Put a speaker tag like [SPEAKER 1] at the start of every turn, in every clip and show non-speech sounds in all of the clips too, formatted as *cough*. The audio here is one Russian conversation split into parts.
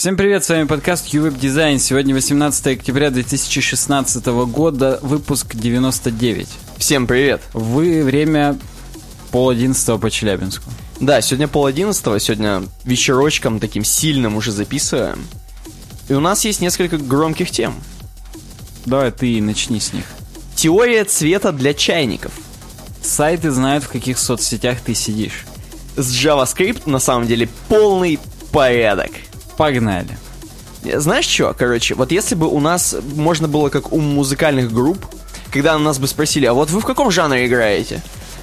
[SPEAKER 1] Всем привет, с вами подкаст UWeb Design. Сегодня 18 октября 2016 года, выпуск 99.
[SPEAKER 2] Всем привет.
[SPEAKER 1] Вы время пол одиннадцатого по Челябинску.
[SPEAKER 2] Да, сегодня пол одиннадцатого, сегодня вечерочком таким сильным уже записываем. И у нас есть несколько громких тем.
[SPEAKER 1] Давай ты начни с них.
[SPEAKER 2] Теория цвета для чайников.
[SPEAKER 1] Сайты знают, в каких соцсетях ты сидишь.
[SPEAKER 2] С JavaScript на самом деле полный порядок.
[SPEAKER 1] Погнали.
[SPEAKER 2] Знаешь что, короче, вот если бы у нас можно было как у музыкальных групп, когда нас бы спросили, а вот вы в каком жанре играете?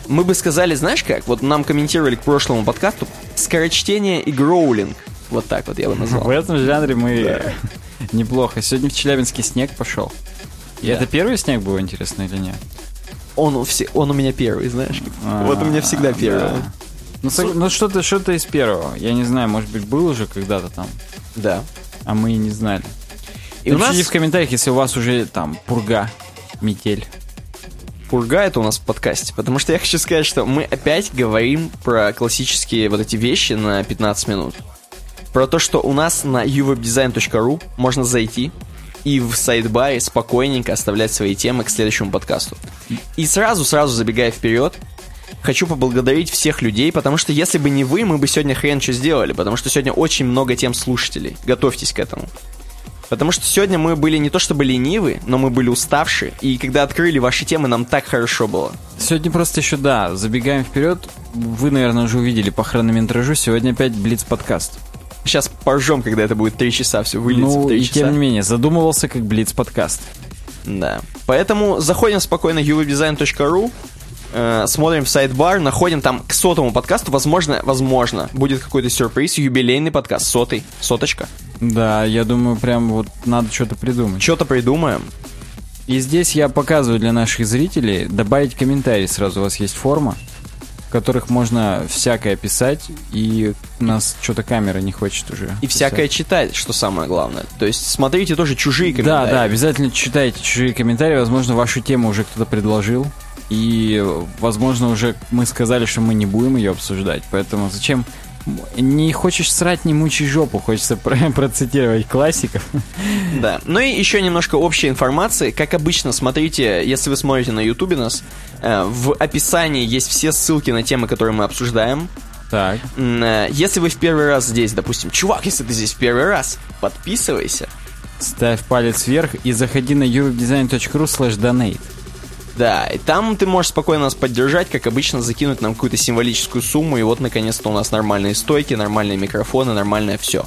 [SPEAKER 2] Мы бы сказали, знаешь как, вот нам комментировали к прошлому подкасту скорочтение и гроулинг. Вот так вот я бы назвал.
[SPEAKER 1] В этом жанре мы да. *laughs* неплохо. Сегодня в Челябинске снег пошел. И да. это первый снег был, интересно, или нет?
[SPEAKER 2] Он, все, он у меня первый, знаешь. А, вот у меня всегда первый. Да.
[SPEAKER 1] Ну, Су... ну что-то что из первого. Я не знаю, может быть, был уже когда-то там.
[SPEAKER 2] Да.
[SPEAKER 1] А мы и не знали. И Напишите у нас... в комментариях, если у вас уже там пурга, метель.
[SPEAKER 2] Пурга это у нас в подкасте, потому что я хочу сказать, что мы опять говорим про классические вот эти вещи на 15 минут. Про то, что у нас на uwebdesign.ru можно зайти и в сайт-баре спокойненько оставлять свои темы к следующему подкасту. И сразу-сразу забегая вперед, хочу поблагодарить всех людей, потому что если бы не вы, мы бы сегодня хрен что сделали, потому что сегодня очень много тем слушателей. Готовьтесь к этому. Потому что сегодня мы были не то чтобы ленивы, но мы были уставшие, и когда открыли ваши темы, нам так хорошо было.
[SPEAKER 1] Сегодня просто еще, да, забегаем вперед, вы, наверное, уже увидели по хронометражу, сегодня опять Блиц-подкаст.
[SPEAKER 2] Сейчас поржем, когда это будет 3 часа, все выльется
[SPEAKER 1] ну,
[SPEAKER 2] в 3
[SPEAKER 1] и
[SPEAKER 2] часа.
[SPEAKER 1] тем не менее, задумывался как Блиц-подкаст.
[SPEAKER 2] Да. Поэтому заходим спокойно uwebdesign.ru, э, смотрим в сайт-бар, находим там к сотому подкасту, возможно, возможно, будет какой-то сюрприз, юбилейный подкаст, сотый, соточка.
[SPEAKER 1] Да, я думаю, прям вот надо что-то придумать.
[SPEAKER 2] Что-то придумаем.
[SPEAKER 1] И здесь я показываю для наших зрителей, добавить комментарий сразу, у вас есть форма, в которых можно всякое писать, и нас что-то камера не хочет уже.
[SPEAKER 2] И писать. всякое читать, что самое главное. То есть смотрите тоже чужие комментарии.
[SPEAKER 1] Да, да, обязательно читайте чужие комментарии, возможно, вашу тему уже кто-то предложил. И, возможно, уже мы сказали, что мы не будем ее обсуждать. Поэтому зачем не хочешь срать, не мучай жопу, хочется *laughs* процитировать классиков. *laughs*
[SPEAKER 2] Да, ну и еще немножко общей информации. Как обычно, смотрите, если вы смотрите на ютубе нас, э, в описании есть все ссылки на темы, которые мы обсуждаем.
[SPEAKER 1] Так.
[SPEAKER 2] Э, если вы в первый раз здесь, допустим, чувак, если ты здесь в первый раз, подписывайся.
[SPEAKER 1] Ставь палец вверх и заходи на uwebdesign.ru slash donate.
[SPEAKER 2] Да, и там ты можешь спокойно нас поддержать, как обычно, закинуть нам какую-то символическую сумму, и вот наконец-то у нас нормальные стойки, нормальные микрофоны, нормальное все.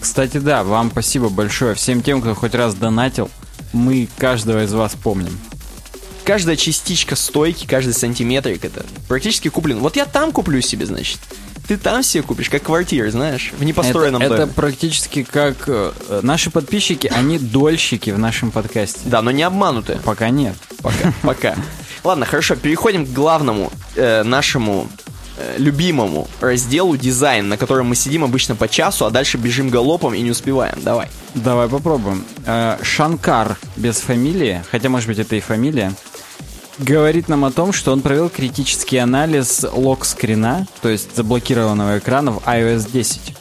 [SPEAKER 1] Кстати, да, вам спасибо большое всем тем, кто хоть раз донатил. Мы каждого из вас помним.
[SPEAKER 2] Каждая частичка стойки, каждый сантиметрик это практически куплен. Вот я там куплю себе, значит ты там себе купишь, как квартиры, знаешь, в непостроенном
[SPEAKER 1] это,
[SPEAKER 2] доме.
[SPEAKER 1] Это практически как э, наши подписчики, они дольщики в нашем подкасте.
[SPEAKER 2] Да, но не обманутые.
[SPEAKER 1] Пока нет.
[SPEAKER 2] Пока, *laughs* пока. Ладно, хорошо, переходим к главному э, нашему э, любимому разделу дизайн, на котором мы сидим обычно по часу, а дальше бежим галопом и не успеваем. Давай.
[SPEAKER 1] Давай попробуем. Э, Шанкар без фамилии, хотя, может быть, это и фамилия говорит нам о том, что он провел критический анализ лог-скрина, то есть заблокированного экрана в iOS 10.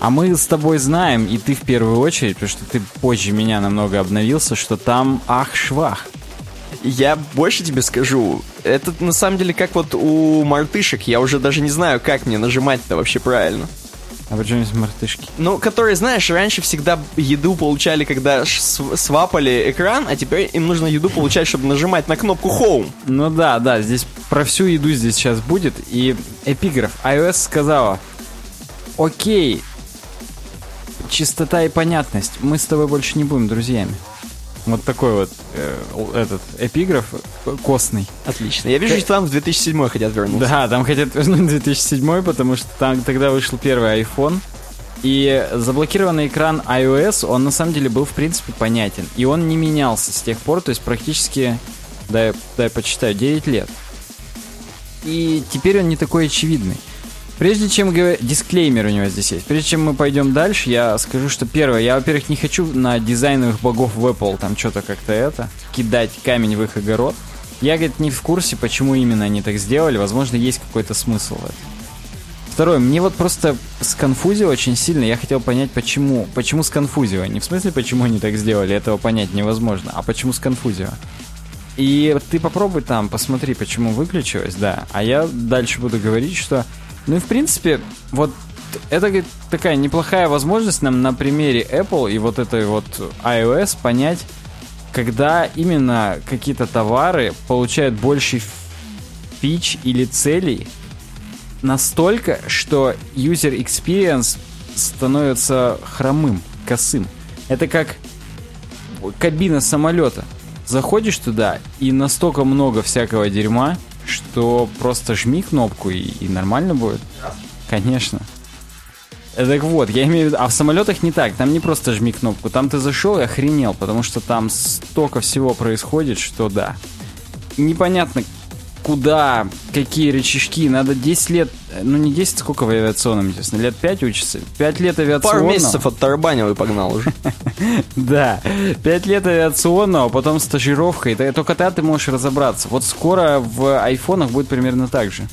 [SPEAKER 1] А мы с тобой знаем, и ты в первую очередь, потому что ты позже меня намного обновился, что там ах-швах.
[SPEAKER 2] Я больше тебе скажу, это на самом деле как вот у мартышек, я уже даже не знаю, как мне нажимать-то вообще правильно.
[SPEAKER 1] А при чем здесь мартышки?
[SPEAKER 2] Ну, которые, знаешь, раньше всегда еду получали, когда свапали экран, а теперь им нужно еду получать, чтобы нажимать на кнопку Home.
[SPEAKER 1] Ну да, да, здесь про всю еду здесь сейчас будет. И эпиграф. iOS сказала, окей, чистота и понятность, мы с тобой больше не будем друзьями. Вот такой вот э, этот эпиграф костный.
[SPEAKER 2] Отлично. Я вижу, что там в 2007 хотят вернуться.
[SPEAKER 1] Да, там хотят вернуть 2007, потому что там тогда вышел первый iPhone. И заблокированный экран iOS, он на самом деле был в принципе понятен. И он не менялся с тех пор, то есть практически, дай, дай почитаю, 9 лет. И теперь он не такой очевидный. Прежде чем говорить... Дисклеймер у него здесь есть. Прежде чем мы пойдем дальше, я скажу, что первое, я, во-первых, не хочу на дизайновых богов в Apple там что-то как-то это, кидать камень в их огород. Я, говорит, не в курсе, почему именно они так сделали. Возможно, есть какой-то смысл в этом. Второе, мне вот просто сконфузило очень сильно, я хотел понять, почему. Почему сконфузило? Не в смысле, почему они так сделали, этого понять невозможно, а почему сконфузило. И ты попробуй там, посмотри, почему выключилось, да. А я дальше буду говорить, что... Ну и в принципе, вот это такая неплохая возможность нам на примере Apple и вот этой вот iOS понять, когда именно какие-то товары получают больше фич или целей настолько, что user experience становится хромым, косым. Это как кабина самолета. Заходишь туда, и настолько много всякого дерьма, что просто жми кнопку, и, и нормально будет. Конечно. Так вот, я имею в виду, а в самолетах не так, там не просто жми кнопку, там ты зашел и охренел, потому что там столько всего происходит, что да. Непонятно, куда, какие рычажки, надо 10 лет, ну не 10, сколько в авиационном, естественно, лет 5 учиться, 5 лет авиационного.
[SPEAKER 2] Пару месяцев от Тарабанева и погнал уже. *laughs*
[SPEAKER 1] Да, 5 лет авиационного, потом стажировка, и только тогда ты можешь разобраться. Вот скоро в айфонах будет примерно так же.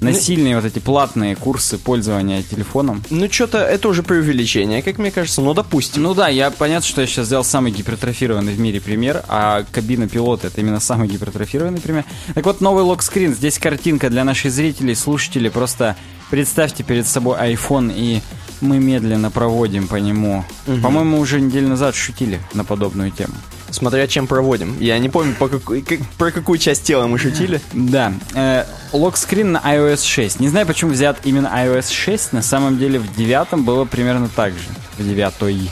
[SPEAKER 1] Насильные вот эти платные курсы пользования телефоном.
[SPEAKER 2] Ну, что-то это уже преувеличение, как мне кажется. Ну, допустим.
[SPEAKER 1] Ну да, я понятно, что я сейчас взял самый гипертрофированный в мире пример, а кабина пилота это именно самый гипертрофированный пример. Так вот, новый локскрин. Здесь картинка для наших зрителей, слушателей. Просто представьте перед собой iPhone и мы медленно проводим по нему. Угу. По-моему, уже неделю назад шутили на подобную тему.
[SPEAKER 2] Смотря чем проводим. Я не помню, по какой, как, про какую часть тела мы шутили.
[SPEAKER 1] Да. Э, локскрин на iOS 6. Не знаю, почему взят именно iOS 6. На самом деле в девятом было примерно так же. В девятой.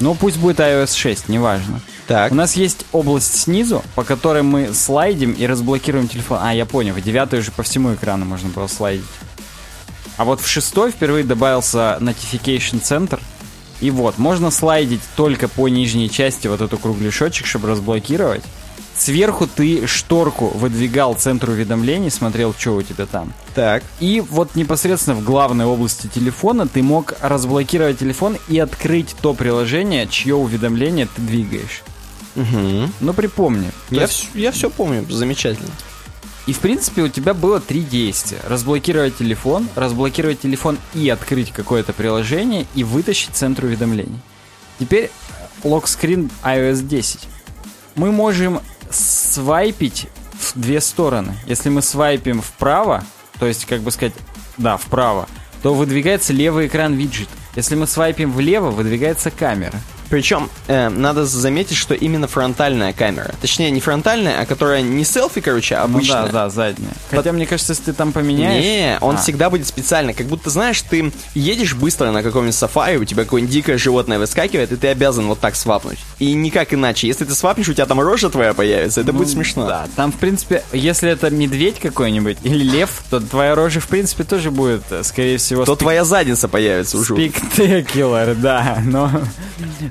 [SPEAKER 1] Но пусть будет iOS 6, неважно. Так. У нас есть область снизу, по которой мы слайдим и разблокируем телефон. А, я понял, в девятой уже по всему экрану можно было слайдить. А вот в шестой впервые добавился Notification Center — и вот, можно слайдить только по нижней части вот эту кругляшочек, чтобы разблокировать. Сверху ты шторку выдвигал центр уведомлений, смотрел, что у тебя там.
[SPEAKER 2] Так.
[SPEAKER 1] И вот непосредственно в главной области телефона ты мог разблокировать телефон и открыть то приложение, чье уведомление ты двигаешь.
[SPEAKER 2] Угу.
[SPEAKER 1] Ну, припомни.
[SPEAKER 2] Я, есть... я все помню, замечательно.
[SPEAKER 1] И, в принципе, у тебя было три действия. Разблокировать телефон, разблокировать телефон и открыть какое-то приложение, и вытащить центр уведомлений. Теперь локскрин iOS 10. Мы можем свайпить в две стороны. Если мы свайпим вправо, то есть, как бы сказать, да, вправо, то выдвигается левый экран виджет. Если мы свайпим влево, выдвигается камера.
[SPEAKER 2] Причем э, надо заметить, что именно фронтальная камера. Точнее, не фронтальная, а которая не селфи, короче, а обычная.
[SPEAKER 1] Ну да, да, задняя. Хотя, Под... мне кажется, если ты там поменяешь...
[SPEAKER 2] Не, он а. всегда будет специально. Как будто, знаешь, ты едешь быстро на каком-нибудь сафари, у тебя какое-нибудь дикое животное выскакивает, и ты обязан вот так свапнуть. И никак иначе. Если ты свапнешь, у тебя там рожа твоя появится, это ну, будет смешно.
[SPEAKER 1] Да, там, в принципе, если это медведь какой-нибудь или лев, то твоя рожа, в принципе, тоже будет, э, скорее всего...
[SPEAKER 2] То спек... твоя задница появится уже.
[SPEAKER 1] Спектакуляр, да, но...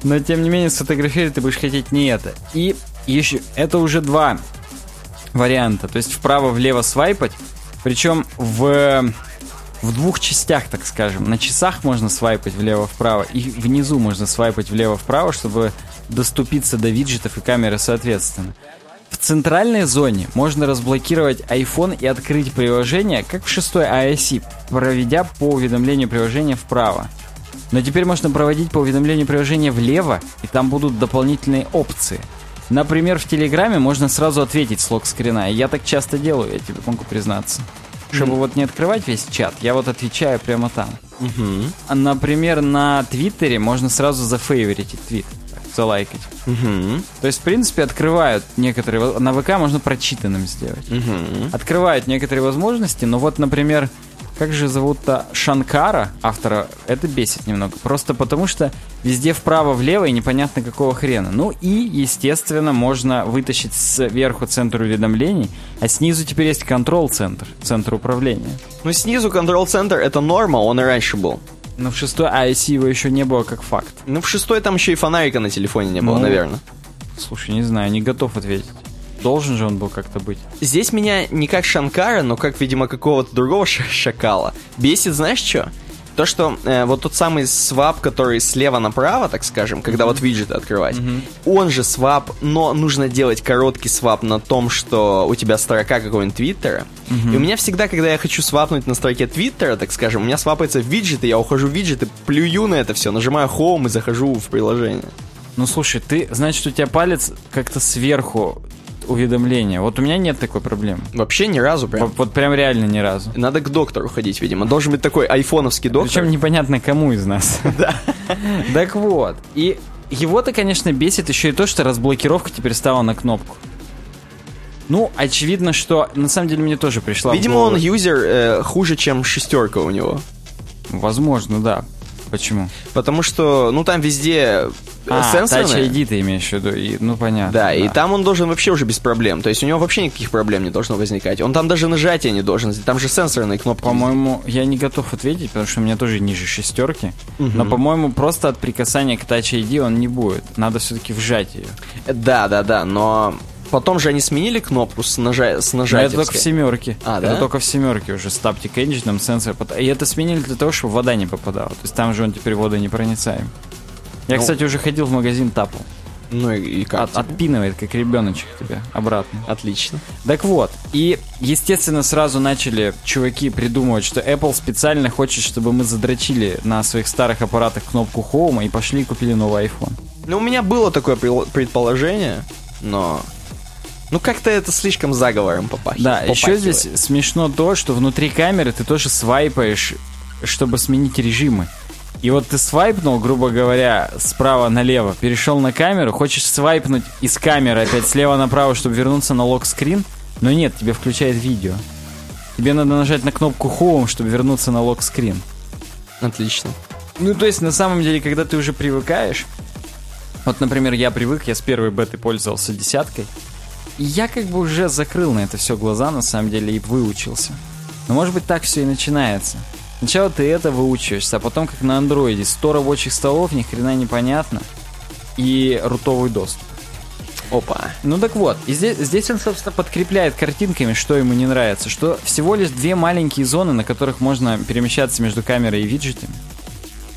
[SPEAKER 1] Но, тем не менее, сфотографировать ты будешь хотеть не это. И еще, это уже два варианта. То есть вправо-влево свайпать. Причем в, в двух частях, так скажем. На часах можно свайпать влево-вправо. И внизу можно свайпать влево-вправо, чтобы доступиться до виджетов и камеры соответственно. В центральной зоне можно разблокировать iPhone и открыть приложение, как в шестой iOS, проведя по уведомлению приложения вправо. Но теперь можно проводить по уведомлению приложения влево, и там будут дополнительные опции. Например, в Телеграме можно сразу ответить с лог-скрина. Я так часто делаю, я тебе могу признаться. Чтобы mm. вот не открывать весь чат, я вот отвечаю прямо там.
[SPEAKER 2] Mm-hmm.
[SPEAKER 1] А, например, на Твиттере можно сразу зафейворить твит, залайкать.
[SPEAKER 2] Mm-hmm.
[SPEAKER 1] То есть, в принципе, открывают некоторые... На ВК можно прочитанным сделать.
[SPEAKER 2] Mm-hmm.
[SPEAKER 1] Открывают некоторые возможности, но вот, например, как же зовут-то Шанкара, автора, это бесит немного. Просто потому что везде вправо-влево и непонятно какого хрена. Ну и, естественно, можно вытащить сверху центр уведомлений, а снизу теперь есть контрол-центр, центр управления.
[SPEAKER 2] Ну снизу контрол-центр это норма, он и раньше был.
[SPEAKER 1] Но в шестой IC его еще не было как факт.
[SPEAKER 2] Ну в шестой там еще и фонарика на телефоне не было, ну, наверное.
[SPEAKER 1] Слушай, не знаю, не готов ответить. Должен же он был как-то быть.
[SPEAKER 2] Здесь меня не как Шанкара, но как, видимо, какого-то другого шакала. Бесит, знаешь что? То, что э, вот тот самый свап, который слева направо, так скажем, когда вот виджеты открывать, он же свап, но нужно делать короткий свап на том, что у тебя строка какого-нибудь твиттера. И у меня всегда, когда я хочу свапнуть на строке твиттера, так скажем, у меня свапается в виджеты, я ухожу в виджеты, плюю на это все, нажимаю home и захожу в приложение.
[SPEAKER 1] Ну слушай, ты, значит, у тебя палец как-то сверху уведомления. Вот у меня нет такой проблемы.
[SPEAKER 2] Вообще ни разу прям.
[SPEAKER 1] Вот, вот прям реально ни разу.
[SPEAKER 2] Надо к доктору ходить, видимо. Должен быть такой айфоновский доктор.
[SPEAKER 1] Причем непонятно кому из нас. *laughs* Да. *laughs* Так вот. И его-то, конечно, бесит еще и то, что разблокировка теперь стала на кнопку. Ну, очевидно, что на самом деле мне тоже пришла.
[SPEAKER 2] Видимо, он юзер э, хуже, чем шестерка у него.
[SPEAKER 1] Возможно, да. Почему?
[SPEAKER 2] Потому что, ну, там везде э,
[SPEAKER 1] А,
[SPEAKER 2] сенсорные.
[SPEAKER 1] Touch ID ты имеешь в виду, и, ну понятно.
[SPEAKER 2] Да, и там он должен вообще уже без проблем. То есть у него вообще никаких проблем не должно возникать. Он там даже нажатия не должен. Там же сенсорные кнопки.
[SPEAKER 1] По-моему, я не готов ответить, потому что у меня тоже ниже шестерки. Но, по-моему, просто от прикасания к Touch ID он не будет. Надо все-таки вжать ее.
[SPEAKER 2] Да, да, да, но потом же они сменили кнопку с, нажа... с
[SPEAKER 1] Но это только в
[SPEAKER 2] нажатием.
[SPEAKER 1] семерке.
[SPEAKER 2] А,
[SPEAKER 1] это
[SPEAKER 2] да?
[SPEAKER 1] только в семерке уже с Taptic Engine сенсор. И это сменили для того, чтобы вода не попадала. То есть там же он теперь водонепроницаем. Я,
[SPEAKER 2] Ну.
[SPEAKER 1] кстати, уже ходил в магазин Тапу.
[SPEAKER 2] Ну и, и как?
[SPEAKER 1] От-
[SPEAKER 2] тебе?
[SPEAKER 1] отпинывает, как ребеночек тебя обратно.
[SPEAKER 2] Отлично.
[SPEAKER 1] Так вот, и, естественно, сразу начали чуваки придумывать, что Apple специально хочет, чтобы мы задрочили на своих старых аппаратах кнопку Home и пошли и купили новый iPhone.
[SPEAKER 2] Ну, у меня было такое предположение, но... Ну, как-то это слишком заговором попахивает.
[SPEAKER 1] Да, еще здесь смешно то, что внутри камеры ты тоже свайпаешь, чтобы сменить режимы. И вот ты свайпнул, грубо говоря, справа налево, перешел на камеру, хочешь свайпнуть из камеры опять слева направо, чтобы вернуться на лок-скрин, но нет, тебе включает видео. Тебе надо нажать на кнопку Home, чтобы вернуться на лок-скрин.
[SPEAKER 2] Отлично.
[SPEAKER 1] Ну, то есть, на самом деле, когда ты уже привыкаешь, вот, например, я привык, я с первой беты пользовался десяткой, и я как бы уже закрыл на это все глаза, на самом деле, и выучился. Но, может быть, так все и начинается. Сначала ты это выучиваешься, а потом, как на андроиде, 100 рабочих столов, ни хрена непонятно, и рутовый доступ.
[SPEAKER 2] Опа.
[SPEAKER 1] Ну так вот, и здесь, здесь он, собственно, подкрепляет картинками, что ему не нравится, что всего лишь две маленькие зоны, на которых можно перемещаться между камерой и виджетами.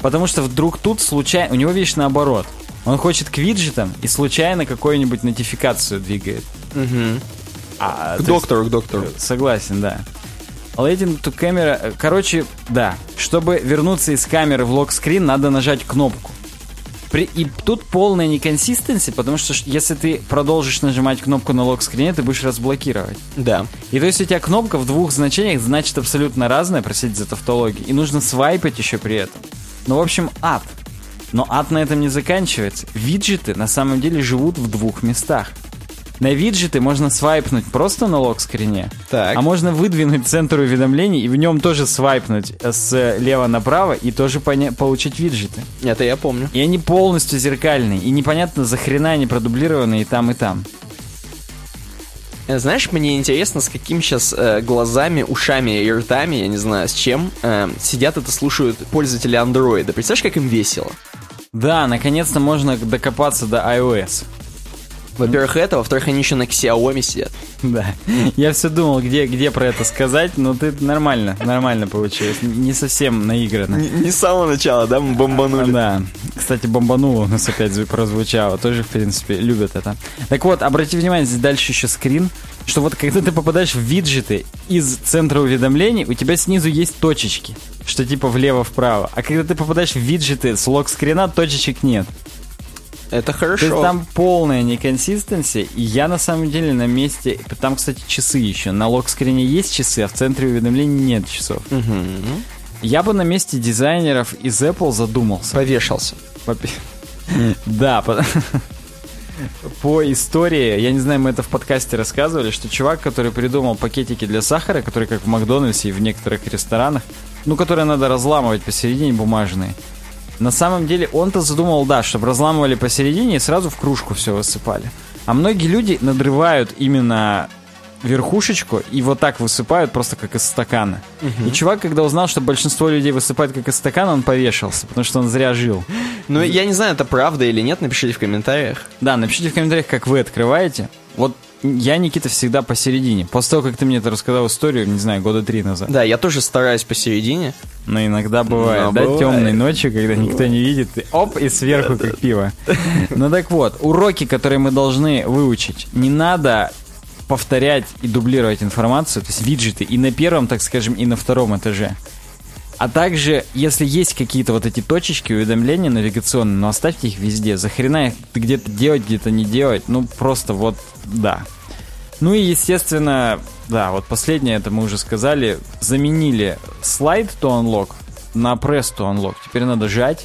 [SPEAKER 1] Потому что вдруг тут случайно... У него, видишь, наоборот. Он хочет к виджетам и случайно какую-нибудь нотификацию двигает.
[SPEAKER 2] Мгм.
[SPEAKER 1] А,
[SPEAKER 2] К
[SPEAKER 1] то есть-
[SPEAKER 2] доктору, к доктору.
[SPEAKER 1] Согласен, да. Lighting to camera... Короче, да. Чтобы вернуться из камеры в лок-скрин, надо нажать кнопку. При- И тут полная неконсистенция, потому что если ты продолжишь нажимать кнопку на лок-скрине, ты будешь разблокировать.
[SPEAKER 2] Да.
[SPEAKER 1] И то есть у тебя кнопка в двух значениях значит абсолютно разное, простите за тавтологию, и нужно свайпать еще при этом. Ну, в общем, ад. Но ад на этом не заканчивается. Виджеты на самом деле живут в двух местах. На виджеты можно свайпнуть просто на лок-скрине,
[SPEAKER 2] Так.
[SPEAKER 1] а можно выдвинуть центр уведомлений и в нем тоже свайпнуть с лева направо и тоже поня- получить виджеты.
[SPEAKER 2] Это я помню.
[SPEAKER 1] И они полностью зеркальные, и непонятно, за хрена они продублированы и там, и там.
[SPEAKER 2] Э, Знаешь, мне интересно, с какими сейчас глазами, ушами и ртами, я не знаю, с чем, э, сидят это слушают пользователи андроида. Представляешь, как им весело?
[SPEAKER 1] Да, наконец-то можно докопаться до iOS.
[SPEAKER 2] Во-первых, это, во-вторых, они еще на Xiaomi сидят.
[SPEAKER 1] Да. Я все думал, где, где про это сказать, но ты нормально, нормально получилось. Не совсем наигранно.
[SPEAKER 2] Не с самого начала, да, мы бомбанули.
[SPEAKER 1] Да. Кстати, бомбануло у нас опять зву- прозвучало. Тоже, в принципе, любят это. Так вот, обрати внимание, здесь дальше еще скрин, что вот когда ты попадаешь в виджеты из центра уведомлений, у тебя снизу есть точечки, что типа влево-вправо. А когда ты попадаешь в виджеты с лок-скрина, точечек нет.
[SPEAKER 2] Это
[SPEAKER 1] То
[SPEAKER 2] хорошо.
[SPEAKER 1] есть там полная неконсистенция, и я на самом деле на месте... Там, кстати, часы еще. На лок-скрине есть часы, а в центре уведомлений нет часов.
[SPEAKER 2] Мгм.
[SPEAKER 1] Я бы на месте дизайнеров из Apple задумался.
[SPEAKER 2] Повешался.
[SPEAKER 1] Да, по истории, я не знаю, мы это в подкасте рассказывали, что чувак, который придумал пакетики для сахара, которые как в Макдональдсе и в некоторых ресторанах, ну, которые надо разламывать посередине бумажные. На самом деле он-то задумал, да, чтобы разламывали посередине и сразу в кружку все высыпали. А многие люди надрывают именно верхушечку и вот так высыпают просто как из стакана. И чувак, когда узнал, что большинство людей высыпают как из стакана, он повешался, потому что он зря жил.
[SPEAKER 2] Ну, я не знаю, это правда или нет, напишите в комментариях.
[SPEAKER 1] Да, напишите в комментариях, как вы открываете. Вот я, Никита, всегда посередине. После того, как ты мне это рассказал историю, не знаю, года три назад.
[SPEAKER 2] Да, я тоже стараюсь посередине.
[SPEAKER 1] Но иногда бывает,
[SPEAKER 2] Но
[SPEAKER 1] да,
[SPEAKER 2] бывает.
[SPEAKER 1] темной ночью, когда никто не видит, и оп, и сверху как пиво. Ну так вот, уроки, которые мы должны выучить, не надо повторять и дублировать информацию, то есть виджеты и на первом, так скажем, и на втором этаже. А также, если есть какие-то вот эти точечки уведомления навигационные, ну оставьте их везде. Захрена их где-то делать, где-то не делать. Ну просто вот, да. Ну и, естественно, да, вот последнее, это мы уже сказали, заменили слайд to unlock на press to unlock. Теперь надо жать.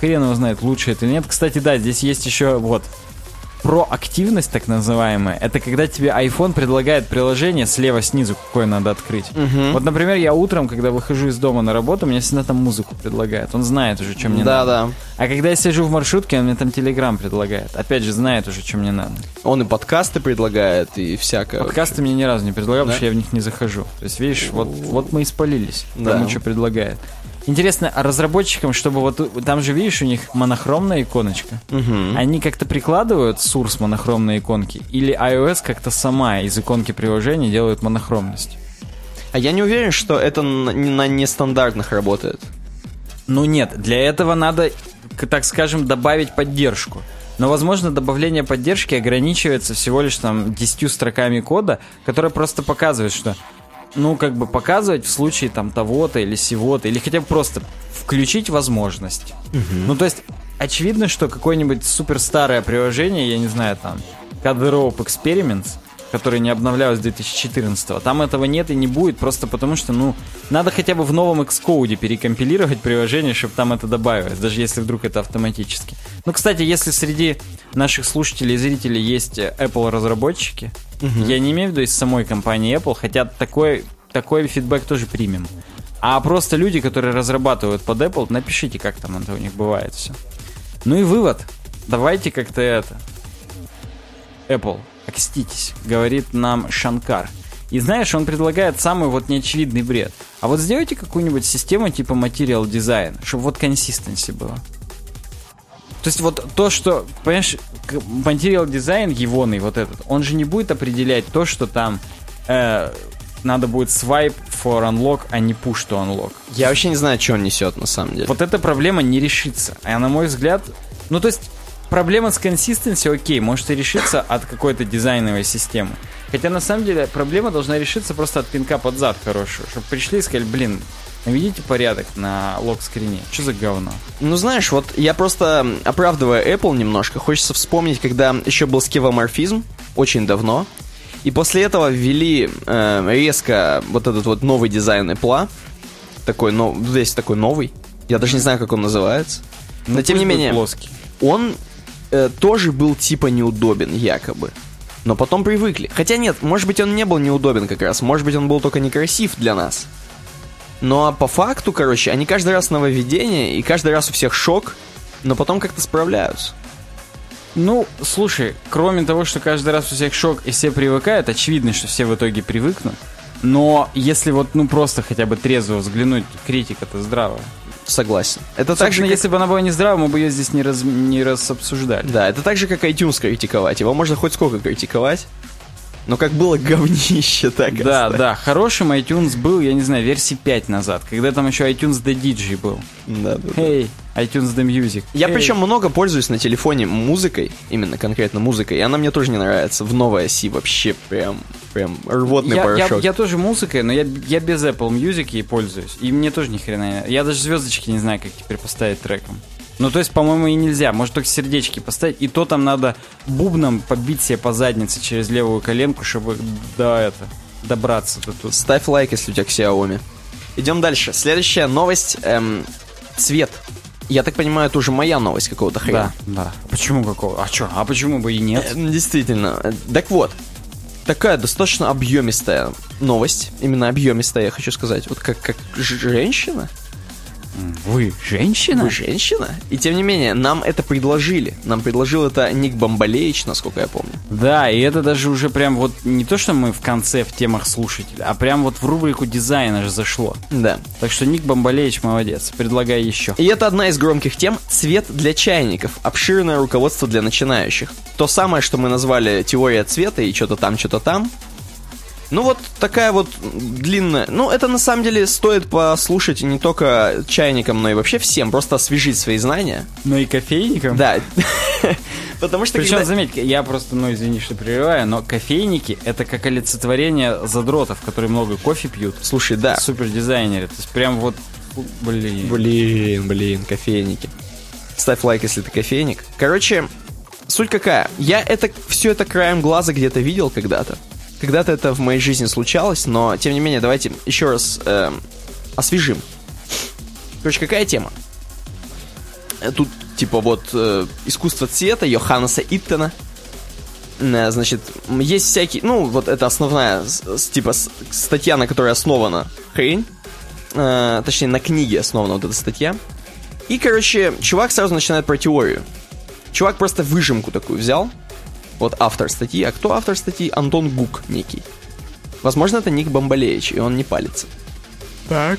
[SPEAKER 1] Хрен его знает, лучше это или нет. Кстати, да, здесь есть еще вот проактивность, так называемая. Это когда тебе iPhone предлагает приложение слева снизу, какое надо открыть. Вот, например, я утром, когда выхожу из дома на работу, мне всегда там музыку предлагает. Он знает уже, что мне
[SPEAKER 2] да,
[SPEAKER 1] надо.
[SPEAKER 2] да.
[SPEAKER 1] А когда я сижу в маршрутке, он мне там Телеграм предлагает. Опять же, знает уже, что мне надо.
[SPEAKER 2] Он и подкасты предлагает, и всякое.
[SPEAKER 1] Подкасты мне ни разу не предлагал,
[SPEAKER 2] Да?
[SPEAKER 1] потому что я в них не захожу. То есть, видишь, вот, вот мы и спалились.
[SPEAKER 2] Да.
[SPEAKER 1] Кому что предлагает. Интересно, а разработчикам, чтобы вот там же, видишь, у них монохромная иконочка.
[SPEAKER 2] Мгм.
[SPEAKER 1] Они как-то прикладывают сурс монохромной иконки? Или iOS как-то сама из иконки приложения делает монохромность?
[SPEAKER 2] А я не уверен, что это на, не- на нестандартных работает.
[SPEAKER 1] Ну нет, для этого надо, так скажем, добавить поддержку. Но, возможно, добавление поддержки ограничивается всего лишь там 10 строками кода, которые просто показывают, что ну, как бы показывать в случае там того-то или сего-то, или хотя бы просто включить возможность. Ну, то есть, очевидно, что какое-нибудь супер старое приложение, я не знаю, там, Rope Experiments, который не обновлялось с 2014 там этого нет и не будет, просто потому что, ну, надо хотя бы в новом Xcode перекомпилировать приложение, чтобы там это добавилось, даже если вдруг это автоматически. Ну, кстати, если среди наших слушателей и зрителей есть э, Apple-разработчики, я не имею в виду из самой компании Apple, хотя такой, такой фидбэк тоже примем. А просто люди, которые разрабатывают под Apple, напишите, как там это у них бывает все. Ну и вывод. Давайте как-то это... Apple, окститесь, говорит нам Шанкар. И знаешь, он предлагает самый вот неочевидный бред. А вот сделайте какую-нибудь систему типа Material Design, чтобы вот консистенси было. То есть вот то, что, понимаешь, Material Design егоный вот этот, он же не будет определять то, что там э, надо будет swipe for unlock, а не push to unlock.
[SPEAKER 2] Я вообще не знаю, что он несет на самом деле.
[SPEAKER 1] Вот эта проблема не решится. А на мой взгляд, ну то есть проблема с консистенцией, окей, может и решиться от какой-то дизайновой системы. Хотя на самом деле проблема должна решиться просто от пинка под зад хорошего. Чтобы пришли и сказали, блин, наведите порядок на лог-скрине. Что за говно?
[SPEAKER 2] Ну, знаешь, вот я просто, оправдывая Apple немножко, хочется вспомнить, когда еще был скевоморфизм, очень давно, и после этого ввели э, резко вот этот вот новый дизайн Apple, такой, но весь такой новый, я даже не знаю, как он называется, но
[SPEAKER 1] Ну,
[SPEAKER 2] тем не менее,
[SPEAKER 1] Плоский.
[SPEAKER 2] он э, тоже был типа неудобен, якобы. Но потом привыкли. Хотя нет, может быть он не был неудобен как раз, может быть он был только некрасив для нас. Но по факту, короче, они каждый раз нововведение, и каждый раз у всех шок, но потом как-то справляются.
[SPEAKER 1] Ну, слушай, кроме того, что каждый раз у всех шок и все привыкают, очевидно, что все в итоге привыкнут. Но если вот, ну, просто хотя бы трезво взглянуть, критика-то здравая.
[SPEAKER 2] Согласен. Это так же, как...
[SPEAKER 1] если бы она была не здравая, мы бы ее здесь не, раз, не раз обсуждали.
[SPEAKER 2] Да, это так же, как iTunes критиковать. Его можно хоть сколько критиковать, но как было говнище, так
[SPEAKER 1] Да,
[SPEAKER 2] оставить.
[SPEAKER 1] да, хорошим iTunes был, я не знаю, версии 5 назад, когда там еще iTunes The DJ был.
[SPEAKER 2] Да, да.
[SPEAKER 1] Эй, iTunes The Music.
[SPEAKER 2] Я
[SPEAKER 1] Эй.
[SPEAKER 2] причем много пользуюсь на телефоне музыкой, именно конкретно музыкой, и она мне тоже не нравится. В новой оси вообще прям, прям рвотный
[SPEAKER 1] я, я,
[SPEAKER 2] порошок.
[SPEAKER 1] я тоже музыкой, но я, я без Apple Music ей пользуюсь. И мне тоже ни хрена Я даже звездочки не знаю, как теперь поставить треком. Ну, то есть, по-моему, и нельзя. Может, только сердечки поставить. И то там надо бубном побить себе по заднице через левую коленку, чтобы до это добраться до тут.
[SPEAKER 2] Ставь лайк, если у тебя Xiaomi. Идем дальше. Следующая новость. эм, цвет. Я так понимаю, это уже моя новость какого-то
[SPEAKER 1] Да,
[SPEAKER 2] хрена.
[SPEAKER 1] да. Почему какого? А что? А почему бы и нет?
[SPEAKER 2] Э, Действительно. Так вот. Такая достаточно объемистая новость. Именно объемистая, я хочу сказать. Вот как, как женщина
[SPEAKER 1] Вы женщина?
[SPEAKER 2] Вы женщина? И тем не менее, нам это предложили. Нам предложил это Ник Бомбалеич, насколько я помню.
[SPEAKER 1] Да, и это даже уже прям вот не то, что мы в конце в темах слушателя, а прям вот в рубрику дизайна же зашло.
[SPEAKER 2] Да.
[SPEAKER 1] Так что Ник Бомбалеич молодец. Предлагай еще.
[SPEAKER 2] И это одна из громких тем – цвет для чайников. Обширное руководство для начинающих. То самое, что мы назвали теория цвета и что-то там, что-то там. Ну вот такая вот длинная. Ну это на самом деле стоит послушать не только чайникам, но и вообще всем. Просто освежить свои знания.
[SPEAKER 1] Ну и кофейникам?
[SPEAKER 2] Да. *laughs* Потому что
[SPEAKER 1] Причем,
[SPEAKER 2] когда-
[SPEAKER 1] заметь, я просто, ну извини, что прерываю, но кофейники это как олицетворение задротов, которые много кофе пьют.
[SPEAKER 2] Слушай, да.
[SPEAKER 1] Супер дизайнеры. То есть прям вот, блин.
[SPEAKER 2] Блин, блин, кофейники. Ставь лайк, если ты кофейник. Короче, суть какая? Я это все это краем глаза где-то видел когда-то. Когда-то это в моей жизни случалось, но тем не менее, давайте еще раз эм, освежим. Короче, какая тема? Э, Тут, типа, вот э, искусство цвета Йоханнеса Иттена. Э, Значит, есть всякие, ну, вот это основная, с- типа, с- статья, на которой основана хрень. Э, точнее, на книге основана вот эта статья. И, короче, чувак сразу начинает про теорию. Чувак просто выжимку такую взял. Вот автор статьи. А кто автор статьи? Антон Гук некий. Возможно, это Ник Бомбалеич, и он не палится.
[SPEAKER 1] Так.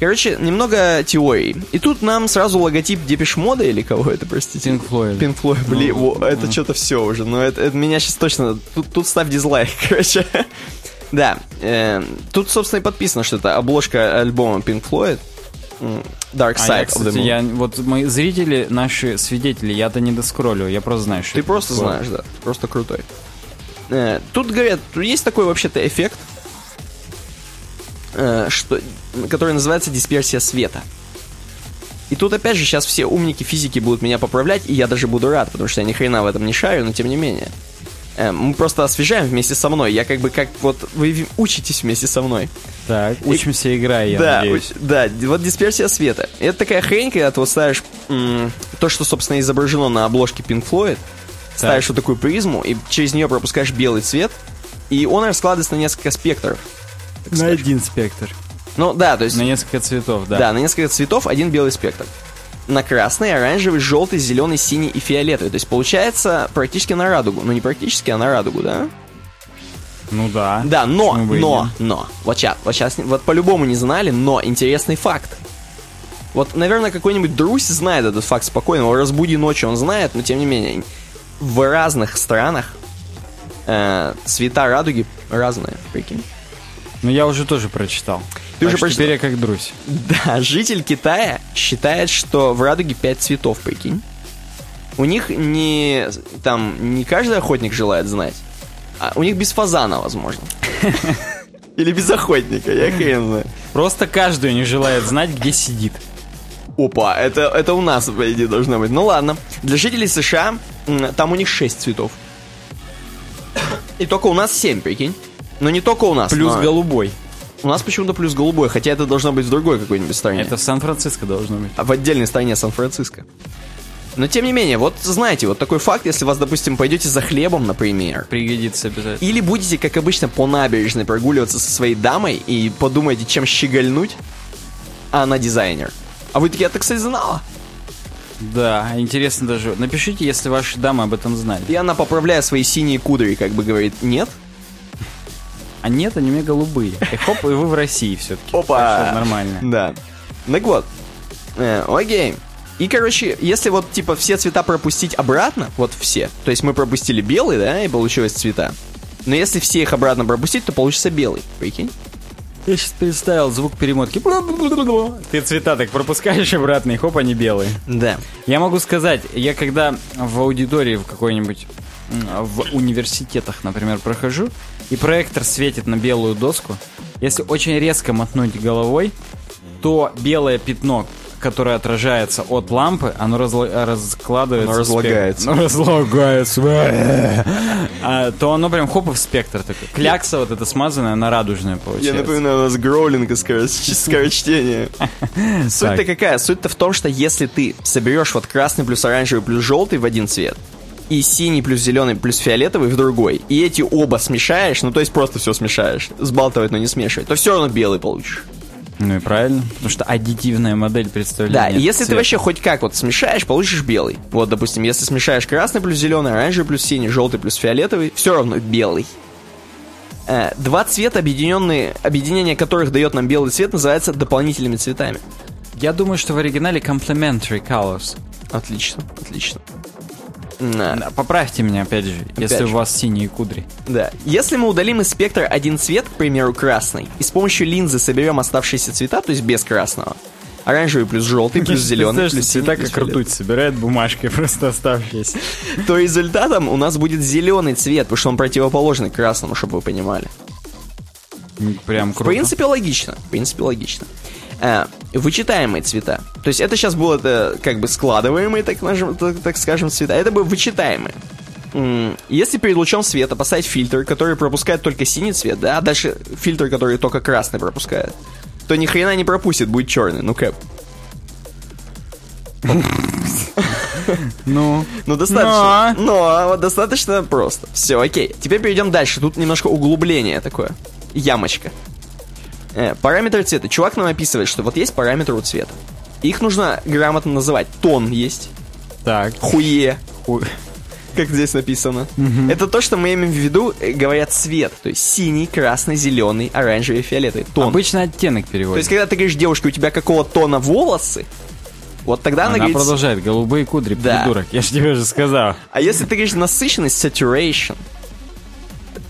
[SPEAKER 2] Короче, немного теорий. И тут нам сразу логотип Депеш Мода или кого это, простите?
[SPEAKER 1] Pink Floyd.
[SPEAKER 2] Pink Floyd, блин,
[SPEAKER 1] Ну,
[SPEAKER 2] во, это что-то все уже. Но это, это меня сейчас точно... Тут, тут ставь дизлайк, *laughs* короче. Да, э, тут, собственно, и подписано, что это обложка альбома Pink Floyd. Dark
[SPEAKER 1] А
[SPEAKER 2] Side
[SPEAKER 1] я,
[SPEAKER 2] of the
[SPEAKER 1] кстати,
[SPEAKER 2] Moon.
[SPEAKER 1] я, вот мои зрители, наши свидетели, я-то не доскроллю, я просто знаю, что
[SPEAKER 2] Ты просто
[SPEAKER 1] такое.
[SPEAKER 2] знаешь, да. ты Просто крутой. Э, Тут говорят, есть такой вообще-то эффект, э, что, который называется дисперсия света. И тут опять же сейчас все умники физики будут меня поправлять, и я даже буду рад, потому что я ни хрена в этом не шарю, но тем не менее. Э, Мы просто освежаем вместе со мной. Я как бы как вот вы учитесь вместе со мной.
[SPEAKER 1] Так, учимся играя, я
[SPEAKER 2] да,
[SPEAKER 1] надеюсь.
[SPEAKER 2] уч- да, вот дисперсия света. Это такая хрень, когда ты вот ставишь м, то, что, собственно, изображено на обложке Pink Floyd, ставишь вот такую призму, и через нее пропускаешь белый цвет, и он раскладывается на несколько спектров. так
[SPEAKER 1] На
[SPEAKER 2] сказать.
[SPEAKER 1] один спектр.
[SPEAKER 2] Ну да, то есть...
[SPEAKER 1] На несколько цветов, да.
[SPEAKER 2] Да, на несколько цветов один белый спектр. На красный, оранжевый, желтый, зеленый, синий и фиолетовый. То есть получается практически на радугу. Ну не практически, а на радугу, да?
[SPEAKER 1] Ну да.
[SPEAKER 2] Да, но, но, но. Вот сейчас, вот сейчас, вот по-любому не знали, но интересный факт. Вот, наверное, какой-нибудь Друсь знает этот факт спокойно, его разбуди ночью, он знает, но тем не менее, в разных странах э, цвета радуги разные, прикинь.
[SPEAKER 1] Ну я уже тоже прочитал.
[SPEAKER 2] Ты
[SPEAKER 1] Так
[SPEAKER 2] уже
[SPEAKER 1] что
[SPEAKER 2] прочитал?
[SPEAKER 1] Теперь я как друсь. *laughs*
[SPEAKER 2] Да, житель Китая считает, что в радуге 5 цветов, прикинь. У них не, там, не каждый охотник желает знать, а у них без фазана, возможно. *laughs* Или без охотника, я хрен знаю.
[SPEAKER 1] Просто каждый не желает знать, где сидит.
[SPEAKER 2] Опа, это, это у нас, по идее, должно быть. Ну ладно. Для жителей США там у них 6 цветов. И только у нас 7, прикинь. Но не только у нас.
[SPEAKER 1] Плюс
[SPEAKER 2] но
[SPEAKER 1] голубой.
[SPEAKER 2] У нас почему-то плюс голубой, хотя это должно быть в другой какой-нибудь стране.
[SPEAKER 1] Это в Сан-Франциско должно быть.
[SPEAKER 2] А в отдельной стране Сан-Франциско. Но тем не менее, вот знаете, вот такой факт, если вас, допустим, пойдете за хлебом, например,
[SPEAKER 1] Пригодится обязательно.
[SPEAKER 2] или будете, как обычно, по набережной прогуливаться со своей дамой и подумаете, чем щегольнуть, а она дизайнер. А вы такие, я так, кстати, знала.
[SPEAKER 1] Да, интересно даже. Напишите, если ваши дамы об этом знали.
[SPEAKER 2] И она, поправляя свои синие кудри, как бы говорит, нет.
[SPEAKER 1] А нет, меня голубые. И хоп, и вы в России все-таки.
[SPEAKER 2] Опа!
[SPEAKER 1] нормально.
[SPEAKER 2] Да. Так вот. Э, окей. И, короче, если вот, типа, все цвета пропустить обратно, вот все, то есть мы пропустили белый, да, и получилось цвета. Но если все их обратно пропустить, то получится белый, прикинь?
[SPEAKER 1] Я сейчас представил звук перемотки. Ты цвета так пропускаешь обратно, и хоп, они белые.
[SPEAKER 2] Да.
[SPEAKER 1] Я могу сказать, я когда в аудитории в какой-нибудь в университетах, например, прохожу, и проектор светит на белую доску, если очень резко мотнуть головой, то белое пятно, которое отражается от лампы, оно разла- раскладывается.
[SPEAKER 2] Оно разлагается.
[SPEAKER 1] Оно разлагается. А, то оно прям хоп в спектр такой. Клякса вот эта смазанная, она радужная получается.
[SPEAKER 2] Я напоминаю, у нас гроулинг и скороч- скорочтение. *laughs* Суть-то какая? Суть-то в том, что если ты соберешь вот красный плюс оранжевый плюс желтый в один цвет, и синий плюс зеленый плюс фиолетовый в другой, и эти оба смешаешь, ну то есть просто все смешаешь, сбалтывать, но не смешивать, то все равно белый получишь.
[SPEAKER 1] Ну и правильно, потому что аддитивная модель
[SPEAKER 2] Да,
[SPEAKER 1] представления.
[SPEAKER 2] и если ты
[SPEAKER 1] цвета.
[SPEAKER 2] вообще хоть как вот смешаешь, получишь белый. Вот, допустим, если смешаешь красный плюс зеленый, оранжевый плюс синий, желтый плюс фиолетовый, все равно белый. Э, Два цвета, объединенные, объединение которых дает нам белый цвет, называется дополнительными цветами.
[SPEAKER 1] Я думаю, что в оригинале complementary colors.
[SPEAKER 2] Отлично, отлично. Да.
[SPEAKER 1] Поправьте меня, опять же, если
[SPEAKER 2] же.
[SPEAKER 1] у вас синие кудри.
[SPEAKER 2] Да. Если мы удалим из спектра один цвет, к примеру, красный, и с помощью линзы соберем оставшиеся цвета, то есть без красного, оранжевый плюс желтый плюс *laughs* зеленый плюс синий
[SPEAKER 1] цвета
[SPEAKER 2] плюс
[SPEAKER 1] как ртуть собирает бумажкой *laughs* просто оставшиеся. *laughs*
[SPEAKER 2] то результатом у нас будет зеленый цвет, потому что он противоположный красному, чтобы вы понимали.
[SPEAKER 1] Прям
[SPEAKER 2] В
[SPEAKER 1] круто.
[SPEAKER 2] принципе, логично. В принципе, логично. А, вычитаемые цвета. То есть это сейчас было э, как бы складываемые, так, так, так скажем, цвета. Это бы вычитаемые. Если перед лучом света поставить фильтр, который пропускает только синий цвет, да, а дальше фильтр, который только красный пропускает, то ни хрена не пропустит, будет черный. Ну как?
[SPEAKER 1] Ну, *laughs*
[SPEAKER 2] Ну, достаточно. Но, вот достаточно просто. Все, окей. Теперь перейдем дальше. Тут немножко углубление такое. Ямочка. Э, параметры цвета. Чувак нам описывает, что вот есть параметры у цвета. Их нужно грамотно называть. Тон есть.
[SPEAKER 1] так.
[SPEAKER 2] Хуе.
[SPEAKER 1] Ху-
[SPEAKER 2] Как здесь написано. Это то, что мы имеем в виду, э, говорят цвет. То есть синий, красный, зеленый, оранжевый, фиолетовый. Тон.
[SPEAKER 1] Обычно оттенок
[SPEAKER 2] То
[SPEAKER 1] переводит.
[SPEAKER 2] есть, когда ты говоришь девушке, у тебя какого тона волосы, вот тогда она,
[SPEAKER 1] Она
[SPEAKER 2] говорит...
[SPEAKER 1] продолжает. Голубые кудри,
[SPEAKER 2] Да.
[SPEAKER 1] придурок. Я же тебе уже сказал.
[SPEAKER 2] А если ты говоришь насыщенность, saturation,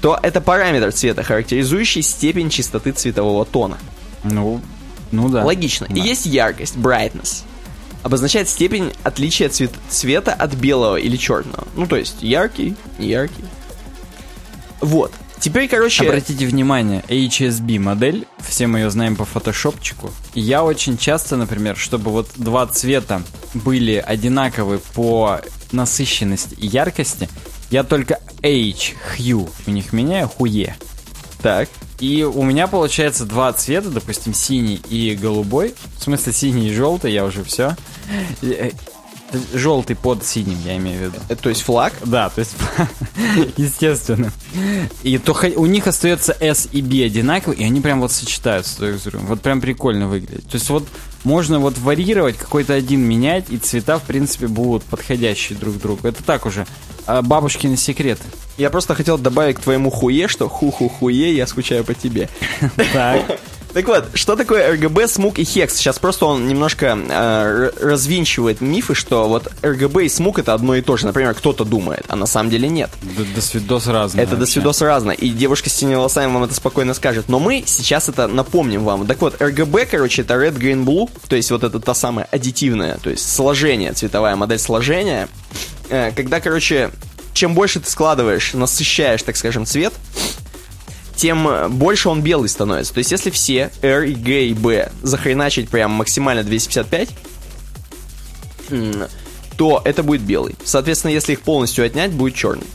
[SPEAKER 2] то это параметр цвета, характеризующий степень чистоты цветового тона.
[SPEAKER 1] Ну, ну да.
[SPEAKER 2] Логично. И
[SPEAKER 1] Да.
[SPEAKER 2] есть яркость, brightness. Обозначает степень отличия цвет- цвета от белого или черного. Ну, то есть яркий, неяркий. Вот. Теперь, короче...
[SPEAKER 1] Обратите внимание, HSB модель, все мы ее знаем по фотошопчику. И я очень часто, например, чтобы вот два цвета были одинаковы по насыщенности и яркости, я только H, hue, у них меняю хуе.
[SPEAKER 2] Так.
[SPEAKER 1] И у меня получается два цвета, допустим, синий и голубой. В смысле, синий и желтый, я уже все. Желтый под синим, я имею в виду.
[SPEAKER 2] э, То есть флаг.
[SPEAKER 1] Да, то есть, *laughs* естественно. И то у них остается S и B одинаковые, и они прям вот сочетаются друг с другом. Вот прям прикольно выглядит. То есть вот можно вот варьировать, какой-то один менять, и цвета, в принципе, будут подходящие друг к другу. Это так уже. А, бабушкины секреты.
[SPEAKER 2] Я просто хотел добавить к твоему хуе, что ху-ху-хуе, я скучаю по тебе. *laughs*
[SPEAKER 1] Так.
[SPEAKER 2] Так вот, что такое RGB, смук и хекс? Сейчас просто он немножко э, развинчивает мифы, что вот RGB и смук это одно и то же. Например, кто-то думает, а на самом деле нет.
[SPEAKER 1] До, до свидос разное.
[SPEAKER 2] Это до
[SPEAKER 1] вообще.
[SPEAKER 2] свидос разно, и девушка с синими волосами вам это спокойно скажет. Но мы сейчас это напомним вам. Так вот, RGB, короче, это Red, Green, Blue, то есть вот это та самая аддитивная, то есть сложение, цветовая модель сложения. Э, Когда, короче, чем больше ты складываешь, насыщаешь, так скажем, цвет, тем э, больше он белый становится. То есть, если все R, G и B захреначить прям максимально 255, м, то это будет белый. Соответственно, если их полностью отнять, будет черный.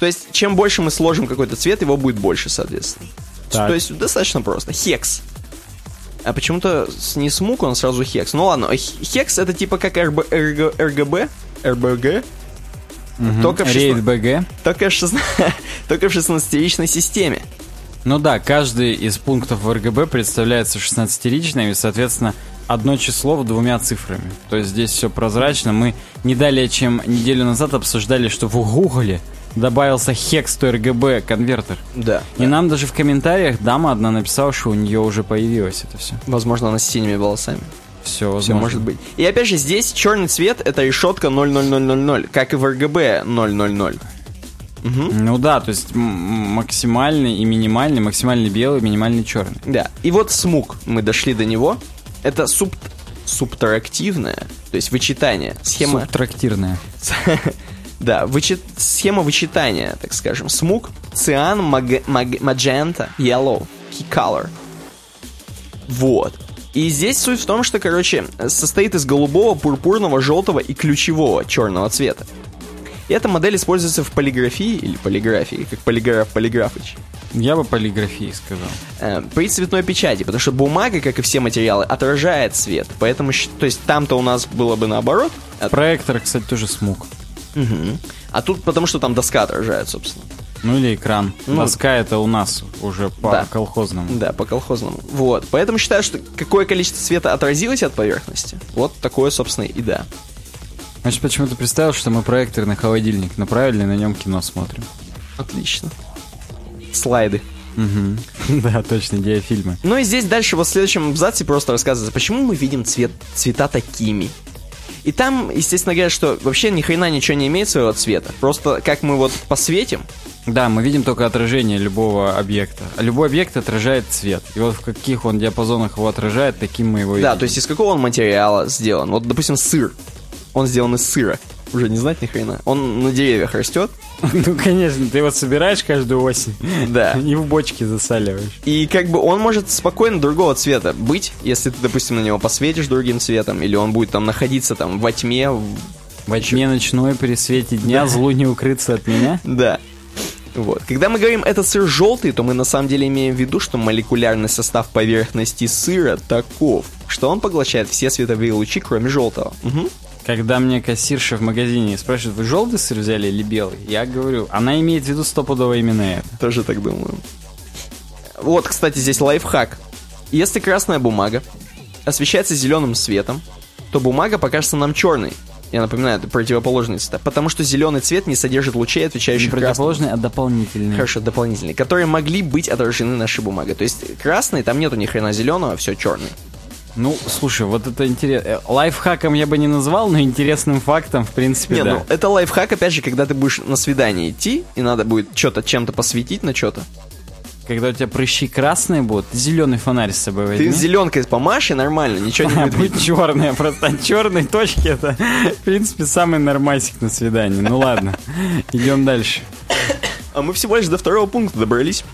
[SPEAKER 2] То есть, чем больше мы сложим какой-то цвет, его будет больше, соответственно.
[SPEAKER 1] Так.
[SPEAKER 2] То есть, достаточно просто. Хекс. А почему-то не смук, он сразу хекс. Ну ладно, хекс это типа как RB, RG, RGB, RBG, только в,
[SPEAKER 1] Рейд
[SPEAKER 2] 16
[SPEAKER 1] БГ.
[SPEAKER 2] только в 16 *laughs* только в 16 системе.
[SPEAKER 1] Ну да, каждый из пунктов в РГБ представляется 16-ричным, и, соответственно, одно число в двумя цифрами. То есть здесь все прозрачно. Мы не далее, чем неделю назад обсуждали, что в Гугле добавился хекс RGB конвертер.
[SPEAKER 2] Да.
[SPEAKER 1] И нам даже в комментариях дама одна написала, что у нее уже появилось это все.
[SPEAKER 2] Возможно, она с синими волосами.
[SPEAKER 1] Все,
[SPEAKER 2] Все может быть. И опять же, здесь черный цвет это решетка 00000, как и в RGB 000.
[SPEAKER 1] Ну да, то есть максимальный и минимальный, максимальный белый, минимальный черный.
[SPEAKER 2] Да. И вот смук, мы дошли до него. Это суб... субтрактивное, то есть вычитание. Схема...
[SPEAKER 1] Субтрактирная. *laughs*
[SPEAKER 2] Да, вычит... схема вычитания, так скажем. Смук, циан, маг... маг- magenta, yellow, key color. Вот. И здесь суть в том, что, короче, состоит из голубого, пурпурного, желтого и ключевого черного цвета. И эта модель используется в полиграфии или полиграфии, как полиграф Полиграфыч.
[SPEAKER 1] Я бы полиграфии сказал.
[SPEAKER 2] э, при цветной печати, потому что бумага, как и все материалы, отражает свет. Поэтому, то есть там-то у нас было бы наоборот. а,
[SPEAKER 1] Проектор, кстати, тоже смуг.
[SPEAKER 2] Мгм. А тут потому что там доска отражает, собственно.
[SPEAKER 1] Ну или экран.
[SPEAKER 2] Ну.
[SPEAKER 1] Доска это у нас уже по
[SPEAKER 2] Да.
[SPEAKER 1] колхозному.
[SPEAKER 2] Да, по колхозному. Вот. Поэтому считаю, что какое количество света отразилось от поверхности, вот такое, собственно, и да.
[SPEAKER 1] Значит, почему-то представил, что мы проектор на холодильник направили, и на нем кино смотрим.
[SPEAKER 2] Отлично. Слайды. *laughs*
[SPEAKER 1] Да, точно, диафильмы.
[SPEAKER 2] Ну и здесь дальше вот в следующем абзаце просто рассказывается, почему мы видим цвет, цвета такими. И там, естественно, говорят, что вообще ни хрена ничего не имеет своего цвета. Просто как мы вот посветим,
[SPEAKER 1] Да, мы видим только отражение любого объекта. А любой объект отражает цвет. И вот в каких он диапазонах его отражает, таким мы его и
[SPEAKER 2] да,
[SPEAKER 1] видим.
[SPEAKER 2] то есть из какого он материала сделан. Вот, допустим, сыр. Он сделан из сыра. Уже не знать ни хрена. Он на деревьях растет. *laughs*
[SPEAKER 1] Ну, конечно, ты его собираешь каждую осень
[SPEAKER 2] Да. *laughs*
[SPEAKER 1] и в бочке засаливаешь.
[SPEAKER 2] И как бы он может спокойно другого цвета быть, если ты, допустим, на него посветишь другим цветом, или он будет там находиться там во тьме. в-
[SPEAKER 1] Во тьме ночной при свете дня злу не укрыться от меня. *laughs*
[SPEAKER 2] Да. Вот. Когда мы говорим этот сыр желтый, то мы на самом деле имеем в виду, что молекулярный состав поверхности сыра таков, что он поглощает все световые лучи, кроме желтого. Мгм.
[SPEAKER 1] Когда мне кассирша в магазине спрашивает, вы желтый сыр взяли или белый? Я говорю, она имеет в виду стопудово именно это.
[SPEAKER 2] Тоже так думаю. Вот, кстати, здесь лайфхак. Если красная бумага освещается зеленым светом, то бумага покажется нам черной. Я напоминаю, это противоположный цвет. Потому что зеленый цвет не содержит лучей,
[SPEAKER 1] Не
[SPEAKER 2] отвечающих красному.
[SPEAKER 1] противоположный, а дополнительный.
[SPEAKER 2] Хорошо, дополнительные, которые могли быть отражены нашей бумагой. То есть красный, там нету ни хрена зеленого, все черный.
[SPEAKER 1] Ну, слушай, вот это интересно. Лайфхаком я бы не назвал, но интересным фактом, в принципе,
[SPEAKER 2] Не,
[SPEAKER 1] да.
[SPEAKER 2] ну это лайфхак, опять же, когда ты будешь на свидание идти, и надо будет что-то чем-то посветить на что-то.
[SPEAKER 1] Когда у тебя прыщи красные будут, зеленый фонарь с собой возьми.
[SPEAKER 2] Ты зеленкой помашь, и нормально, ничего не *laughs*
[SPEAKER 1] А,
[SPEAKER 2] будет видно.
[SPEAKER 1] будет черная, просто от черной точки это, в принципе, самый нормасик на свидании. Ну ладно, идем дальше.
[SPEAKER 2] А мы всего лишь до второго пункта добрались.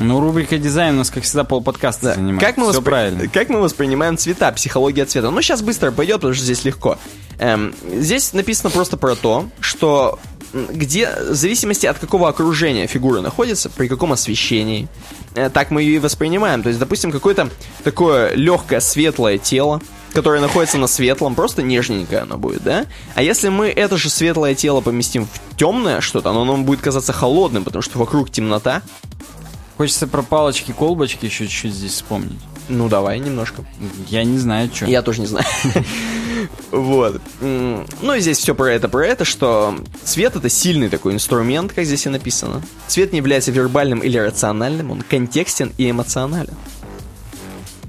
[SPEAKER 1] Ну, рубрика дизайн у нас, как всегда, полподкаста
[SPEAKER 2] Да.
[SPEAKER 1] занимает.
[SPEAKER 2] Как мы,
[SPEAKER 1] Все
[SPEAKER 2] воспри-
[SPEAKER 1] правильно.
[SPEAKER 2] как мы воспринимаем цвета, психология цвета? Ну, сейчас быстро пойдет, потому что здесь легко. Эм, здесь написано просто про то, что где, в зависимости от какого окружения фигура находится, при каком освещении, э, так мы ее и воспринимаем. То есть, допустим, какое-то такое легкое светлое тело, которое находится на светлом, просто нежненькое оно будет, да? А если мы это же светлое тело поместим в темное что-то, оно нам будет казаться холодным, потому что вокруг темнота.
[SPEAKER 1] Хочется про палочки-колбочки еще чуть-чуть здесь вспомнить.
[SPEAKER 2] Ну, давай немножко.
[SPEAKER 1] Я не знаю, что.
[SPEAKER 2] Я тоже не знаю. *laughs* Вот. Ну и здесь все про это, про это, что цвет это сильный такой инструмент, как здесь и написано. Цвет не является вербальным или рациональным, он контекстен и эмоционален.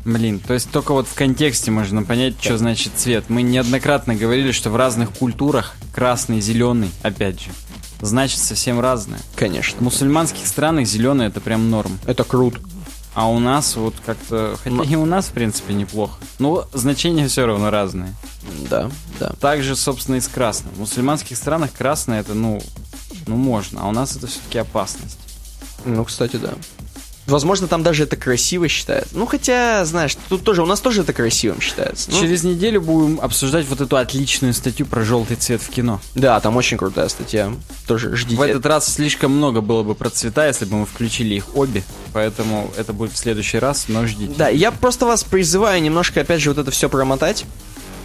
[SPEAKER 1] Блин, то есть только вот в контексте можно понять, что значит цвет. Мы неоднократно говорили, что в разных культурах красный, зеленый, опять же, значит совсем разное. В
[SPEAKER 2] Конечно.
[SPEAKER 1] мусульманских странах зеленый это прям норм.
[SPEAKER 2] Это круто.
[SPEAKER 1] А у нас вот как-то... Хотя и у нас, в принципе, неплохо. Но значения все равно разные.
[SPEAKER 2] Да, да.
[SPEAKER 1] Также, собственно, и с красным. В мусульманских странах красное это, ну, ну можно, а у нас это все-таки опасность.
[SPEAKER 2] Ну, кстати, да. Возможно, там даже это красиво считают. Ну, хотя, знаешь, тут тоже, у нас тоже это красивым считается. Ну,
[SPEAKER 1] Через неделю будем обсуждать вот эту отличную статью про желтый цвет в кино.
[SPEAKER 2] Да, там очень крутая статья. Тоже ждите.
[SPEAKER 1] В этот раз слишком много было бы про цвета, если бы мы включили их обе. Поэтому это будет в следующий раз, но ждите.
[SPEAKER 2] Да, я просто вас призываю немножко, опять же, вот это все промотать.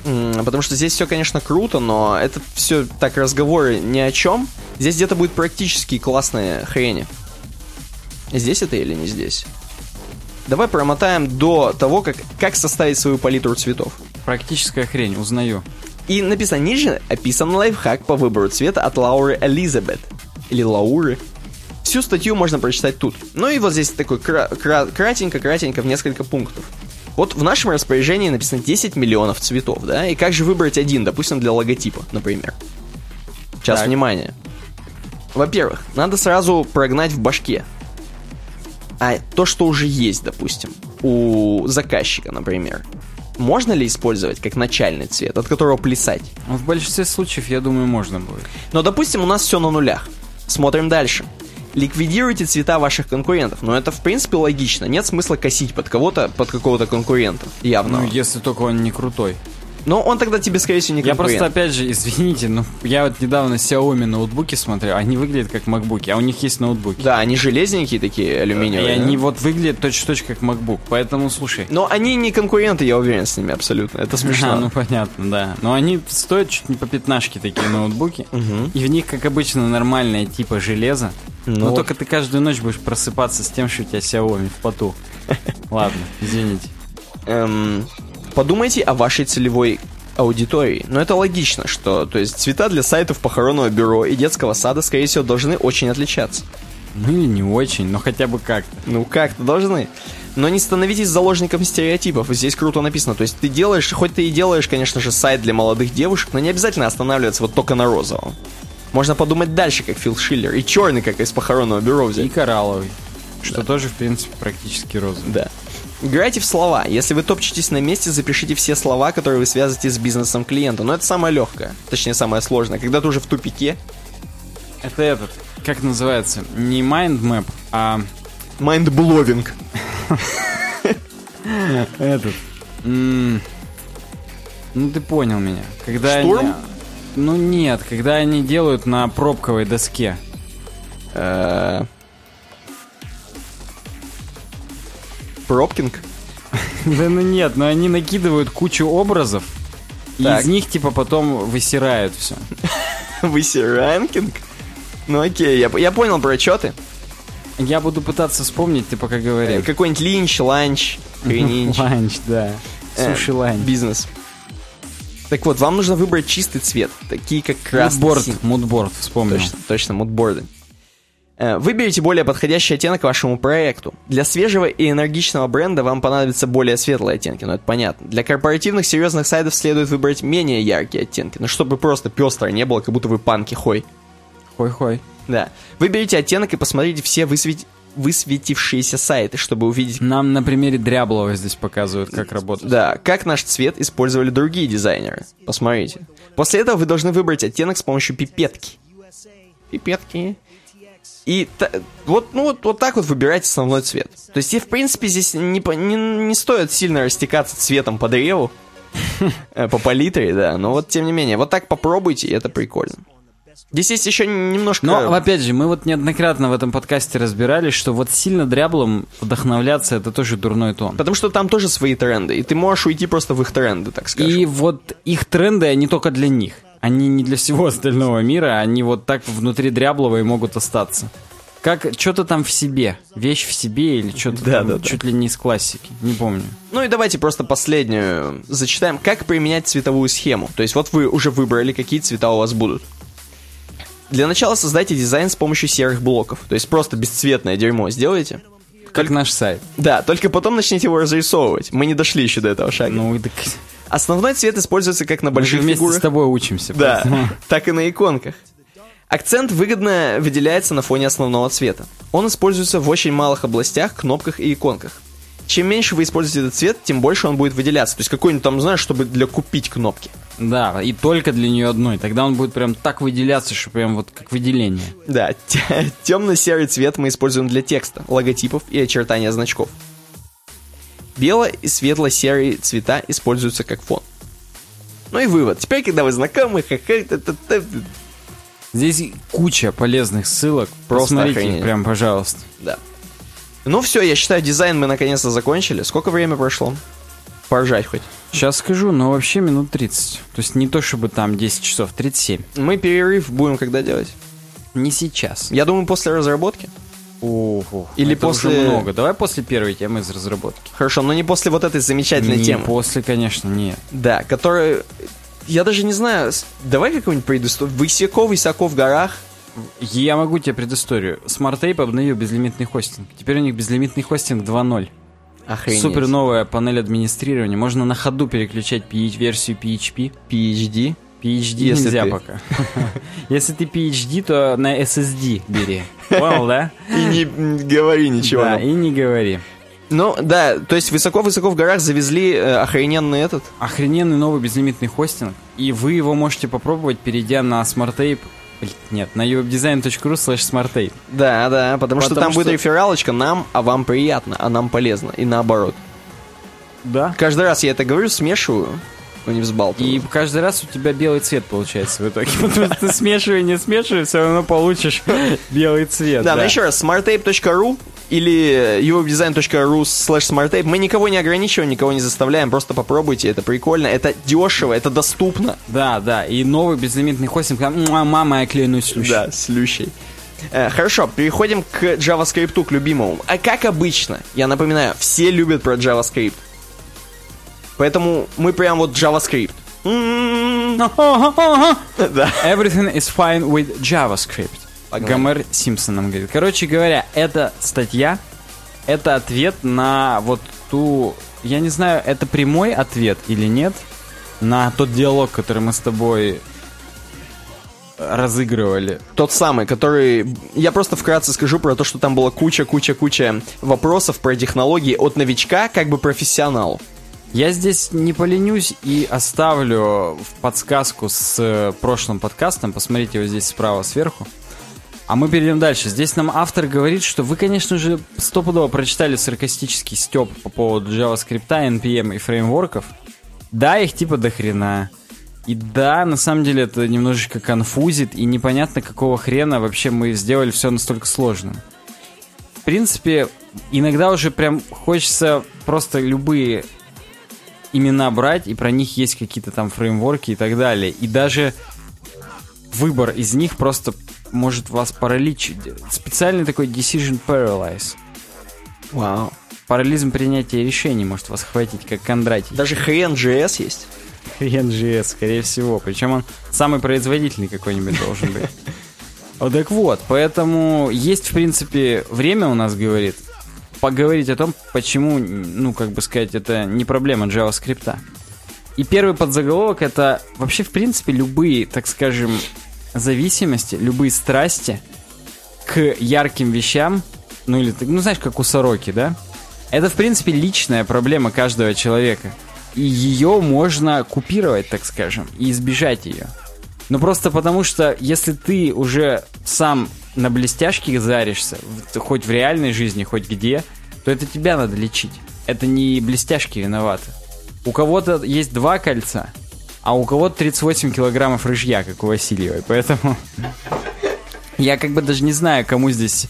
[SPEAKER 2] Потому что здесь все, конечно, круто, но это все так разговоры ни о чем. Здесь где-то будет практически классные хрени. Здесь это или не здесь? Давай промотаем до того, как, как составить свою палитру цветов.
[SPEAKER 1] Практическая хрень, узнаю.
[SPEAKER 2] И написано ниже, описан лайфхак по выбору цвета от Лауры Элизабет. Или Лауры. Всю статью можно прочитать тут. Ну и вот здесь такой кра- кра- кратенько-кратенько в несколько пунктов. Вот в нашем распоряжении написано 10 миллионов цветов, да? И как же выбрать один, допустим, для логотипа, например? Сейчас,
[SPEAKER 1] Так.
[SPEAKER 2] внимание. Во-первых, надо сразу прогнать в башке. А то, что уже есть, допустим, у заказчика, например, можно ли использовать как начальный цвет, от которого плясать?
[SPEAKER 1] В большинстве случаев, я думаю, можно будет.
[SPEAKER 2] Но, допустим, у нас все на нулях. Смотрим дальше. Ликвидируйте цвета ваших конкурентов. Но это, в принципе, логично. Нет смысла косить под кого-то, под какого-то конкурента. Явно.
[SPEAKER 1] Ну, если только он не крутой.
[SPEAKER 2] Но он тогда тебе, скорее всего, не
[SPEAKER 1] Я
[SPEAKER 2] конкурент.
[SPEAKER 1] просто, опять же, извините, но я вот недавно Xiaomi ноутбуки смотрел, они выглядят как макбуки, а у них есть ноутбуки.
[SPEAKER 2] Да, они железненькие такие,
[SPEAKER 1] И
[SPEAKER 2] алюминиевые.
[SPEAKER 1] они
[SPEAKER 2] да?
[SPEAKER 1] вот выглядят точь-в-точь как MacBook. Поэтому, слушай.
[SPEAKER 2] Но они не конкуренты, я уверен, с ними абсолютно. Это *laughs* смешно.
[SPEAKER 1] А, ну понятно, да. Но они стоят чуть не по пятнашке такие ноутбуки. И в них, как обычно, нормальное типа железо. Но
[SPEAKER 2] Ну,
[SPEAKER 1] только ты каждую ночь будешь просыпаться с тем, что у тебя Xiaomi в поту. *laughs* Ладно, извините.
[SPEAKER 2] эм, подумайте о вашей целевой аудитории. Но это логично, что то есть цвета для сайтов похоронного бюро и детского сада, скорее всего, должны очень отличаться.
[SPEAKER 1] Ну или не очень, но хотя бы как-то.
[SPEAKER 2] Ну как-то должны. Но не становитесь заложником стереотипов. Здесь круто написано. То есть ты делаешь, хоть ты и делаешь, конечно же, сайт для молодых девушек, но не обязательно останавливаться вот только на розовом. Можно подумать дальше, как Фил Шиллер, и черный, как из похоронного бюро взять.
[SPEAKER 1] И коралловый. Что тоже, в принципе, практически розовый.
[SPEAKER 2] Да. Играйте в слова. Если вы топчетесь на месте, запишите все слова, которые вы связываете с бизнесом клиента. Но это самое легкое. Точнее, самое сложное. Когда ты уже в тупике,
[SPEAKER 1] Это этот, как называется, не mind map, а
[SPEAKER 2] mindblowing.
[SPEAKER 1] этот. м, Ну ты понял меня. Когда
[SPEAKER 2] Штурм?
[SPEAKER 1] Ну нет, когда они делают на пробковой доске.
[SPEAKER 2] Пробкинг?
[SPEAKER 1] Да ну нет, но они накидывают кучу образов, и из них типа потом высирают все. *laughs*
[SPEAKER 2] Высиранкинг? Ну окей, я, я понял про что ты.
[SPEAKER 1] Я буду пытаться вспомнить, ты пока говори.
[SPEAKER 2] Э, Какой-нибудь линч, ланч, *laughs* хренинч.
[SPEAKER 1] Ланч, да.
[SPEAKER 2] Э,
[SPEAKER 1] Суши ланч.
[SPEAKER 2] Бизнес. Так вот, вам нужно выбрать чистый цвет, такие как красный. Moodboard,
[SPEAKER 1] moodboard, вспомнил.
[SPEAKER 2] Точно, точно, moodboard ы. Э, Выберите более подходящий оттенок вашему проекту. Для свежего и энергичного бренда вам понадобятся более светлые оттенки, но это понятно. Для корпоративных серьезных сайтов следует выбрать менее яркие оттенки, ну чтобы просто пестро не было, как будто вы панки хой.
[SPEAKER 1] Хой-хой.
[SPEAKER 2] Да. Выберите оттенок и посмотрите все высвет- высветившиеся сайты, чтобы увидеть,
[SPEAKER 1] Нам на примере Дряблова здесь показывают, как работать.
[SPEAKER 2] да, как наш цвет использовали другие дизайнеры. Посмотрите. После этого вы должны выбрать оттенок с помощью пипетки. Пипетки. И та- вот, ну, вот, вот так вот выбирать основной цвет. То есть, и, в принципе, здесь не, не, не стоит сильно растекаться цветом по древу, *laughs* э, по палитре, да. Но вот, тем не менее, вот так попробуйте, и это прикольно. Здесь есть еще немножко...
[SPEAKER 1] Но, опять же, мы вот неоднократно в этом подкасте разбирались, что вот сильно дряблом вдохновляться это тоже дурной тон.
[SPEAKER 2] Потому что там тоже свои тренды, и ты можешь уйти просто в их тренды, так скажем.
[SPEAKER 1] И вот их тренды, они только для них. Они не для всего остального мира, они вот так внутри дряблого и могут остаться. Как что-то там в себе, вещь в себе или что-то
[SPEAKER 2] Да,
[SPEAKER 1] там
[SPEAKER 2] да, да.
[SPEAKER 1] чуть ли не из классики, не помню.
[SPEAKER 2] Ну и давайте просто последнюю зачитаем. Как применять цветовую схему? То есть вот вы уже выбрали, какие цвета у вас будут. Для начала создайте дизайн с помощью серых блоков. То есть просто бесцветное дерьмо сделайте.
[SPEAKER 1] Как наш сайт.
[SPEAKER 2] Да, только потом начните его разрисовывать. Мы не дошли еще до этого шага.
[SPEAKER 1] Ну, так
[SPEAKER 2] Основной цвет используется как на
[SPEAKER 1] мы
[SPEAKER 2] больших
[SPEAKER 1] вместе
[SPEAKER 2] фигурах.
[SPEAKER 1] с тобой учимся.
[SPEAKER 2] Да,
[SPEAKER 1] поэтому- *laughs*
[SPEAKER 2] так и на иконках. Акцент выгодно выделяется на фоне основного цвета. Он используется в очень малых областях, кнопках и иконках. Чем меньше вы используете этот цвет, тем больше он будет выделяться. То есть какой-нибудь там, знаешь, чтобы для купить кнопки.
[SPEAKER 1] Да, и только для нее одной. Тогда он будет прям так выделяться, что прям вот как выделение.
[SPEAKER 2] Да, *laughs* темно-серый цвет мы используем для текста, логотипов и очертания значков. Бело- и светло-серые цвета используются как фон. Ну и вывод. Теперь, когда вы знакомы,
[SPEAKER 1] Здесь куча полезных ссылок.
[SPEAKER 2] Просто
[SPEAKER 1] Посмотрите,
[SPEAKER 2] охренеть.
[SPEAKER 1] прям, пожалуйста.
[SPEAKER 2] Да. Ну все, я считаю, дизайн мы наконец-то закончили. Сколько времени прошло? Поржать хоть.
[SPEAKER 1] Сейчас скажу, но вообще минут 30. То есть не то чтобы там 10 часов, 37.
[SPEAKER 2] Мы перерыв будем когда делать?
[SPEAKER 1] Не сейчас.
[SPEAKER 2] Я думаю, после разработки.
[SPEAKER 1] Ого.
[SPEAKER 2] Или
[SPEAKER 1] это уже
[SPEAKER 2] после-
[SPEAKER 1] много. Давай после первой темы из разработки.
[SPEAKER 2] Хорошо, но не после вот этой замечательной
[SPEAKER 1] не
[SPEAKER 2] темы.
[SPEAKER 1] после, конечно, нет.
[SPEAKER 2] Да, которая... Я даже не знаю, давай какую-нибудь предысторию. Высоко-высоко в горах.
[SPEAKER 1] Я могу тебе предысторию. SmartTape обновил безлимитный хостинг. Теперь у них безлимитный хостинг 2.0.
[SPEAKER 2] Охренеть.
[SPEAKER 1] Супер новая панель администрирования. Можно на ходу переключать версию PHP.
[SPEAKER 2] PhD.
[SPEAKER 1] PhD
[SPEAKER 2] Если
[SPEAKER 1] нельзя
[SPEAKER 2] ты-
[SPEAKER 1] пока. *laughs* Если ты PhD, то на SSD бери. *laughs* Понял, да?
[SPEAKER 2] И не говори ничего.
[SPEAKER 1] Да, и не говори.
[SPEAKER 2] Ну, да, то есть высоко-высоко в горах завезли э, охрененный этот.
[SPEAKER 1] Охрененный новый безлимитный хостинг. И вы его можете попробовать, перейдя на. Блин, Нет, на uwebdesign.ru slash smarttape.
[SPEAKER 2] Да, да, потому, что
[SPEAKER 1] Потому
[SPEAKER 2] там будет
[SPEAKER 1] что-
[SPEAKER 2] рефералочка нам, а вам приятно, а нам полезно. И наоборот.
[SPEAKER 1] Да.
[SPEAKER 2] Каждый раз я это говорю, смешиваю, но не взбалтываю.
[SPEAKER 1] И каждый раз у тебя белый цвет получается в итоге. *laughs* Потому что ты смешивай, не смешивай, все равно получишь *laughs* белый цвет.
[SPEAKER 2] Да, но еще раз, smarttape.ru или uwebdesign.ru slash smarttape. Мы никого не ограничиваем, никого не заставляем, просто попробуйте, это прикольно, это дешево, это доступно.
[SPEAKER 1] Да, да. И новый безлимитный хостинг. там, «Муа, Мама, я клянусь слушай.
[SPEAKER 2] Да, слющий. Э, хорошо, переходим к JavaScript, к любимому. А как обычно, я напоминаю, все любят про JavaScript. Поэтому мы прям вот JavaScript. *laughs*
[SPEAKER 1] Everything is fine with JavaScript. Гомер Симпсон нам говорит. Короче говоря, эта статья, это ответ на вот ту... Я не знаю, это прямой ответ или нет на тот диалог, который мы с тобой разыгрывали.
[SPEAKER 2] Тот самый, который... Я просто вкратце скажу про то, что там была куча-куча-куча вопросов про технологии от новичка как бы профессионалу.
[SPEAKER 1] Я здесь не поленюсь и оставлю в подсказку с э, прошлым подкастом. Посмотрите его здесь справа сверху. А мы перейдем дальше. Здесь нам автор говорит, что вы, конечно же, стопудово прочитали саркастический степ по поводу JavaScript, NPM и фреймворков. Да, их типа до хрена. И да, на самом деле это немножечко конфузит, и непонятно, какого хрена вообще мы сделали все настолько сложным. В принципе, иногда уже прям хочется просто любые имена брать, и про них есть какие-то там фреймворки и так далее. И даже выбор из них просто может вас параличить. Специальный такой decision paralyze.
[SPEAKER 2] Вау.
[SPEAKER 1] Парализм принятия решений может вас хватить, как Кондратий.
[SPEAKER 2] Даже хрен JS есть.
[SPEAKER 1] Хрен.js, скорее всего. Причем он самый производительный какой-нибудь должен быть. *laughs* Так вот, поэтому есть, в принципе, время у нас, говорит, поговорить о том, почему, ну, как бы сказать, это не проблема JavaScript. И первый подзаголовок это вообще, в принципе, любые, так скажем, зависимости, любые страсти к ярким вещам, ну или, ну знаешь, как у сороки, да? Это, в принципе, личная проблема каждого человека. И ее можно купировать, так скажем, и избежать ее. Ну просто потому что, если ты уже сам на блестяшке заришься, хоть в реальной жизни, хоть где, то это тебя надо лечить. Это не блестяшки виноваты. У кого-то есть два кольца, а у кого-то 38 килограммов рыжья, как у Васильевой. Поэтому я как бы даже не знаю, кому здесь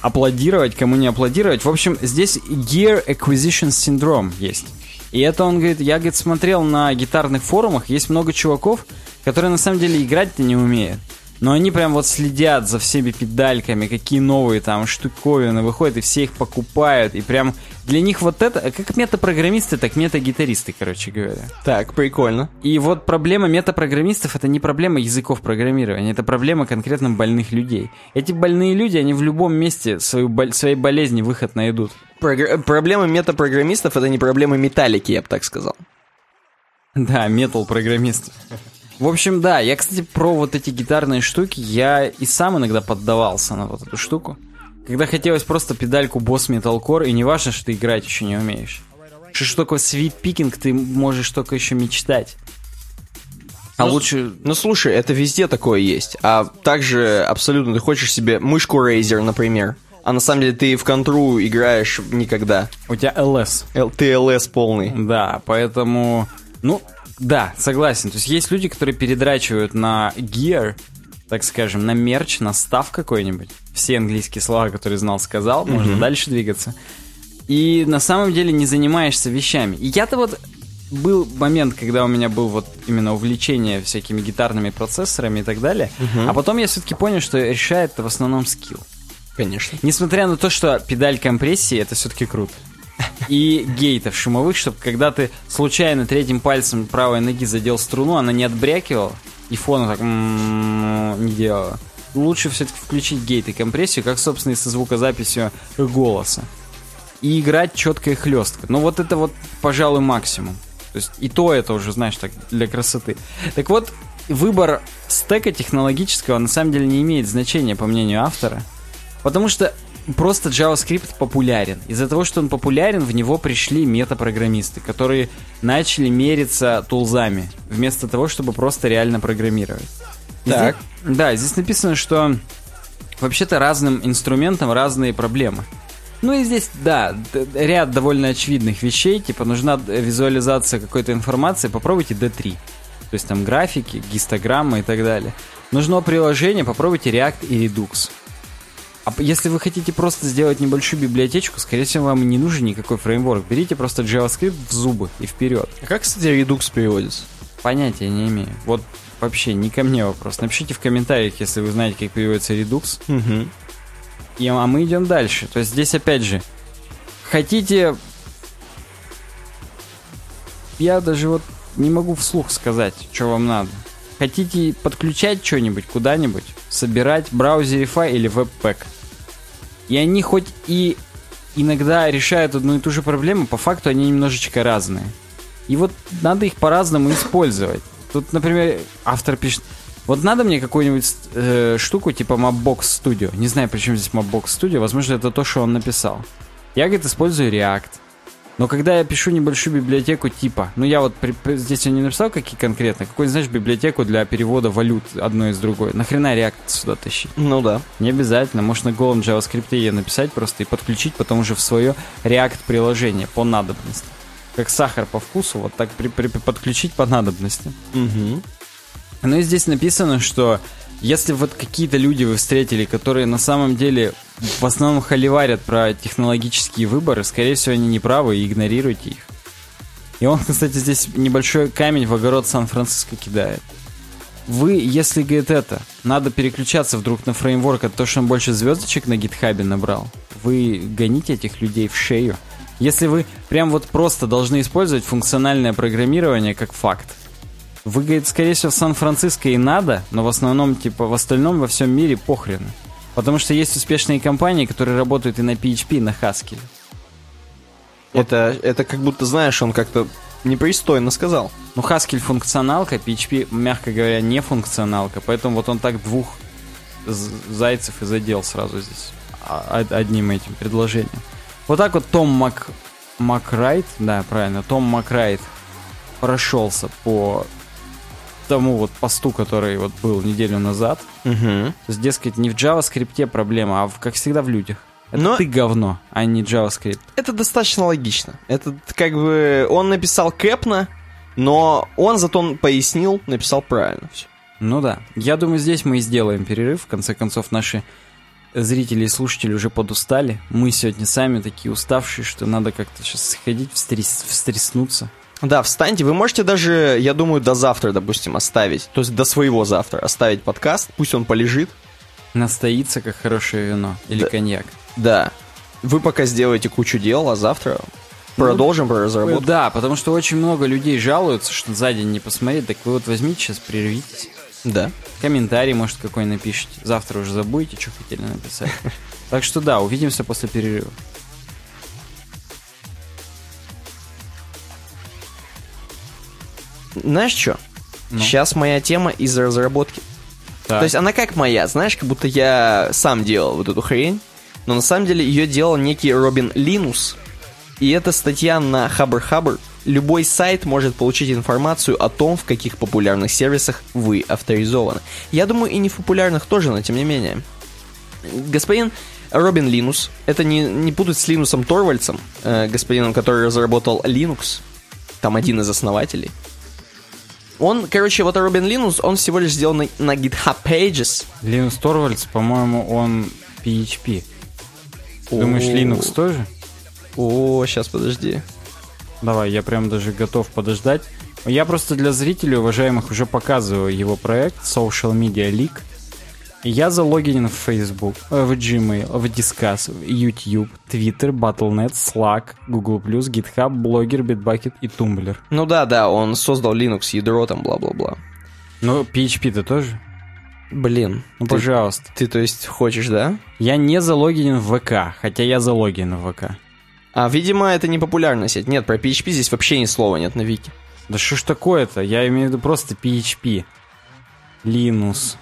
[SPEAKER 1] аплодировать, кому не аплодировать. В общем, здесь Gear Acquisition Syndrome есть. И это он говорит, я, говорит, смотрел на гитарных форумах, есть много чуваков, которые на самом деле играть-то не умеют. Но они прям вот следят за всеми педальками, какие новые там штуковины выходят, и все их покупают. И прям для них вот это, как метапрограммисты, так метагитаристы, короче говоря.
[SPEAKER 2] Так, прикольно.
[SPEAKER 1] И вот проблема метапрограммистов это не проблема языков программирования, это проблема конкретно больных людей. Эти больные люди, они в любом месте свою, бол- своей болезни выход найдут.
[SPEAKER 2] Прогр- Проблема метапрограммистов это не проблема металлики, я бы так сказал.
[SPEAKER 1] Да, метал-программист. В общем, да, я, кстати, про вот эти гитарные штуки, я и сам иногда поддавался на вот эту штуку. Когда хотелось просто педальку босс металкор, и не важно, что ты играть еще не умеешь. Что ж такое свит пикинг, ты можешь только еще мечтать. А
[SPEAKER 2] Ну,
[SPEAKER 1] лучше...
[SPEAKER 2] Ну слушай, это везде такое есть. А также абсолютно ты хочешь себе мышку Razer, например. А на самом деле ты в контру играешь никогда.
[SPEAKER 1] У тебя LS.
[SPEAKER 2] Л- Ты LS полный.
[SPEAKER 1] Да, поэтому... Ну, да, согласен. То есть есть люди, которые передрачивают на gear, так скажем, на мерч, на став какой-нибудь. Все английские слова, которые знал, сказал. Можно дальше двигаться. И на самом деле не занимаешься вещами. И я-то вот был момент, когда у меня был вот именно увлечение всякими гитарными процессорами и так далее. А потом я все-таки понял, что решает в основном скилл.
[SPEAKER 2] Конечно.
[SPEAKER 1] Несмотря на то, что педаль компрессии это все-таки круто. И гейтов шумовых, чтобы когда ты случайно третьим пальцем правой ноги задел струну, она не отбрякивала, и фона так м-м-м не делала. Лучше все-таки включить гейт и компрессию, как, собственно, и со звукозаписью голоса. И играть четко и хлестко. Но вот это вот, пожалуй, максимум. То есть и то это уже, знаешь, так для красоты. Так вот, выбор стека технологического на самом деле не имеет значения, по мнению автора. Потому что просто JavaScript популярен. Из-за того, что он популярен, в него пришли метапрограммисты, которые начали мериться тулзами, вместо того, чтобы просто реально программировать.
[SPEAKER 2] Так.
[SPEAKER 1] Здесь- да, здесь написано, что вообще-то разным инструментам разные проблемы. Ну и здесь, да, ряд довольно очевидных вещей, типа нужна визуализация какой-то информации, попробуйте D3. То есть там графики, гистограммы и так далее. Нужно приложение, попробуйте React и Redux. А если вы хотите просто сделать небольшую библиотечку, скорее всего, вам и не нужен никакой фреймворк. Берите просто JavaScript в зубы и вперед.
[SPEAKER 2] А как, кстати, Redux переводится?
[SPEAKER 1] Понятия не имею. Вот вообще не ко мне вопрос. Напишите в комментариях, если вы знаете, как переводится редукс.
[SPEAKER 2] Угу.
[SPEAKER 1] И, а мы идем дальше. То есть здесь опять же, хотите... Я даже вот не могу вслух сказать, что вам надо. Хотите подключать что-нибудь куда-нибудь, собирать браузерифай или веб-пэк. И они хоть и иногда решают одну и ту же проблему, по факту они немножечко разные. И вот надо их по-разному использовать. Тут, например, автор пишет, вот надо мне какую-нибудь э, штуку типа Mapbox Studio. Не знаю, почему здесь Mapbox Studio. Возможно, это то, что он написал. Я, говорит, использую React. Но когда я пишу небольшую библиотеку типа, ну я вот при, здесь он не написал какие конкретно, какой знаешь, библиотеку для перевода валют одной из другой. Нахрена React сюда тащить?
[SPEAKER 2] Ну да.
[SPEAKER 1] Не обязательно, можно на голом JavaScript ее написать просто и подключить потом уже в свое React приложение по надобности. Как сахар по вкусу, вот так при, при, подключить по надобности.
[SPEAKER 2] Угу.
[SPEAKER 1] Ну и здесь написано, что если вот какие-то люди вы встретили, которые на самом деле в основном холиварят про технологические выборы, скорее всего, они не правы, и игнорируйте их. И он, кстати, здесь небольшой камень в огород Сан-Франциско кидает. Вы, если, говорит, это, надо переключаться вдруг на фреймворк от того, что он больше звездочек на гитхабе набрал, вы гоните этих людей в шею. Если вы прям вот просто должны использовать функциональное программирование как факт, вы, говорит, скорее всего, в Сан-Франциско и надо, но в основном, типа, в остальном во всем мире похрен. Потому что есть успешные компании, которые работают и на PHP, и на Haskell.
[SPEAKER 2] Это, это как будто, знаешь, он как-то непристойно сказал.
[SPEAKER 1] Ну, Haskell функционалка, PHP, мягко говоря, не функционалка, поэтому вот он так двух зайцев и задел сразу здесь а, одним этим предложением. Вот так вот Том Мак... Макрайт, да, правильно, Том Макрайт прошелся по тому вот посту, который вот был неделю назад.
[SPEAKER 2] Угу.
[SPEAKER 1] То есть, дескать, не в JavaScript проблема, а в, как всегда в людях. Это
[SPEAKER 2] Но-
[SPEAKER 1] ты говно, а не JavaScript.
[SPEAKER 2] Это достаточно логично. Это как бы он написал Кэпна, но он зато пояснил, написал правильно все.
[SPEAKER 1] Ну да. Я думаю, здесь мы и сделаем перерыв. В конце концов, наши зрители и слушатели уже подустали. Мы сегодня сами такие уставшие, что надо как-то сейчас сходить, встряс- встреснуться.
[SPEAKER 2] Да, встаньте. Вы можете даже, я думаю, до завтра, допустим, оставить. То есть до своего завтра оставить подкаст. Пусть он полежит.
[SPEAKER 1] Настоится, как хорошее вино. Или
[SPEAKER 2] Да.
[SPEAKER 1] коньяк.
[SPEAKER 2] Да. Вы пока сделаете кучу дел, а завтра продолжим про разработку.
[SPEAKER 1] Да, потому что очень много людей жалуются, что за день не посмотреть. Так вы вот возьмите сейчас, прервитесь.
[SPEAKER 2] Да.
[SPEAKER 1] Комментарий, может, какой напишите. Завтра уже забудете, что хотели написать. *laughs* Так что да, увидимся после перерыва.
[SPEAKER 2] Знаешь что?
[SPEAKER 1] Ну.
[SPEAKER 2] Сейчас моя тема из разработки.
[SPEAKER 1] Так.
[SPEAKER 2] То есть она как моя, знаешь, как будто я сам делал вот эту хрень, но на самом деле ее делал некий Робин Линус. И это статья на Хабр Хабр. Любой сайт может получить информацию о том, в каких популярных сервисах вы авторизованы. Я думаю, и не в популярных тоже, но тем не менее. Господин Робин Линус, это не, не путать с Линусом Торвальдсом, э, господином, который разработал Linux, там один из основателей. Он, короче, вот Робин Линус, он всего лишь сделал на, на GitHub Pages.
[SPEAKER 1] Линус Торвальдс, по-моему, он PHP. Думаешь. Linux тоже?
[SPEAKER 2] О, сейчас подожди.
[SPEAKER 1] Давай, я прям даже готов подождать. Я просто для зрителей, уважаемых, уже показываю его проект Social Media League. Я залогинен в Facebook, э, в Gmail, в Discuss, в YouTube, Twitter, Battle.net, Slack, Google+, GitHub, Blogger, Bitbucket и Tumblr.
[SPEAKER 2] Ну да, да, он создал Linux, ядро там, бла-бла-бла.
[SPEAKER 1] Ну, PHP-то тоже?
[SPEAKER 2] Блин,
[SPEAKER 1] Ну,
[SPEAKER 2] ты,
[SPEAKER 1] пожалуйста.
[SPEAKER 2] ты, то есть, хочешь, да?
[SPEAKER 1] Я не залогинен в ВК, хотя я залогинен в ВК.
[SPEAKER 2] А, видимо, это не популярная сеть. Нет, про PHP здесь вообще ни слова нет на вики.
[SPEAKER 1] Да что ж такое-то? Я имею в виду просто PHP. Linux.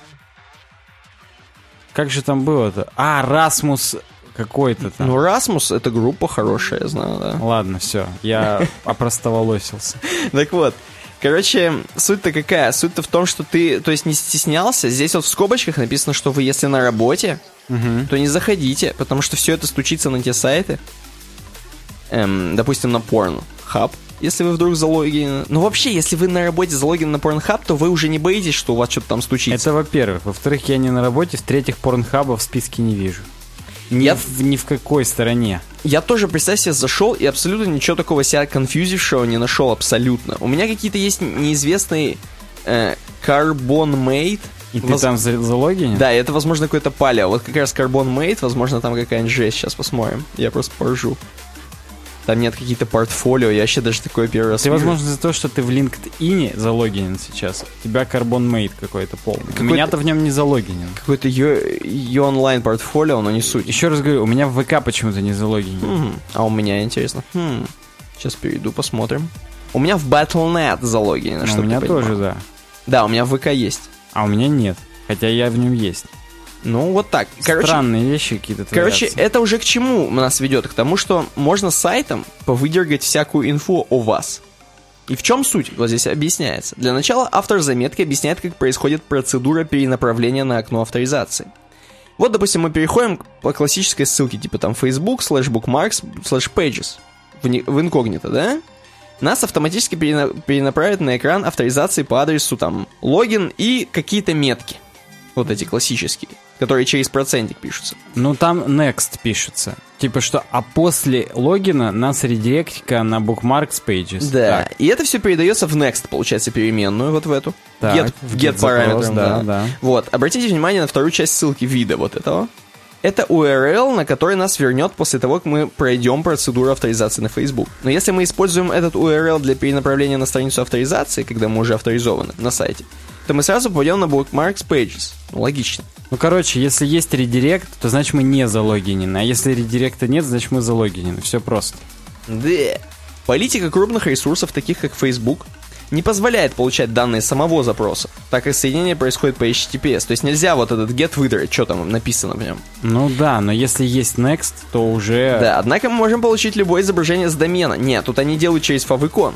[SPEAKER 1] Как же там было-то? А, Расмус какой-то там.
[SPEAKER 2] Ну, Rasmus — это группа хорошая, я знаю, да.
[SPEAKER 1] Ладно, все, я *laughs* опростоволосился.
[SPEAKER 2] Так вот, короче, суть-то какая? Суть-то в том, что ты, то есть, не стеснялся. Здесь вот в скобочках написано, что вы, если на работе,
[SPEAKER 1] Мгм.
[SPEAKER 2] то не заходите, потому что все это стучится на те сайты. Эм, допустим, на Pornhub, если вы вдруг залогинены. Ну, вообще, если вы на работе залогинены на Pornhub, то вы уже не боитесь, что у вас что-то там стучится.
[SPEAKER 1] Это во-первых. Во-вторых, я не на работе, в-третьих, порнхаба в списке не вижу. Ни,
[SPEAKER 2] Я-
[SPEAKER 1] в, ни в какой стороне.
[SPEAKER 2] Я тоже, представь себе, зашел и абсолютно ничего такого себя конфьюзившего не нашел абсолютно. У меня какие-то есть неизвестные э, Carbon Mate.
[SPEAKER 1] И ты
[SPEAKER 2] Воз-
[SPEAKER 1] там за- залогинен?
[SPEAKER 2] Да, это, возможно, какой-то палео. Вот как раз Carbon Mate, возможно, там какая-нибудь жесть. Сейчас посмотрим. Я просто поржу. Там нет какие-то портфолио, я вообще даже такое первый раз
[SPEAKER 1] Ты,
[SPEAKER 2] вижу.
[SPEAKER 1] возможно, за то, что ты в LinkedIn залогинен сейчас. У тебя Carbon Mate какой-то полный. У
[SPEAKER 2] Какой-то-
[SPEAKER 1] меня-то в нем не залогинен.
[SPEAKER 2] Какое-то ее онлайн портфолио, но не суть.
[SPEAKER 1] Еще раз говорю, у меня в ВК почему-то не залогинен.
[SPEAKER 2] Мгм. А у меня интересно. Хм. Сейчас перейду, посмотрим. У меня в Battle.net залогинено,
[SPEAKER 1] Ну, у меня тоже, да.
[SPEAKER 2] Да, у меня в ВК есть.
[SPEAKER 1] А у меня нет. Хотя я в нем есть.
[SPEAKER 2] Ну, вот так. Короче,
[SPEAKER 1] Странные вещи какие-то
[SPEAKER 2] Короче, это уже к чему нас ведет? К тому, что можно сайтом повыдергать всякую инфу о вас. И в чем суть? Вот здесь объясняется. Для начала автор заметки объясняет, как происходит процедура перенаправления на окно авторизации. Вот, допустим, мы переходим по классической ссылке, типа там Facebook, slash bookmarks, slash pages, в, не- в инкогнито, да? Нас автоматически перена- перенаправят на экран авторизации по адресу там логин и какие-то метки. Вот эти классические, которые через процентик пишутся.
[SPEAKER 1] Ну, там next пишется. Типа что, а после логина нас редиректика на bookmarks pages.
[SPEAKER 2] Да,
[SPEAKER 1] Так,
[SPEAKER 2] и это все передается в next, получается, переменную вот в эту.
[SPEAKER 1] Так,
[SPEAKER 2] get,
[SPEAKER 1] в get
[SPEAKER 2] get параметром,
[SPEAKER 1] запрос,
[SPEAKER 2] да.
[SPEAKER 1] да, да.
[SPEAKER 2] Вот, обратите внимание на вторую часть ссылки вида вот этого. Это URL, на который нас вернет после того, как мы пройдем процедуру авторизации на Facebook. Но если мы используем этот URL для перенаправления на страницу авторизации, когда мы уже авторизованы на сайте, то мы сразу попадем на Bookmarks Pages. Ну, логично.
[SPEAKER 1] Ну, короче, если есть редирект, то значит мы не залогинены. А если редиректа нет, значит мы залогинены. Все просто.
[SPEAKER 2] Да. Политика крупных ресурсов, таких как Facebook, не позволяет получать данные самого запроса, так как соединение происходит по HTTPS. То есть нельзя вот этот get выдрать, что там написано в нем.
[SPEAKER 1] Ну да, но если есть next, то уже...
[SPEAKER 2] Да, однако мы можем получить любое изображение с домена. Нет, тут они делают через favicon.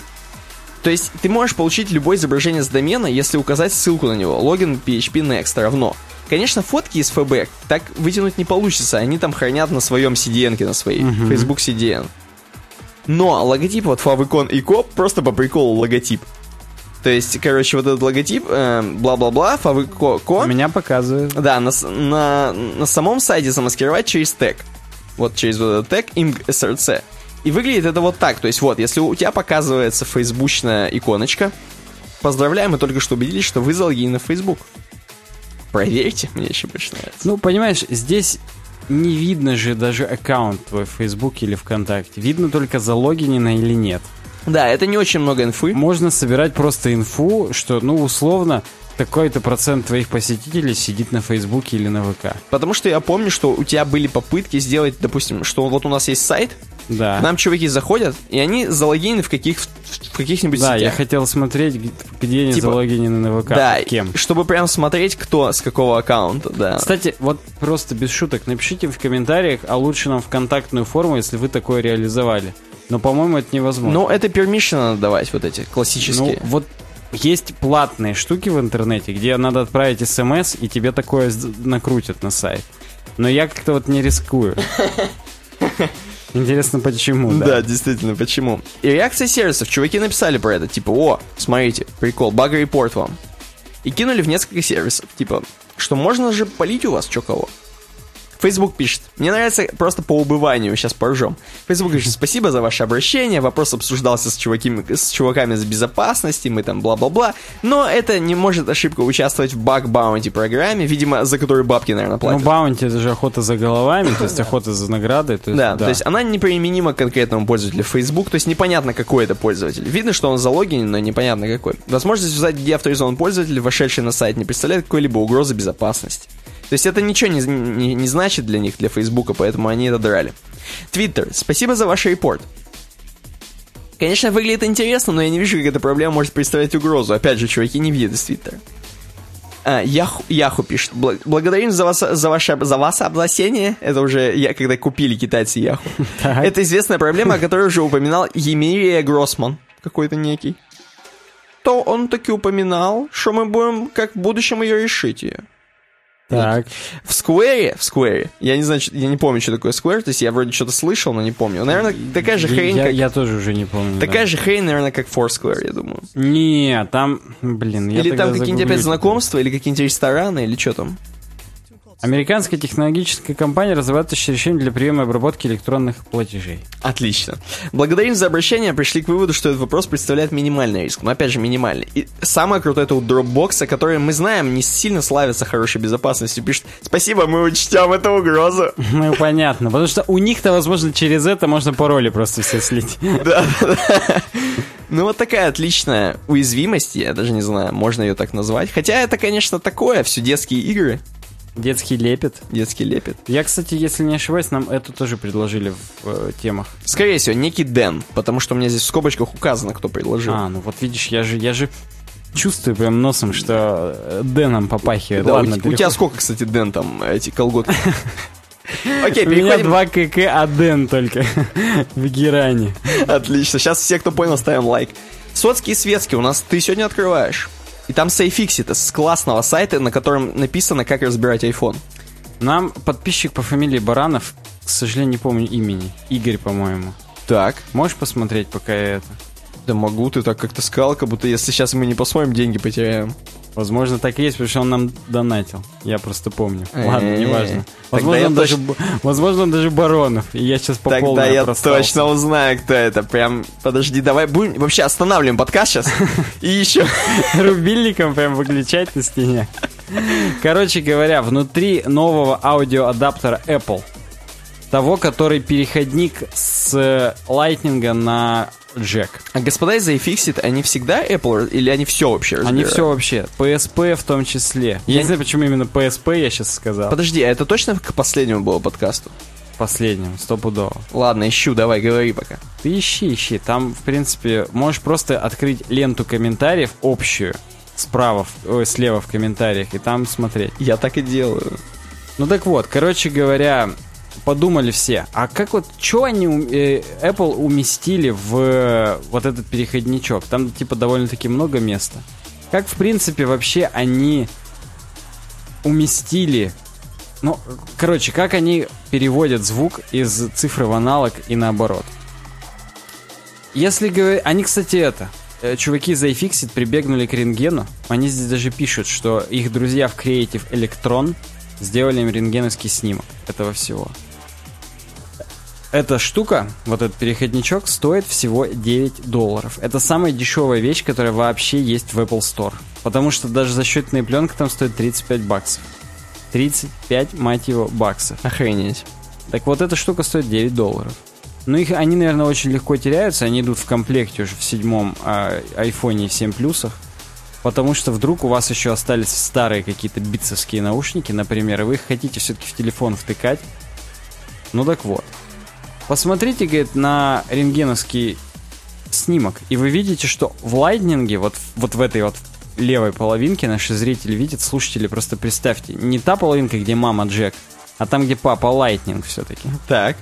[SPEAKER 2] То есть ты можешь получить любое изображение с домена, если указать ссылку на него. Логин PHP next равно. Конечно, фотки из FB так вытянуть не получится, они там хранят на своем CDN, на своей, Facebook CDN. Но логотип вот favicon и коп просто по приколу логотип. То есть, короче, вот этот логотип, э, бла-бла-бла, favicon,
[SPEAKER 1] Меня показывает.
[SPEAKER 2] да, на, на, на самом сайте замаскировать через тег. Вот через вот этот тег img src. И выглядит это вот так. То есть вот, если у тебя показывается фейсбучная иконочка, поздравляем, мы только что убедились, что вы залогинены в Facebook. Проверьте, мне еще больше нравится.
[SPEAKER 1] Ну, понимаешь, здесь не видно же даже аккаунт твой в Facebook или ВКонтакте. Видно только залогинено или нет.
[SPEAKER 2] Да, это не очень много инфы.
[SPEAKER 1] Можно собирать просто инфу, что, ну, условно, такой-то процент твоих посетителей сидит на Фейсбуке или на ВК.
[SPEAKER 2] Потому что я помню, что у тебя были попытки сделать, допустим, что вот у нас есть сайт,
[SPEAKER 1] Да.
[SPEAKER 2] к нам чуваки заходят, и они залогинены в, каких, в каких-нибудь
[SPEAKER 1] Да,
[SPEAKER 2] сетях.
[SPEAKER 1] я хотел смотреть, где они
[SPEAKER 2] Типа,
[SPEAKER 1] залогинены на ВК.
[SPEAKER 2] Да,
[SPEAKER 1] Кем.
[SPEAKER 2] чтобы прям смотреть, кто с какого аккаунта, да.
[SPEAKER 1] Кстати, вот просто без шуток, напишите в комментариях, а лучше нам в контактную форму, если вы такое реализовали. Но, по-моему, это невозможно.
[SPEAKER 2] Ну, это permission надо давать, вот эти
[SPEAKER 1] Ну,
[SPEAKER 2] классические.
[SPEAKER 1] вот есть платные штуки в интернете, где надо отправить смс, и тебе такое накрутят на сайт. Но я как-то вот не рискую. *laughs* Интересно, почему, да?
[SPEAKER 2] да, действительно, почему? И реакция сервисов. Чуваки написали про это, типа, о, смотрите, прикол, баг-репорт вам. И кинули в несколько сервисов, типа, что можно же полить у вас чё кого. Facebook пишет. Мне нравится просто по убыванию, сейчас поржем. Facebook пишет, спасибо за ваше обращение, вопрос обсуждался с, чуваками, с чуваками из безопасности, мы там бла-бла-бла, но это не может ошибка участвовать в баг-баунти программе, видимо, за которую бабки, наверное,
[SPEAKER 1] Ну,
[SPEAKER 2] платят.
[SPEAKER 1] баунти это же охота за головами, то есть охота за наградой. То есть,
[SPEAKER 2] Да, то есть она неприменима к конкретному пользователю Facebook, то есть непонятно, какой это пользователь. Видно, что он залогинен, но непонятно какой. Возможность узнать, где авторизован пользователь, вошедший на сайт, не представляет какой-либо угрозы безопасности. То есть это ничего не, не- не значит для них, для Фейсбука, поэтому они это драли. Твиттер, спасибо за ваш репорт. Конечно, выглядит интересно, но я не вижу, как эта проблема может представлять угрозу. Опять же, чуваки не видят из Твиттера. А, Яху, Яху пишет. «Бла- Благодарим за, вас, за, ваше, за вас обласение. Это уже я, когда купили китайцы Яху. *laughs* Это известная проблема, о которой уже упоминал Емирия Гроссман. Какой-то некий. То он таки упоминал, что мы будем как в будущем ее решить ее.
[SPEAKER 1] Так.
[SPEAKER 2] В Square, в Square, я не знаю, я не помню, что такое Square, то есть я вроде что-то слышал, но не помню. Наверное, такая же хрень,
[SPEAKER 1] я,
[SPEAKER 2] как...
[SPEAKER 1] я тоже уже не помню.
[SPEAKER 2] Такая
[SPEAKER 1] да.
[SPEAKER 2] же хрень, наверное, как Foursquare, я думаю.
[SPEAKER 1] Не, там, блин, я
[SPEAKER 2] или там какие-нибудь опять знакомства, или какие-нибудь рестораны, или что там.
[SPEAKER 1] Американская технологическая компания разрабатывающая решение для приема и обработки электронных платежей.
[SPEAKER 2] Отлично. Благодарим за обращение, пришли к выводу, что этот вопрос представляет минимальный риск. Но опять же, минимальный. И самое крутое это у Dropbox, который мы знаем, не сильно славится хорошей безопасностью. Пишет, спасибо, мы учтем эту угрозу. *laughs*
[SPEAKER 1] Ну, понятно. Потому что у них-то, возможно, через это можно пароли просто все слить. *laughs*
[SPEAKER 2] Да, да. Ну, вот такая отличная уязвимость, я даже не знаю, можно ее так назвать. Хотя это, конечно, такое, все детские игры.
[SPEAKER 1] Детский лепет.
[SPEAKER 2] Детский лепет.
[SPEAKER 1] Я, кстати, если не ошибаюсь, нам эту тоже предложили в э, темах.
[SPEAKER 2] Скорее всего, некий Дэн, потому что у меня здесь в скобочках указано, кто предложил.
[SPEAKER 1] А, ну вот видишь, я же, я же чувствую прям носом, что э, Дэном попахивает.
[SPEAKER 2] Да,
[SPEAKER 1] Ладно,
[SPEAKER 2] у, у тебя сколько, кстати, Дэн там, эти колготки? *laughs* Окей,
[SPEAKER 1] У меня. 2 КК, а Дэн только *laughs* в Геране.
[SPEAKER 2] Отлично. Сейчас все, кто понял, ставим лайк. Сотский и светский у нас ты сегодня открываешь. И там SafeXit с классного сайта, на котором написано, как разбирать iPhone.
[SPEAKER 1] Нам подписчик по фамилии Баранов, к сожалению, не помню имени. Игорь, по-моему.
[SPEAKER 2] Так.
[SPEAKER 1] Можешь посмотреть, пока я это...
[SPEAKER 2] Да могу, ты так как-то сказал, как будто если сейчас мы не посмотрим, деньги потеряем.
[SPEAKER 1] Возможно, так и есть, потому что он нам донатил. Я просто помню. Ладно,
[SPEAKER 2] Э-э-э.
[SPEAKER 1] неважно. Возможно, он даже, возможно, он даже Баронов. И я сейчас по
[SPEAKER 2] Тогда я точно узнаю, кто это. Прям, подожди, давай будем... Вообще останавливаем подкаст сейчас. *laughs* И еще... *laughs*
[SPEAKER 1] Рубильником прям выключать на стене. Короче говоря, внутри нового аудиоадаптера Apple, того, который переходник с э, Lightning на джек.
[SPEAKER 2] А господа из iFixit, они всегда Apple или они все вообще
[SPEAKER 1] Они
[SPEAKER 2] разбирают?
[SPEAKER 1] все вообще. PSP в том числе. Я
[SPEAKER 2] Я
[SPEAKER 1] не знаю, почему именно PSP я сейчас сказал.
[SPEAKER 2] Подожди, а это точно к последнему было подкасту?
[SPEAKER 1] Последним, стопудово.
[SPEAKER 2] Ладно, ищу, давай, говори пока.
[SPEAKER 1] Ты ищи, ищи. Там, в принципе, можешь просто открыть ленту комментариев общую, справа, ой, слева в комментариях, и там смотреть.
[SPEAKER 2] Я так и делаю.
[SPEAKER 1] Ну так вот, короче говоря, подумали все, а как вот, что они э, Apple уместили в вот этот переходничок? Там, типа, довольно-таки много места. Как, в принципе, вообще они уместили... Ну, короче, как они переводят звук из цифры в аналог и наоборот. Если говорить... Они, кстати, это... э, Чуваки из iFixit прибегнули к рентгену. Они здесь даже пишут, что их друзья в Creative Electron сделали им рентгеновский снимок этого всего. Эта штука, вот этот переходничок, стоит всего 9 долларов. Это самая дешевая вещь, которая вообще есть в Apple Store. Потому что даже защитная пленка там стоит 35 баксов. 35, мать его, баксов.
[SPEAKER 2] Охренеть.
[SPEAKER 1] Так вот, эта штука стоит 9 долларов. Ну, их, они, наверное, очень легко теряются. Они идут в комплекте уже в седьмом а, айфоне и в 7 плюсах. Потому что вдруг у вас еще остались старые какие-то Beats овские наушники, например, и вы их хотите все-таки в телефон втыкать. Ну так вот. Посмотрите, говорит, на рентгеновский снимок, и вы видите, что в Lightning е, вот, вот в этой вот левой половинке наши зрители видят, слушатели, просто представьте, не та половинка, где мама Джек, а там, где папа Lightning все-таки.
[SPEAKER 2] Так.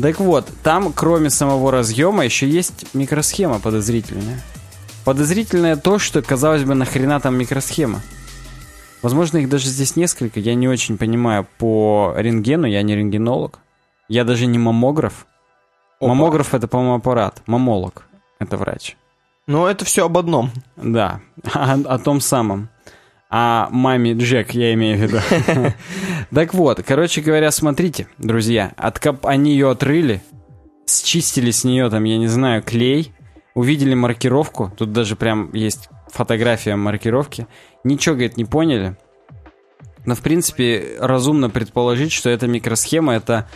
[SPEAKER 1] Так вот, там, кроме самого разъема, еще есть микросхема подозрительная. Подозрительное то, что, казалось бы, нахрена там микросхема. Возможно, их даже здесь несколько, я не очень понимаю по рентгену, я не рентгенолог. Я даже не маммограф.
[SPEAKER 2] Опа.
[SPEAKER 1] Маммограф это, по-моему, аппарат. Мамолог это врач.
[SPEAKER 2] Ну, это все об одном.
[SPEAKER 1] Да, о, *laughs* о том самом. А маме Джек, я имею в виду. *laughs* Так вот, короче говоря, смотрите, друзья, откоп... они ее отрыли, счистили с нее там, я не знаю, клей, увидели маркировку, тут даже прям есть фотография маркировки, ничего, говорит, не поняли. Но, в принципе, разумно предположить, что эта микросхема — это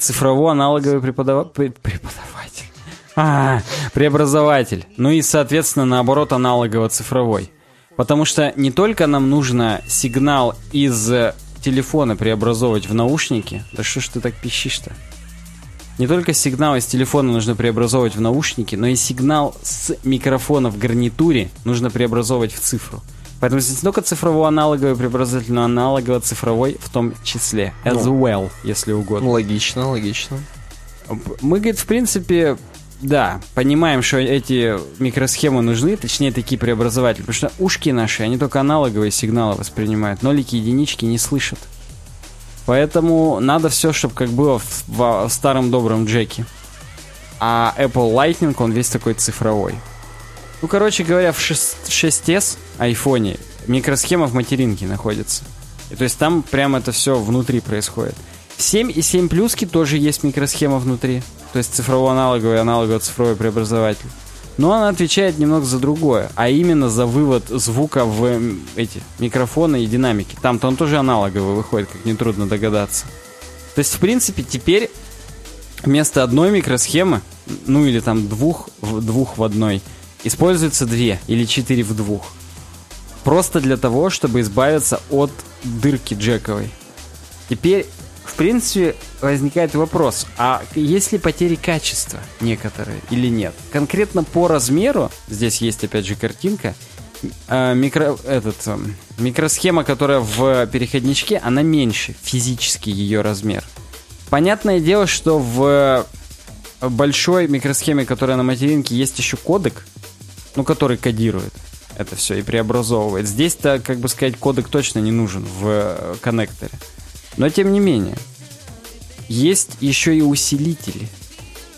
[SPEAKER 1] цифрово-аналоговый преподава- пре- преподаватель. А, преобразователь. Ну и, соответственно, наоборот, аналогово-цифровой. Потому что не только нам нужно сигнал из э, телефона преобразовывать в наушники. Да что ж ты так пищишь-то? Не только сигнал из телефона нужно преобразовывать в наушники, но и сигнал с микрофона в гарнитуре нужно преобразовывать в цифру. Поэтому здесь не только цифрово-аналоговый преобразователь, но аналогово-цифровой в том числе. As well, если угодно.
[SPEAKER 2] Ну, логично, логично.
[SPEAKER 1] Мы, говорит, в принципе, да, понимаем, что эти микросхемы нужны, точнее, такие преобразователи, потому что ушки наши, они только аналоговые сигналы воспринимают, нолики, единички не слышат. Поэтому надо все, чтобы как было в, в старом добром джеке. А Apple Lightning, он весь такой цифровой. Ну, короче говоря, в 6, 6s айфоне микросхема в материнке находится. И то есть там прямо это все внутри происходит. В 7 и 7 плюски тоже есть микросхема внутри. То есть цифрово-аналоговый аналогово-цифровой преобразователь. Но она отвечает немного за другое, а именно за вывод звука в эти микрофоны и динамики. Там-то он тоже аналоговый выходит, как нетрудно догадаться. То есть, в принципе, теперь вместо одной микросхемы, ну или там двух двух в одной, используется две или четыре в двух. Просто для того, чтобы избавиться от дырки джековой. Теперь, в принципе, возникает вопрос, а есть ли потери качества некоторые или нет? Конкретно по размеру, здесь есть опять же картинка, э, микро, этот, э, микросхема, которая в переходничке, она меньше, физически ее размер. Понятное дело, что в большой микросхеме, которая на материнке, есть еще кодек, ну, который кодирует это все и преобразовывает. Здесь-то, как бы сказать, кодек точно не нужен в э, коннекторе. Но тем не менее, есть еще и усилители.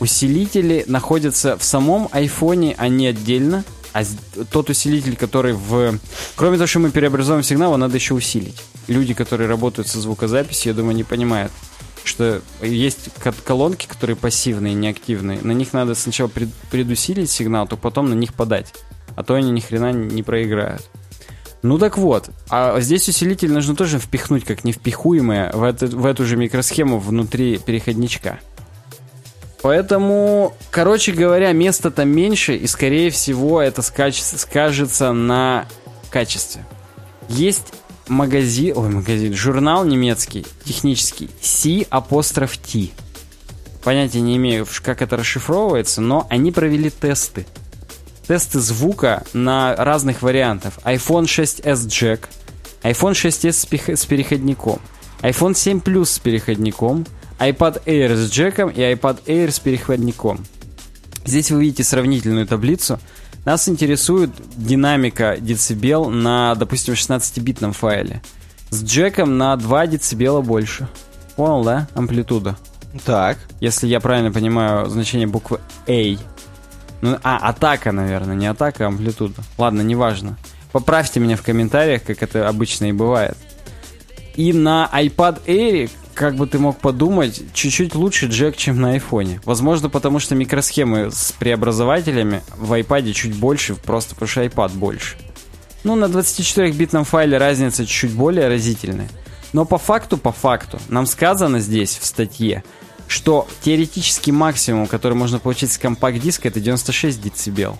[SPEAKER 1] Усилители находятся в самом айфоне, а не отдельно. А тот усилитель, который в... Кроме того, что мы преобразуем сигнал, его надо еще усилить. Люди, которые работают со звукозаписью, я думаю, не понимают, что есть ко- колонки, которые пассивные, неактивные. На них надо сначала пред- предусилить сигнал, то потом на них подать. А то они ни хрена не проиграют. Ну так вот, а здесь усилитель нужно тоже впихнуть как невпихуемое в, эту- в эту же микросхему внутри переходничка. Поэтому, короче говоря, места там меньше, и скорее всего это скач- скажется на качестве. Есть магазин, ой, магазин, журнал немецкий, технический, C апостроф T. Понятия не имею, как это расшифровывается, но они провели тесты тесты звука на разных вариантов. iPhone 6s джек, iPhone 6s с, пих- с переходником, iPhone 7 Plus с переходником, iPad Air с джеком и iPad Air с переходником. Здесь вы видите сравнительную таблицу. Нас интересует динамика децибел на, допустим, 16-битном файле. С джеком на 2 децибела больше. Понял, да? Амплитуда.
[SPEAKER 2] Так.
[SPEAKER 1] Если я правильно понимаю значение буквы A. Ну, а, атака, наверное, не атака, а амплитуда. Ладно, неважно. Поправьте меня в комментариях, как это обычно и бывает. И на iPad Air, как бы ты мог подумать, чуть-чуть лучше джек, чем на айфоне. Возможно, потому что микросхемы с преобразователями в iPad чуть больше, просто потому что iPad больше. Ну, на 24-битном файле разница чуть более разительная. Но по факту, по факту, нам сказано здесь, в статье, что теоретический максимум, который можно получить с компакт-диска, это 96 децибел.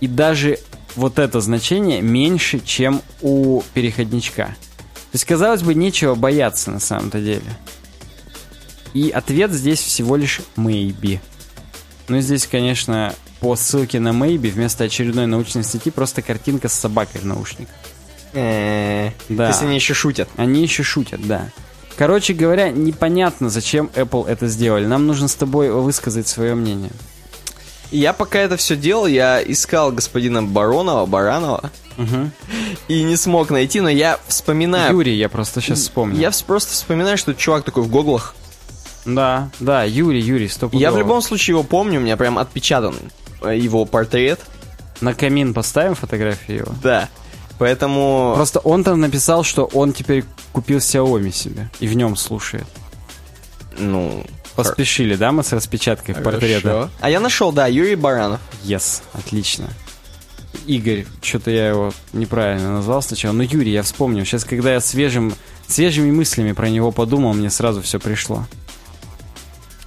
[SPEAKER 1] И даже вот это значение меньше, чем у переходничка. То есть, казалось бы, нечего бояться на самом-то деле. И ответ здесь всего лишь maybe. Ну, здесь, конечно, по ссылке на maybe вместо очередной научной статьи просто картинка с собакой в наушниках.
[SPEAKER 2] Э,
[SPEAKER 1] Да.
[SPEAKER 2] То есть они еще шутят.
[SPEAKER 1] Они еще шутят, да. Короче говоря, непонятно, зачем Apple это сделали. Нам нужно с тобой высказать свое мнение.
[SPEAKER 2] Я пока это все делал, я искал господина Баронова, Баранова, и не смог найти, но я вспоминаю...
[SPEAKER 1] Юрий, я просто сейчас вспомнил.
[SPEAKER 2] Я просто вспоминаю, что чувак такой в гоглах.
[SPEAKER 1] Да, да, Юрий, Юрий, стоп.
[SPEAKER 2] Я в любом случае его помню, у меня прям отпечатан э, его портрет.
[SPEAKER 1] На камин поставим фотографию его.
[SPEAKER 2] Да. Поэтому...
[SPEAKER 1] Просто он там написал, что он теперь купил Xiaomi себе и в нем слушает.
[SPEAKER 2] Ну...
[SPEAKER 1] Поспешили, да, мы с распечаткой портрета?
[SPEAKER 2] А я нашел, да, Юрий Баранов.
[SPEAKER 1] Yes, отлично. Игорь, что-то я его неправильно назвал сначала. Но Юрий, я вспомнил. Сейчас, когда я свежим, свежими мыслями про него подумал, мне сразу все пришло.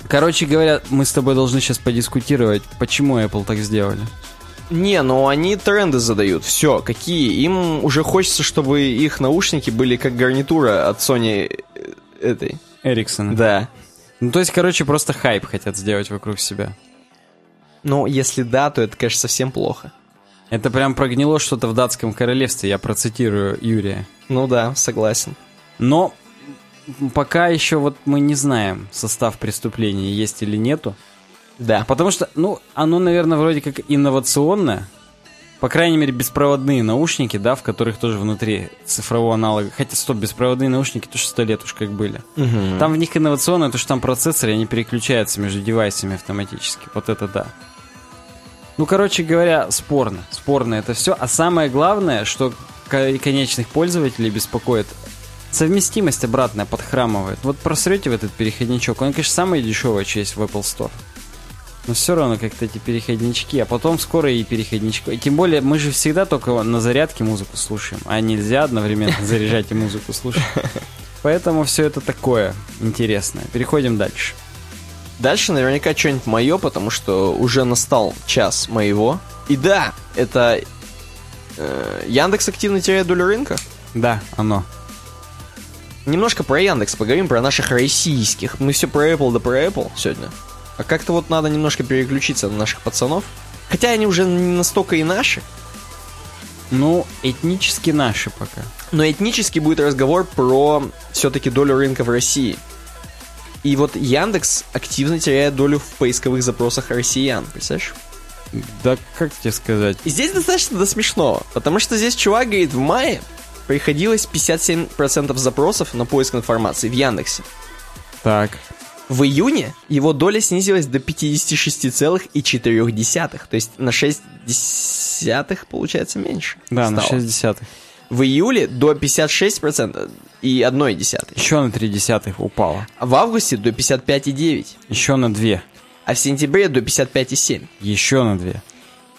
[SPEAKER 1] Короче говоря, мы с тобой должны сейчас подискутировать, почему Apple так сделали.
[SPEAKER 2] Не, ну они тренды задают. Все, какие? Им уже хочется, чтобы их наушники были как гарнитура от Sony э, этой.
[SPEAKER 1] Эриксон.
[SPEAKER 2] Да.
[SPEAKER 1] Ну, то есть, короче, просто хайп хотят сделать вокруг себя.
[SPEAKER 2] Ну, если да, то это, конечно, совсем плохо.
[SPEAKER 1] Это прям прогнило что-то в датском королевстве, я процитирую Юрия.
[SPEAKER 2] Ну да, согласен.
[SPEAKER 1] Но пока еще вот мы не знаем состав преступления, есть или нету.
[SPEAKER 2] Да.
[SPEAKER 1] Потому что, ну, оно, наверное, вроде как инновационное. По крайней мере, беспроводные наушники, да, в которых тоже внутри цифрового аналога. Хотя, стоп, беспроводные наушники тоже сто лет уж как были.
[SPEAKER 2] Мгм.
[SPEAKER 1] Там в них инновационное, то что там процессоры, они переключаются между девайсами автоматически. Вот это да. Ну, короче говоря, спорно. Спорно это все. А самое главное, что ко- конечных пользователей беспокоит, совместимость обратная подхрамывает. Вот просрете в этот переходничок, он, конечно, самый дешевый, что есть в Apple Store. Но все равно как-то эти переходнички, а потом скоро и переходнички. И тем более мы же всегда только на зарядке музыку слушаем, а нельзя одновременно *laughs* заряжать и музыку слушать. Поэтому все это такое интересное. Переходим дальше.
[SPEAKER 2] Дальше наверняка что-нибудь мое, потому что уже настал час моего. И да, это э, Яндекс активно теряет долю рынка.
[SPEAKER 1] Да, оно.
[SPEAKER 2] Немножко про Яндекс поговорим, про наших российских. Мы все про Apple да про Apple сегодня. А как-то вот надо немножко переключиться на наших пацанов. Хотя они уже не настолько и наши.
[SPEAKER 1] Ну, этнически наши пока.
[SPEAKER 2] Но этнически будет разговор про все-таки долю рынка в России. И вот Яндекс активно теряет долю в поисковых запросах россиян, представляешь?
[SPEAKER 1] Да как тебе сказать?
[SPEAKER 2] И здесь достаточно до смешного, потому что здесь чувак говорит, в мае приходилось 57% запросов на поиск информации в Яндексе.
[SPEAKER 1] Так.
[SPEAKER 2] В июне его доля снизилась до 56,4, то есть на 6 десятых, получается, меньше.
[SPEAKER 1] Да,
[SPEAKER 2] стало.
[SPEAKER 1] на 6 десятых.
[SPEAKER 2] В июле до 56% и 1 десятой.
[SPEAKER 1] Еще на 3 десятых упало.
[SPEAKER 2] А в августе до 55,9.
[SPEAKER 1] Еще на 2.
[SPEAKER 2] А в сентябре до 55,7.
[SPEAKER 1] Еще на 2.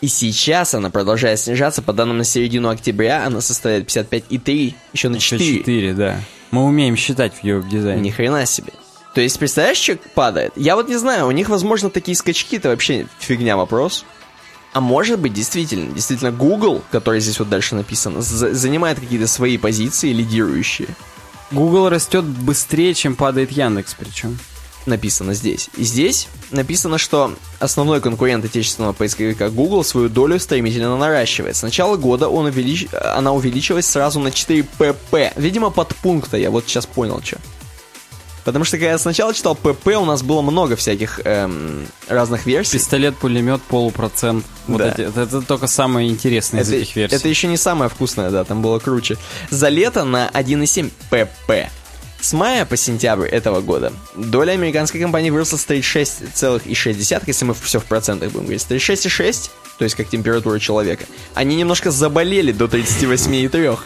[SPEAKER 2] И сейчас она продолжает снижаться. По данным на середину октября она составляет 55,3. Еще на 4.
[SPEAKER 1] 4, да. Мы умеем считать в веб-дизайне.
[SPEAKER 2] Ни хрена себе. То есть, представляешь, что падает? Я вот не знаю, у них, возможно, такие скачки, это вообще фигня вопрос. А может быть, действительно, действительно, Google, который здесь вот дальше написано, за- занимает какие-то свои позиции лидирующие.
[SPEAKER 1] Google растет быстрее, чем падает Яндекс, причем.
[SPEAKER 2] Написано здесь. И здесь написано, что основной конкурент отечественного поисковика Google свою долю стремительно наращивает. С начала года он увелич... она увеличилась сразу на 4 pp. Видимо, под пункта, я вот сейчас понял, что. Потому что когда я сначала читал pp, у нас было много всяких эм, разных версий.
[SPEAKER 1] Пистолет-пулемет, полупроцент. Вот
[SPEAKER 2] Да.
[SPEAKER 1] эти, это, это только самые интересные из
[SPEAKER 2] Это,
[SPEAKER 1] этих версий.
[SPEAKER 2] это еще не самое вкусное, да, там было круче. За лето на 1,7 pp. С мая по сентябрь этого года доля американской компании выросла с 36,6, если мы все в процентах будем говорить, с 36,6, то есть как температура человека, они немножко заболели до 38,3.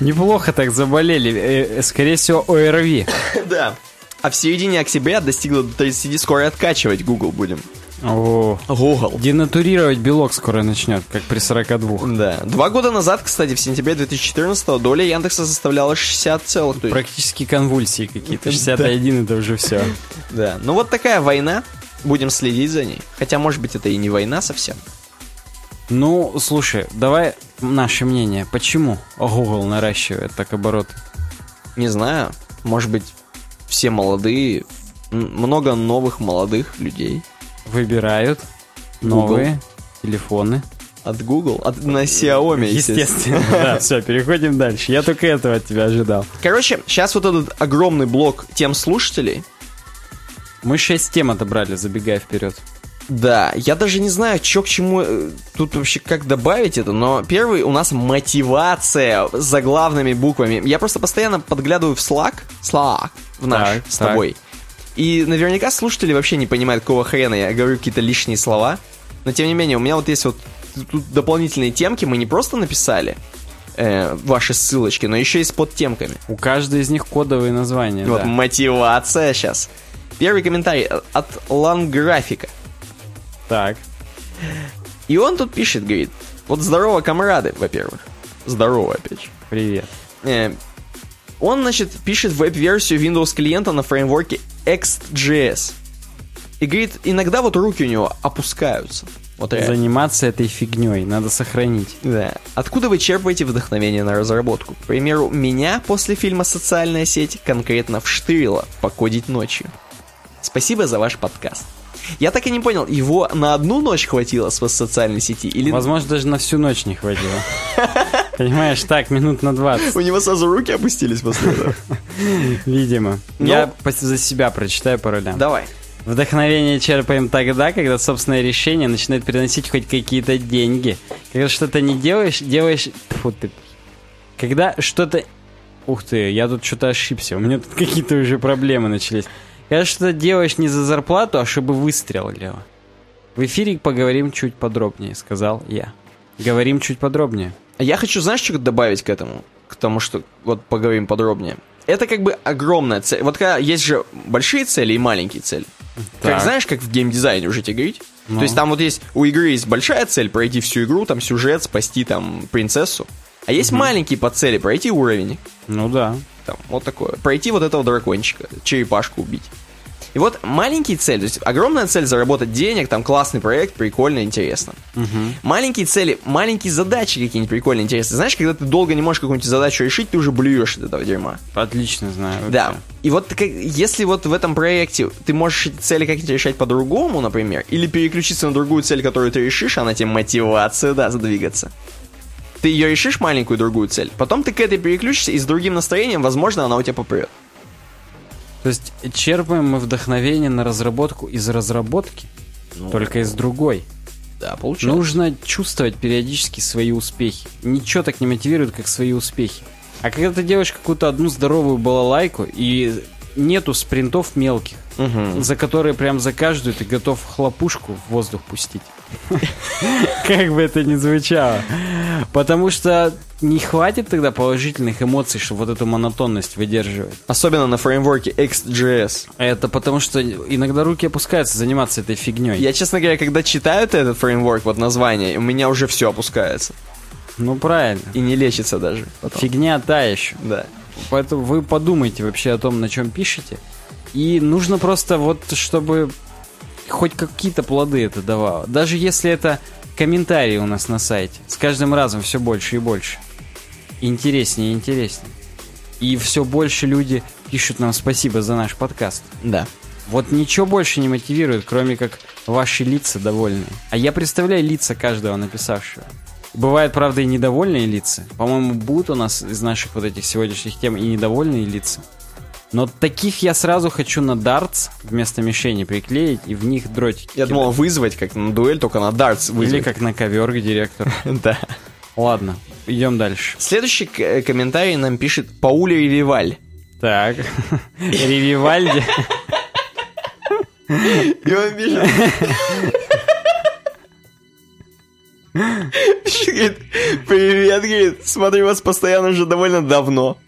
[SPEAKER 1] Неплохо так заболели. Э, э, скорее всего, ОРВИ. *laughs*
[SPEAKER 2] Да. А в середине октября достигло до 30, скоро откачивать Google будем.
[SPEAKER 1] О,
[SPEAKER 2] Google.
[SPEAKER 1] денатурировать белок скоро начнет, как при 42.
[SPEAKER 2] Да. Два года назад, кстати, в сентябре 2014 доля Яндекса составляла 60 целых. то
[SPEAKER 1] Практически конвульсии какие-то. *laughs* 61 это уже все.
[SPEAKER 2] Да, ну вот такая война. Будем следить за ней. Хотя, может быть, это и не война совсем.
[SPEAKER 1] Ну, слушай, давай наше мнение. Почему Google наращивает так обороты?
[SPEAKER 2] Не знаю, может быть, все молодые, много новых молодых людей
[SPEAKER 1] Выбирают новые телефоны.
[SPEAKER 2] от Google, от, на Xiaomi, естественно.
[SPEAKER 1] Естественно. *laughs* Да, все, переходим дальше. Я только этого от тебя ожидал.
[SPEAKER 2] Короче, сейчас вот этот огромный блок тем слушателей.
[SPEAKER 1] Мы 6 тем отобрали, забегая вперед.
[SPEAKER 2] Да, я даже не знаю, что к чему э, тут вообще как добавить это, но первый у нас мотивация с заглавными буквами. Я просто постоянно подглядываю в Slack, Slack, в наш
[SPEAKER 1] Так,
[SPEAKER 2] с
[SPEAKER 1] так.
[SPEAKER 2] тобой. И наверняка слушатели вообще не понимают, какого хрена я говорю какие-то лишние слова. Но тем не менее, у меня вот есть вот тут дополнительные темки, мы не просто написали э, ваши ссылочки, но еще и с подтемками.
[SPEAKER 1] У каждой из них кодовые названия.
[SPEAKER 2] Вот
[SPEAKER 1] да.
[SPEAKER 2] мотивация сейчас. Первый комментарий от Ланграфика.
[SPEAKER 1] Так.
[SPEAKER 2] И он тут пишет, говорит, вот здорово, комрады, во-первых. Здорово, опять же.
[SPEAKER 1] Привет.
[SPEAKER 2] Э, он, значит, пишет веб-версию Windows клиента на фреймворке Next.js. И говорит, иногда вот руки у него опускаются. Вот реально.
[SPEAKER 1] Заниматься этой фигней надо сохранить.
[SPEAKER 2] Да. Откуда вы черпаете вдохновение на разработку? К примеру, меня после фильма «Социальная сеть» конкретно вштырило покодить ночью. Спасибо за ваш подкаст. Я так и не понял, его на одну ночь хватило с социальной сети? Или
[SPEAKER 1] Возможно, даже на всю ночь не хватило. Понимаешь, так, минут на 20,
[SPEAKER 2] у него сразу руки опустились после этого?
[SPEAKER 1] видимо.
[SPEAKER 2] Ну-
[SPEAKER 1] Я за себя прочитаю по ролям.
[SPEAKER 2] Давай.
[SPEAKER 1] Вдохновение черпаем тогда, когда собственное решение начинает приносить хоть какие-то деньги. Когда что-то не делаешь, делаешь... Фу ты. Когда что-то... Ух ты, я тут что-то ошибся. У меня тут какие-то уже проблемы начались. Когда что-то делаешь не за зарплату, а чтобы выстрелило. В эфире поговорим чуть подробнее, сказал я. Говорим чуть подробнее.
[SPEAKER 2] А Я хочу, знаешь, что добавить к этому? К тому, что вот поговорим подробнее. это как бы огромная цель. Вот когда есть же большие цели и маленькие цели. Как
[SPEAKER 1] Так.
[SPEAKER 2] знаешь, как в геймдизайне уже тебе говорить?
[SPEAKER 1] Ну.
[SPEAKER 2] То есть там вот есть, у игры есть большая цель, пройти всю игру, там сюжет, спасти там принцессу. А есть маленькие подцели, пройти уровень.
[SPEAKER 1] Ну да.
[SPEAKER 2] Там, вот такое. Пройти вот этого дракончика, черепашку убить. И вот маленькие цели, то есть огромная цель заработать денег, там классный проект, прикольно, интересно. Маленькие цели, маленькие задачи какие-нибудь прикольные, интересные. Знаешь, когда ты долго не можешь какую-нибудь задачу решить, ты уже блюешь от этого дерьма.
[SPEAKER 1] Отлично знаю.
[SPEAKER 2] Да.
[SPEAKER 1] вообще.
[SPEAKER 2] И вот как- если вот в этом проекте ты можешь цели как-нибудь решать по-другому, например, или переключиться на другую цель, которую ты решишь, она тебе мотивация даст двигаться. Ты ее решишь, маленькую другую цель, потом ты к этой переключишься, и с другим настроением, возможно, она у тебя попрет.
[SPEAKER 1] То есть черпаем мы вдохновение на разработку из разработки, только из другой.
[SPEAKER 2] Да, получается.
[SPEAKER 1] Нужно чувствовать периодически свои успехи. Ничего так не мотивирует, как свои успехи. А когда ты делаешь какую-то одну здоровую балалайку, и нету спринтов мелких, за которые прям за каждую ты готов хлопушку в воздух пустить. *laughs* Как бы это ни звучало. Потому что не хватит тогда положительных эмоций, чтобы вот эту монотонность выдерживать.
[SPEAKER 2] Особенно на фреймворке XJS.
[SPEAKER 1] Это потому что иногда руки опускаются заниматься этой фигней.
[SPEAKER 2] Я, честно говоря, когда читаю этот фреймворк, вот название, у меня уже все опускается.
[SPEAKER 1] Ну правильно.
[SPEAKER 2] И не лечится даже. потом.
[SPEAKER 1] Фигня та еще.
[SPEAKER 2] Да.
[SPEAKER 1] Поэтому вы подумайте вообще о том, на чем пишете. И нужно просто вот, чтобы хоть какие-то плоды это давало. Даже если это комментарии у нас на сайте. С каждым разом все больше и больше. Интереснее и интереснее. И все больше люди пишут нам спасибо за наш подкаст.
[SPEAKER 2] Да.
[SPEAKER 1] Вот ничего больше не мотивирует, кроме как ваши лица довольные. А я представляю лица каждого написавшего. Бывают, правда, и недовольные лица. По-моему, будут у нас из наших вот этих сегодняшних тем и недовольные лица. Но таких я сразу хочу на дартс вместо мишени приклеить и в них дротики.
[SPEAKER 2] Я
[SPEAKER 1] кидать.
[SPEAKER 2] думал вызвать как на дуэль, только на дартс вызвать.
[SPEAKER 1] Или как на ковер к директору. *laughs*
[SPEAKER 2] Да.
[SPEAKER 1] Ладно, идем дальше.
[SPEAKER 2] Следующий э, комментарий нам пишет Паули Ревиваль.
[SPEAKER 1] Так. *laughs* Ревивальди.
[SPEAKER 2] И он пишет... Пишет, говорит, Привет, говорит, смотрю вас постоянно уже довольно давно.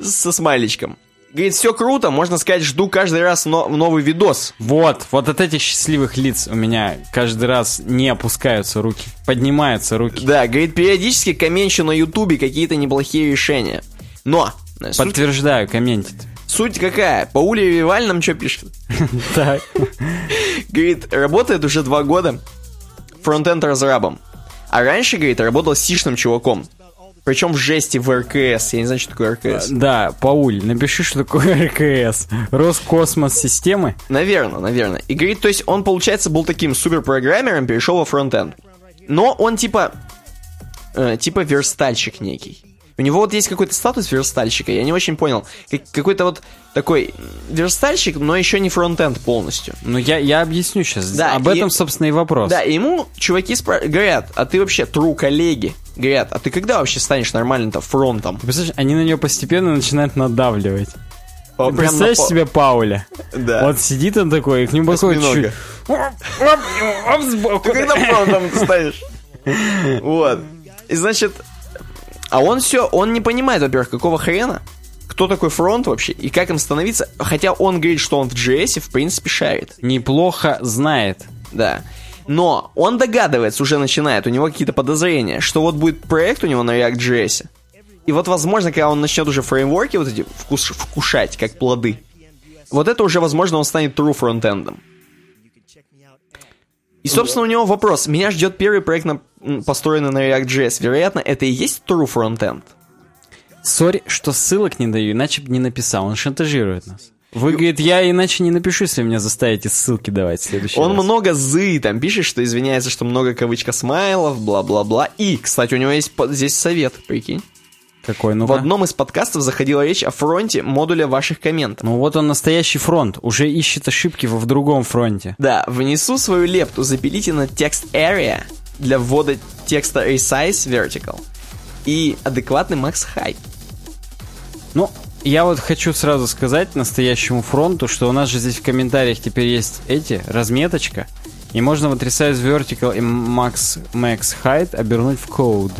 [SPEAKER 2] Со смайличком. Говорит, все круто, можно сказать, жду каждый раз но- новый видос.
[SPEAKER 1] Вот, вот от этих счастливых лиц у меня каждый раз не опускаются руки, поднимаются руки.
[SPEAKER 2] Да, говорит, периодически комменчу на ютубе какие-то неплохие решения. Но, э, суть,
[SPEAKER 1] Подтверждаю, комментит.
[SPEAKER 2] суть какая? Паули Ревиваль нам что пишет? *laughs*
[SPEAKER 1] Так. *laughs*
[SPEAKER 2] Говорит, работает уже два года фронтенд разрабом. А раньше, говорит, работал сишным чуваком. Причем в жести в РКС. Я не знаю, что такое РКС.
[SPEAKER 1] Да, Пауль, напиши, что такое *laughs* РКС. Роскосмос системы.
[SPEAKER 2] Наверное, наверное. И говорит, то есть он, получается, был таким суперпрограммером, перешел во фронтенд. Но он типа... э, типа верстальщик некий. У него вот есть какой-то статус верстальщика, я не очень понял. Как- какой-то вот такой верстальщик, но еще не фронтенд полностью.
[SPEAKER 1] Ну, я, я объясню сейчас.
[SPEAKER 2] Да,
[SPEAKER 1] Об
[SPEAKER 2] и-
[SPEAKER 1] этом, собственно, и вопрос.
[SPEAKER 2] Да, и ему чуваки спра- говорят, а ты вообще true коллеги? Говорят, а ты когда вообще станешь нормальным-то фронтом?
[SPEAKER 1] Представляешь, они на нее постепенно начинают надавливать.
[SPEAKER 2] О, прям
[SPEAKER 1] Представляешь
[SPEAKER 2] на
[SPEAKER 1] себе Пауля?
[SPEAKER 2] Да.
[SPEAKER 1] Вот сидит он такой, и к нему подходит чуть...
[SPEAKER 2] Ты когда фронтом ты станешь? Вот. И значит, а он все, он не понимает, во-первых, какого хрена, кто такой фронт вообще, и как им становиться, хотя он говорит, что он в JS, в принципе, шарит.
[SPEAKER 1] Неплохо знает.
[SPEAKER 2] Да. Но он догадывается, уже начинает, у него какие-то подозрения, что вот будет проект у него на React.js. И вот, возможно, когда он начнет уже фреймворки вот эти вкус, вкушать, как плоды, вот это уже, возможно, он станет true фронтендом. И, собственно, у него вопрос. Меня ждет первый проект, на, построенный на React.js. Вероятно, это и есть true фронтенд.
[SPEAKER 1] Сори, что ссылок не даю, иначе бы не написал. Он шантажирует нас. Вы, говорит, я иначе не напишу, если меня заставите ссылки давать в следующий
[SPEAKER 2] Он
[SPEAKER 1] раз.
[SPEAKER 2] много зы, там пишет, что извиняется, что много кавычка смайлов, бла-бла-бла. И, кстати, у него есть здесь совет, прикинь.
[SPEAKER 1] Какой, ну
[SPEAKER 2] В одном из подкастов заходила речь о фронте модуля ваших комментов.
[SPEAKER 1] Ну вот он настоящий фронт, уже ищет ошибки во в другом фронте.
[SPEAKER 2] Да, внесу свою лепту, запилите на текст area для ввода текста resize vertical и адекватный max height.
[SPEAKER 1] Ну, я вот хочу сразу сказать настоящему фронту, что у нас же здесь в комментариях теперь есть эти, разметочка, и можно вот resize vertical и max, max height обернуть в code.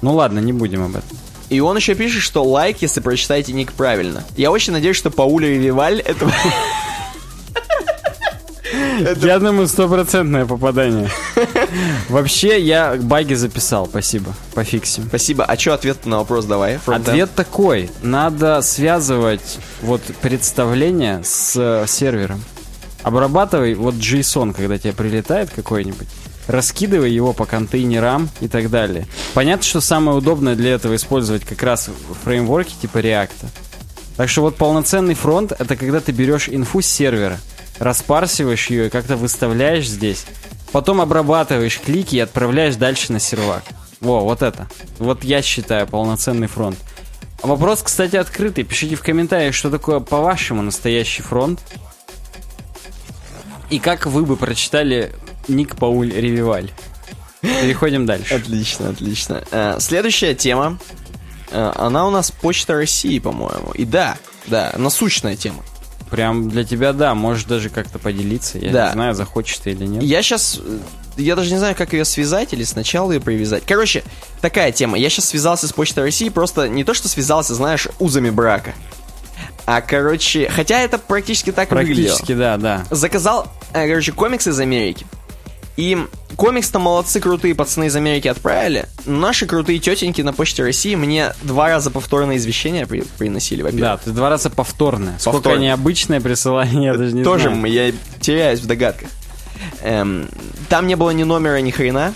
[SPEAKER 1] Ну ладно, не будем об этом.
[SPEAKER 2] И он еще пишет, что лайк, если прочитаете ник правильно. Я очень надеюсь, что Пауля Ревиваль это... *laughs*
[SPEAKER 1] Я думаю, стопроцентное попадание. *laughs* Вообще, я баги записал, спасибо. Пофиксим.
[SPEAKER 2] Спасибо. А что ответ на вопрос давай?
[SPEAKER 1] Ответ такой. Надо связывать вот представление с э, сервером. Обрабатывай вот JSON, когда тебе прилетает какой-нибудь. Раскидывай его по контейнерам и так далее. Понятно, что самое удобное для этого использовать как раз фреймворки типа React. Так что вот полноценный фронт это когда ты берешь инфу с сервера, распарсиваешь ее и как-то выставляешь здесь, потом обрабатываешь клики и отправляешь дальше на сервак. Во, вот это. Вот я считаю полноценный фронт. Вопрос, кстати, открытый. Пишите в комментариях, что такое по-вашему настоящий фронт. И как вы бы прочитали ник Пауль Ревиваль. Переходим дальше.
[SPEAKER 2] Отлично, отлично. Э, Следующая тема. э, Она у нас Почта России, по-моему. И да, да, насущная тема.
[SPEAKER 1] Прям для тебя, да, можешь даже как-то поделиться. Я
[SPEAKER 2] Да.
[SPEAKER 1] не знаю, захочешь ты или нет.
[SPEAKER 2] Я сейчас... Я даже не знаю, как ее связать или сначала ее привязать. Короче, такая тема. Я сейчас связался с Почтой России, просто не то, что связался, знаешь, узами брака. А, короче, хотя это практически так выглядело.
[SPEAKER 1] Практически, да, да.
[SPEAKER 2] Заказал, э, короче, комикс из Америки. И комикс-то молодцы, крутые пацаны из Америки отправили. Наши крутые тетеньки на Почте России мне два раза повторное извещение при- приносили, во-первых.
[SPEAKER 1] Да, ты два раза повторное. Сколько
[SPEAKER 2] Повторное.
[SPEAKER 1] необычное присылание, я даже не
[SPEAKER 2] Тоже
[SPEAKER 1] знаю.
[SPEAKER 2] я теряюсь в догадках. Эм, там не было ни номера, ни хрена.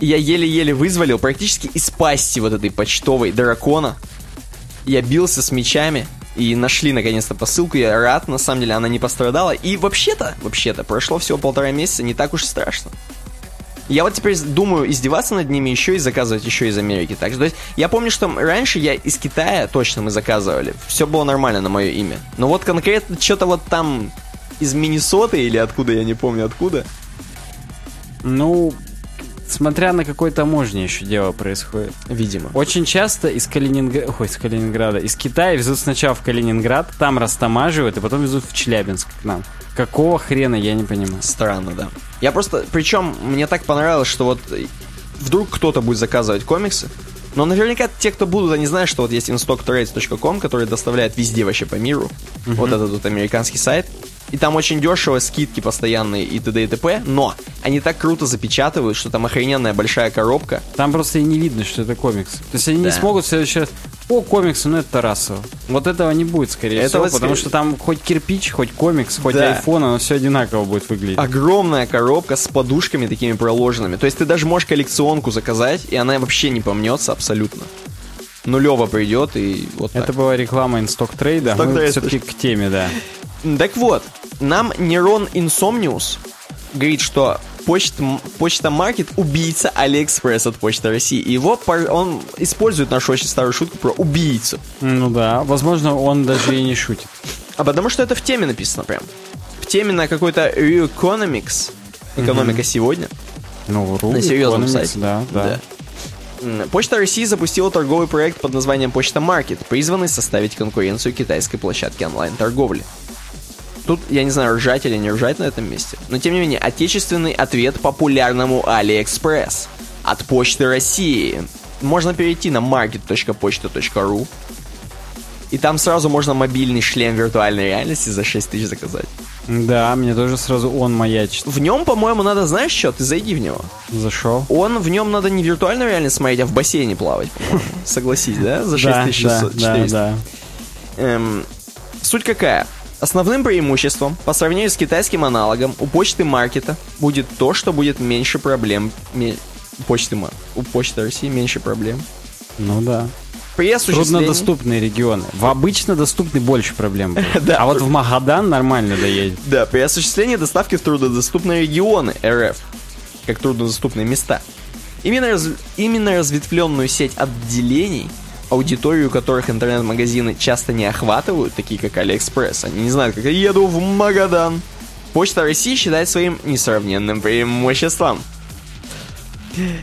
[SPEAKER 2] Я еле-еле вызволил практически из пасти вот этой почтовой дракона. Я бился с мечами. И нашли наконец-то посылку. Я рад, на самом деле, она не пострадала. И вообще-то, вообще-то, прошло всего полтора месяца, не так уж страшно. Я вот теперь думаю издеваться над ними еще и заказывать еще из Америки. Так что, то есть, я помню, что раньше я из Китая точно мы заказывали. Все было нормально на мое имя. Но вот конкретно что-то вот там из Миннесоты или откуда, я не помню откуда.
[SPEAKER 1] Ну, смотря на какой таможне еще дело происходит.
[SPEAKER 2] Видимо.
[SPEAKER 1] Очень часто из Калининграда, ой, из Калининграда, из Китая везут сначала в Калининград, там растамаживают, и потом везут в Челябинск к нам. Какого хрена, я не понимаю.
[SPEAKER 2] Странно, да. Я просто, причем, мне так понравилось, что вот вдруг кто-то будет заказывать комиксы, но наверняка те, кто будут, они знают, что вот есть instocktrades.com, который доставляет везде вообще по миру. Вот этот вот американский сайт. И там очень дешево, скидки постоянные и т.д. и т.п. Но они так круто запечатывают, что там охрененная большая коробка.
[SPEAKER 1] Там просто и не видно, что это комикс. То есть они
[SPEAKER 2] Да.
[SPEAKER 1] не смогут в следующий раз... О, комиксы, ну это Тарасова. Вот этого не будет, скорее
[SPEAKER 2] Этого
[SPEAKER 1] всего, потому
[SPEAKER 2] скорее-
[SPEAKER 1] что там хоть кирпич, хоть комикс, хоть
[SPEAKER 2] Да.
[SPEAKER 1] айфон, оно все одинаково будет выглядеть.
[SPEAKER 2] Огромная коробка с подушками такими проложенными. То есть ты даже можешь коллекционку заказать, и она вообще не помнется абсолютно. Нулево придет, и вот так.
[SPEAKER 1] Это была реклама InStock
[SPEAKER 2] Trade
[SPEAKER 1] а,
[SPEAKER 2] Trade.
[SPEAKER 1] все-таки к теме, да.
[SPEAKER 2] Так вот, нам Нерон Инсомниус говорит, что почта, почта Маркет убийца Алиэкспресс от Почты России. И его он использует нашу очень старую шутку про убийцу.
[SPEAKER 1] Ну да, возможно, он даже и не шутит.
[SPEAKER 2] А потому что это в теме написано прям. В теме на какой-то Rio Economics. Экономика сегодня.
[SPEAKER 1] Ну, ру,
[SPEAKER 2] На серьезном
[SPEAKER 1] Economics,
[SPEAKER 2] сайте.
[SPEAKER 1] Да, да.
[SPEAKER 2] Почта России запустила торговый проект под названием Почта Маркет, призванный составить конкуренцию китайской площадке онлайн-торговли. Тут, я не знаю, ржать или не ржать на этом месте, но тем не менее, отечественный ответ популярному AliExpress от Почты России. Можно перейти на market.почта.ru и там сразу можно мобильный шлем виртуальной реальности за 6 тысяч заказать.
[SPEAKER 1] Да, мне тоже сразу он маячит.
[SPEAKER 2] В нем, по-моему, надо, знаешь что, ты зайди в него.
[SPEAKER 1] Зашел.
[SPEAKER 2] Он, в нем надо не виртуальную реальность смотреть, а в бассейне плавать. *laughs* Согласись, да? За
[SPEAKER 1] Да,
[SPEAKER 2] 6600,
[SPEAKER 1] да, да,
[SPEAKER 2] 400.
[SPEAKER 1] да.
[SPEAKER 2] Эм, суть какая? Основным преимуществом по сравнению с китайским аналогом у почты маркета будет то, что будет меньше проблем. у почты у почты России меньше проблем.
[SPEAKER 1] Ну да.
[SPEAKER 2] При осуществлении...
[SPEAKER 1] Труднодоступные регионы. В обычно доступны больше проблем. *laughs*
[SPEAKER 2] Да.
[SPEAKER 1] А вот в Магадан нормально доедет.
[SPEAKER 2] Да, при осуществлении доставки в труднодоступные регионы РФ, как труднодоступные места. Именно, раз- именно разветвленную сеть отделений, аудиторию которых интернет-магазины часто не охватывают, такие как Алиэкспресс, они не знают, как я еду в Магадан. Почта России считает своим несравненным преимуществом.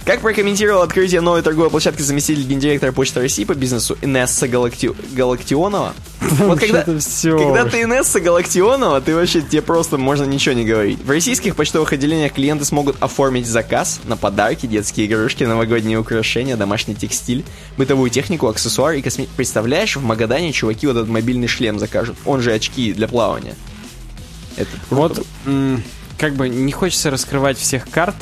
[SPEAKER 2] Как прокомментировал открытие новой торговой площадки заместитель гендиректора Почты России по бизнесу Инесса Галакти... Галактионова? Вот когда, когда ты Инесса Галактионова, ты вообще, тебе просто можно ничего не говорить. В российских почтовых отделениях клиенты смогут оформить заказ на подарки, детские игрушки, новогодние украшения, домашний текстиль, бытовую технику, аксессуары и косметику. Представляешь, в Магадане чуваки вот этот мобильный шлем закажут. Он же очки для плавания.
[SPEAKER 1] Это вот, как бы не хочется раскрывать всех карт,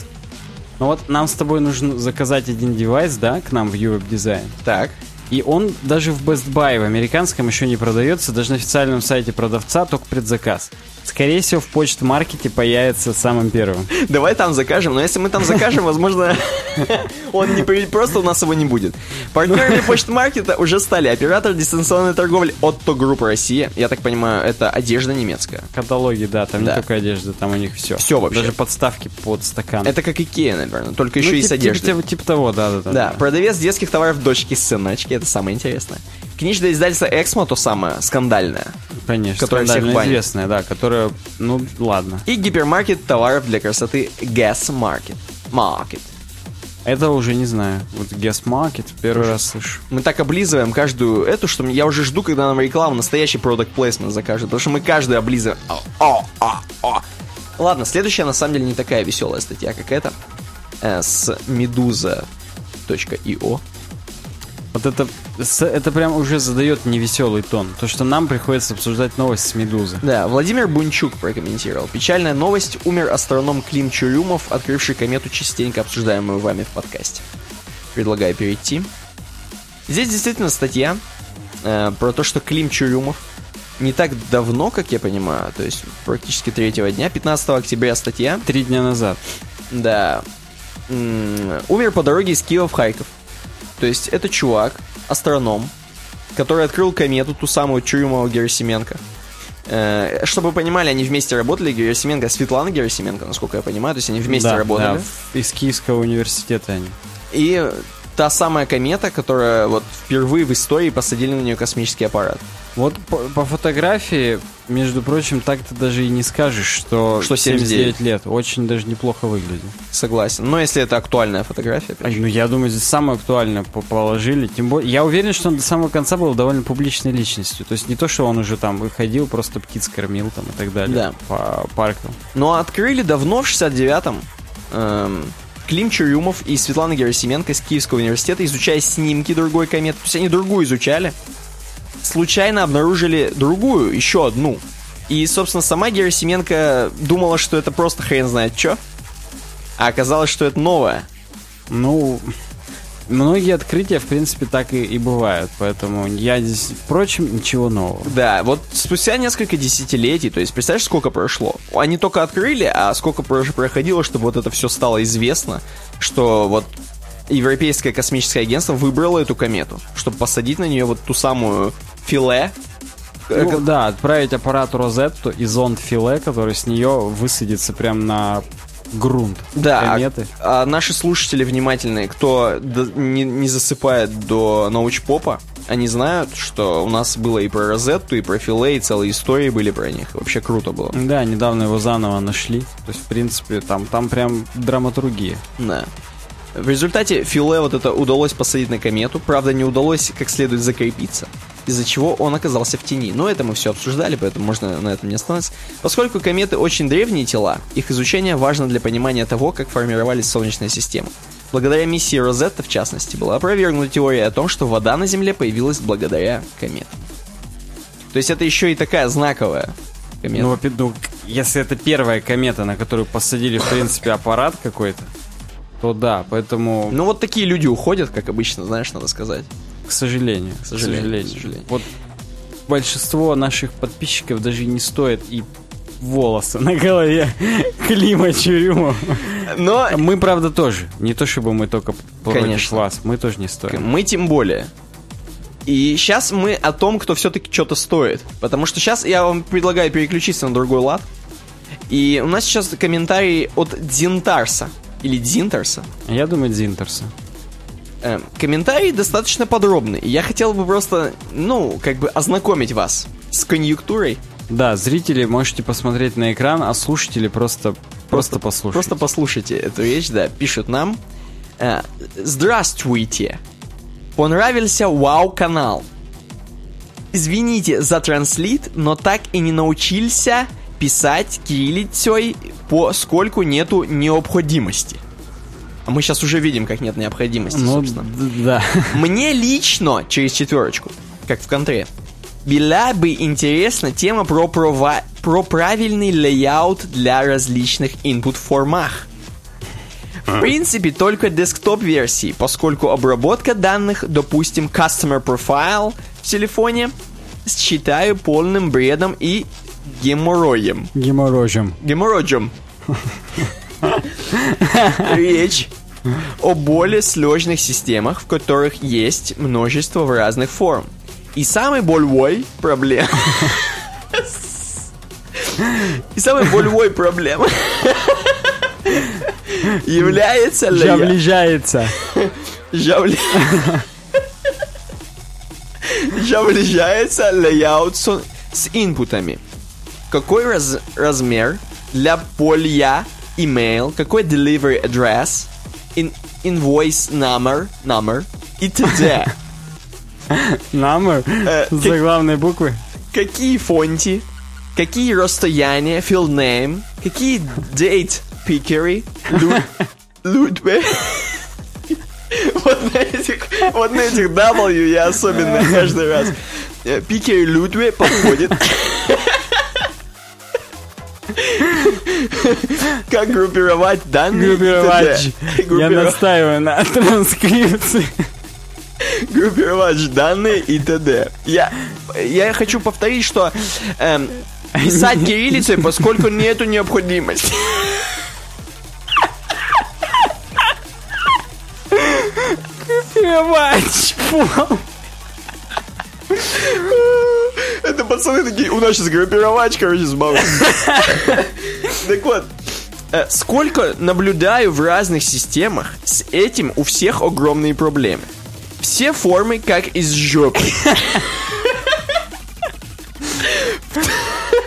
[SPEAKER 1] но вот нам с тобой нужно заказать один девайс, да, к нам в Europe Design.
[SPEAKER 2] Так.
[SPEAKER 1] И он даже в Best Buy в американском еще не продается, даже на официальном сайте продавца только предзаказ. Скорее всего, в почт-маркете появится самым первым. *laughs*
[SPEAKER 2] Давай там закажем, но если мы там закажем, возможно, *laughs* он не просто у нас его не будет. Партнерами *laughs* почт-маркета уже стали оператор дистанционной торговли Otto Group Россия. Я так понимаю, это одежда немецкая.
[SPEAKER 1] Каталоги, да, там не только одежда, там у них все.
[SPEAKER 2] Все вообще.
[SPEAKER 1] Даже подставки под стакан.
[SPEAKER 2] Это как Икея, наверное, только еще ну, и
[SPEAKER 1] тип,
[SPEAKER 2] с одеждой.
[SPEAKER 1] Типа, типа того, да, да,
[SPEAKER 2] да. Да, продавец детских товаров дочки сыночки, это самое интересное. Книжное издательство Эксмо, то самое, скандальное.
[SPEAKER 1] Конечно, которое скандально всех известное, да, которое, ну, ладно.
[SPEAKER 2] И гипермаркет товаров для красоты Gas Market. Market.
[SPEAKER 1] Это уже не знаю. Вот Guess Market первый раз слышу.
[SPEAKER 2] Мы так облизываем каждую эту, что я уже жду, когда нам реклама настоящий продукт placement закажет. Потому что мы каждый облизываем. О, о, о, о. Ладно, следующая на самом деле не такая веселая статья, как эта. Э, с meduza.io.
[SPEAKER 1] Вот это, это прям уже задает невеселый тон. То, что нам приходится обсуждать новость с Медузы.
[SPEAKER 2] Да, Владимир Бунчук прокомментировал. Печальная новость. Умер астроном Клим Чурюмов, открывший комету, частенько обсуждаемую вами в подкасте. Предлагаю перейти. Здесь действительно статья э, про то, что Клим Чурюмов не так давно, как я понимаю, то есть практически третьего дня, 15 октября статья.
[SPEAKER 1] Три дня назад.
[SPEAKER 2] Да. умер по дороге из Киева в Харьков. То есть это чувак, астроном, который открыл комету, ту самую Чурюмова Герасименко. Э, чтобы вы понимали, они вместе работали, Герасименко, Светлана Герасименко, насколько я понимаю, то есть они вместе
[SPEAKER 1] да,
[SPEAKER 2] работали.
[SPEAKER 1] Да, из Киевского университета они.
[SPEAKER 2] И та самая комета, которая вот впервые в истории посадили на нее космический аппарат.
[SPEAKER 1] Вот по, по фотографии, между прочим, так ты даже и не скажешь, что,
[SPEAKER 2] что 79.
[SPEAKER 1] 79 лет. Очень даже неплохо выглядит.
[SPEAKER 2] Согласен. Но если это актуальная фотография.
[SPEAKER 1] Причем. Ну, я думаю, здесь самое актуальное положили. Тем более, я уверен, что он до самого конца был довольно публичной личностью. То есть не то, что он уже там выходил, просто птиц кормил там и так далее.
[SPEAKER 2] Да.
[SPEAKER 1] По паркам.
[SPEAKER 2] Но открыли давно, в 69-м. Эм, Клим Чурюмов и Светлана Герасименко из Киевского университета, изучая снимки другой кометы. То есть они другую изучали случайно обнаружили другую, еще одну. И, собственно, сама Герасименко думала, что это просто хрен знает что. А оказалось, что это новое.
[SPEAKER 1] Ну, многие открытия, в принципе, так и, и бывают. Поэтому я здесь, впрочем, ничего нового.
[SPEAKER 2] Да, вот спустя несколько десятилетий, то есть, представляешь, сколько прошло? Они только открыли, а сколько проходило, чтобы вот это все стало известно, что вот Европейское космическое агентство выбрало эту комету, чтобы посадить на нее вот ту самую филе.
[SPEAKER 1] Ну, да, отправить аппарат Розетту и зонд филе, который с нее высадится прям на грунт
[SPEAKER 2] да, кометы. А, а наши слушатели внимательные, кто до, не, не засыпает до научпопа, они знают, что у нас было и про Розетту, и про Филе, и целые истории были про них. Вообще круто было.
[SPEAKER 1] Да, недавно его заново нашли. То есть, в принципе, там, там прям драматургия.
[SPEAKER 2] Да. В результате Филе вот это удалось посадить на комету, правда не удалось как следует закрепиться, из-за чего он оказался в тени. Но это мы все обсуждали, поэтому можно на этом не остановиться. Поскольку кометы очень древние тела, их изучение важно для понимания того, как формировались Солнечная система. Благодаря миссии Розетта, в частности, была опровергнута теория о том, что вода на Земле появилась благодаря кометам. То есть это еще и такая знаковая комета.
[SPEAKER 1] Ну, ну, если это первая комета, на которую посадили, в принципе, аппарат какой-то, то да, поэтому...
[SPEAKER 2] Ну вот такие люди уходят, как обычно, знаешь, надо сказать.
[SPEAKER 1] К сожалению. К сожалению. К сожалению. К сожалению. Вот большинство наших подписчиков даже не стоит и волосы на голове *laughs* Клима Чурюмова. Но... Мы, правда, тоже. Не то, чтобы мы только Конечно. вас. Мы тоже не стоим.
[SPEAKER 2] Мы тем более. И сейчас мы о том, кто все-таки что-то стоит. Потому что сейчас я вам предлагаю переключиться на другой лад. И у нас сейчас комментарий от Динтарса. Или Дзинтерса?
[SPEAKER 1] Я думаю, Дзинтерса.
[SPEAKER 2] Э, комментарий достаточно подробный. Я хотел бы просто, ну, как бы ознакомить вас с конъюнктурой.
[SPEAKER 1] Да, зрители можете посмотреть на экран, а слушатели просто, просто, просто послушайте.
[SPEAKER 2] Просто послушайте эту вещь, да. Пишут нам. Э, Здравствуйте. Понравился Вау-канал. Извините за транслит, но так и не научился писать кириллицей, поскольку нету необходимости. А мы сейчас уже видим, как нет необходимости,
[SPEAKER 1] Ну,
[SPEAKER 2] собственно.
[SPEAKER 1] да.
[SPEAKER 2] Мне лично, через четверочку, как в контре, была бы интересна тема про, прова- про правильный layout для различных input-формах. В принципе, только desktop-версии, поскольку обработка данных, допустим, Customer Profile в телефоне, считаю полным бредом и геморроем.
[SPEAKER 1] Геморрожем.
[SPEAKER 2] Геморроем. Речь о более сложных системах, в которых есть множество в разных форм. И самый больной проблем... *laughs* И самой больной проблемой *laughs* является ли...
[SPEAKER 1] Жавлижается.
[SPEAKER 2] Жавли... *laughs* Жавлижается с инпутами. Какой раз- размер для поля email, какой delivery address, in, invoice number, number и т.д.
[SPEAKER 1] Номер. *laughs*
[SPEAKER 2] Э, как-
[SPEAKER 1] Заглавные буквы.
[SPEAKER 2] какие фонти, какие расстояния, field name, какие date пикеры, лютбе. *laughs* Вот на этих, вот на этих W я особенно каждый раз. Э, Пикеры лютбе подходит. *laughs* Как группировать данные?
[SPEAKER 1] Группировать. Я настаиваю на *laughs* транскрипции.
[SPEAKER 2] группировать данные и т.д. Я, я хочу повторить, что эм, писать *laughs* кириллицей, поскольку нету необходимости.
[SPEAKER 1] Группировать. Фу. *laughs*
[SPEAKER 2] Это пацаны такие, у нас сейчас группировать, короче, с бабой. *laughs* Так вот, э, сколько наблюдаю в разных системах, с этим у всех огромные проблемы. Все формы как из жопы.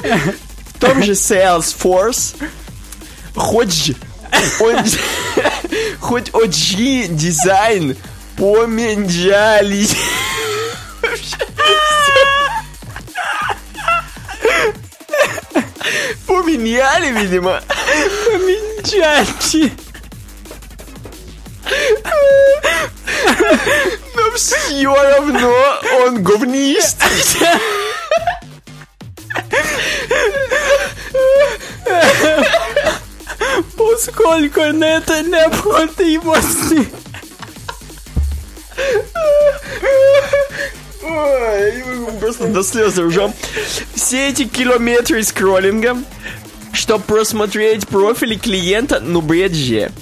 [SPEAKER 2] В том же Salesforce хоть хоть, хоть OG дизайн поменялись. *laughs* Поменяли, видимо.
[SPEAKER 1] Чачи.
[SPEAKER 2] Но все равно он говнист.
[SPEAKER 1] Поскольку на это необходимости.
[SPEAKER 2] Ой, просто до слез уже. Все эти километры скроллинга, чтобы просмотреть профили клиента, ну бред же.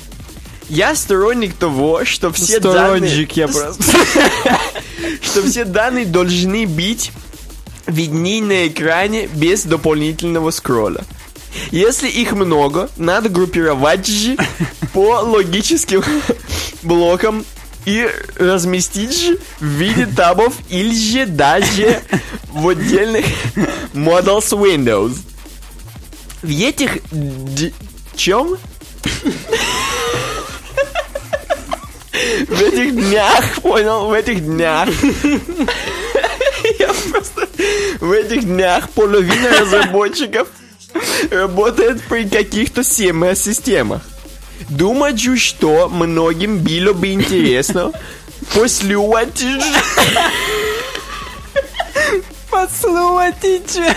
[SPEAKER 2] Я сторонник того, что все данные...
[SPEAKER 1] Сторонник я *laughs* просто.
[SPEAKER 2] что все данные должны быть видны на экране без дополнительного скролла. Если их много, надо группировать же *laughs* по логическим *laughs* блокам и разместить в виде табов или же даже в отдельных models Windows. В этих... чем? В этих днях, понял, в этих днях. Я просто... В этих днях половина разработчиков работает при каких-то CMS-системах. Думаю, что многим было бы интересно послушать
[SPEAKER 1] Послушайте.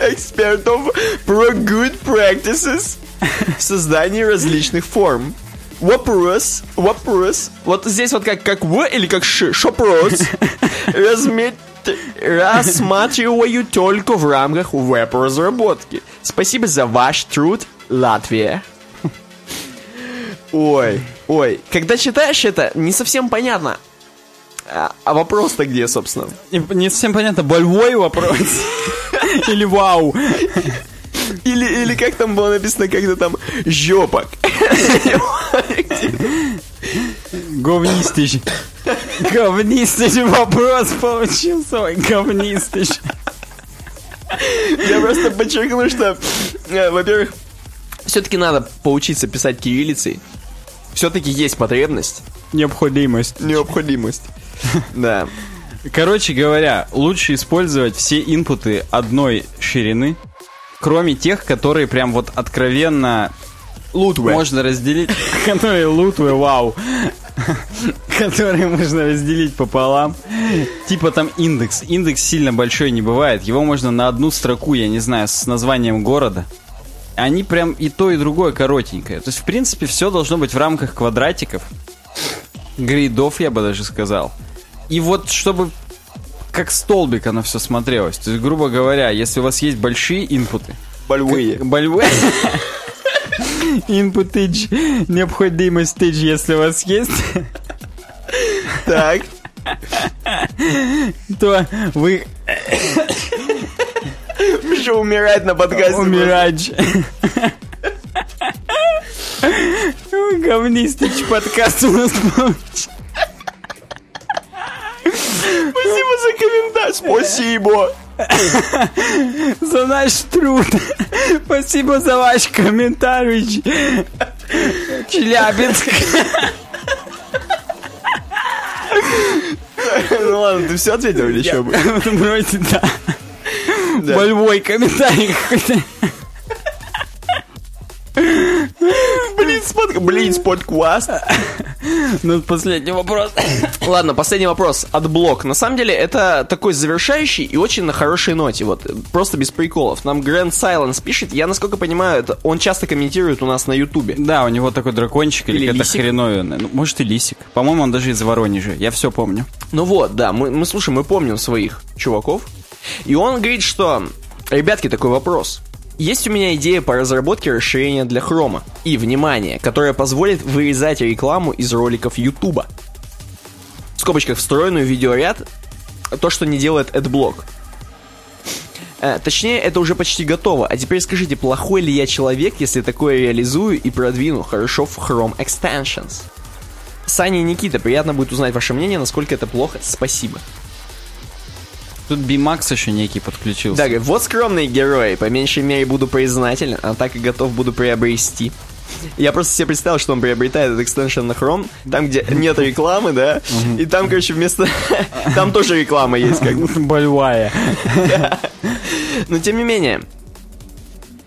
[SPEAKER 2] экспертов про good practices в создании различных форм. Вопрос, вопрос. Вот здесь вот как, как в или как ш, шопрос. Размет... Рассматриваю только в рамках веб-разработки. Спасибо за ваш труд, Латвия. Ой, ой. Когда читаешь это, не совсем понятно. А, а вопрос-то где, собственно?
[SPEAKER 1] Не, не совсем понятно, больной вопрос. *laughs* Или вау.
[SPEAKER 2] Или, или как там было написано, когда там жопок.
[SPEAKER 1] Говнистый. Говнистый вопрос получился. Ой, говнистый.
[SPEAKER 2] Я просто подчеркну, что, э, во-первых, все-таки надо поучиться писать кириллицей. Все-таки есть потребность,
[SPEAKER 1] Необходимость.
[SPEAKER 2] необходимость. Да.
[SPEAKER 1] Короче говоря, лучше использовать все инпуты одной ширины, кроме тех, которые прям вот откровенно
[SPEAKER 2] Лутве.
[SPEAKER 1] можно разделить, *laughs* которые лутвы, вау, *laughs* которые можно разделить пополам. Типа там индекс. Индекс сильно большой не бывает. Его можно на одну строку, я не знаю, с названием города. Они прям и то, и другое коротенькое. То есть, в принципе, все должно быть в рамках квадратиков. Грейдов, я бы даже сказал. И вот, чтобы как столбик оно все смотрелось. То есть, грубо говоря, если у вас есть большие инпуты,
[SPEAKER 2] Больвые.
[SPEAKER 1] Больвы. *laughs* Инпутыч, необходимость если у вас есть,
[SPEAKER 2] Так.
[SPEAKER 1] то вы
[SPEAKER 2] Что умирать на подкасте?
[SPEAKER 1] умирач. Говнистыч подкаст у нас получится.
[SPEAKER 2] Спасибо за комментарий. Спасибо.
[SPEAKER 1] за наш труд. Спасибо за ваш комментарий. Челябинск.
[SPEAKER 2] Ну ладно, ты все ответил или что? *laughs*
[SPEAKER 1] Вроде да. *laughs*
[SPEAKER 2] Да.
[SPEAKER 1] Больвой комментарий какой-то.
[SPEAKER 2] Блиц под... Блиц подкаст.
[SPEAKER 1] Ну, последний вопрос.
[SPEAKER 2] Ладно, последний вопрос. AdBlock. На самом деле, это такой завершающий и очень на хорошей ноте. Вот, просто без приколов. Нам Grand Silence пишет. Я, насколько понимаю, это он часто комментирует у нас на Ютубе.
[SPEAKER 1] Да, у него такой дракончик или,
[SPEAKER 2] Или
[SPEAKER 1] какая-то хреновина. Ну, может и лисик. По-моему, он даже из Воронежа. Я все помню.
[SPEAKER 2] Ну вот, да, мы, мы слушаем, мы помним своих чуваков. И он говорит, что... Ребятки, такой вопрос. Есть у меня идея по разработке расширения для Chrome а. И, внимание, которое позволит вырезать рекламу из роликов Ютуба. В скобочках встроенную видеоряд, то, что не делает AdBlock. Э, точнее, это уже почти готово. А теперь скажите, плохой ли я человек, если такое реализую и продвину хорошо в Chrome Extensions? Саня и Никита, приятно будет узнать ваше мнение, насколько это плохо. Спасибо.
[SPEAKER 1] Тут Бимакс еще некий подключился.
[SPEAKER 2] Да, вот скромные герои, по меньшей мере буду признателен, а так и готов буду приобрести. Я просто себе представил, что он приобретает этот экстеншн на Chrome, там, где нет рекламы, да, и там, короче, вместо... *laughs* Там тоже реклама есть, как бы.
[SPEAKER 1] Больвая. *laughs*
[SPEAKER 2] Но тем не менее,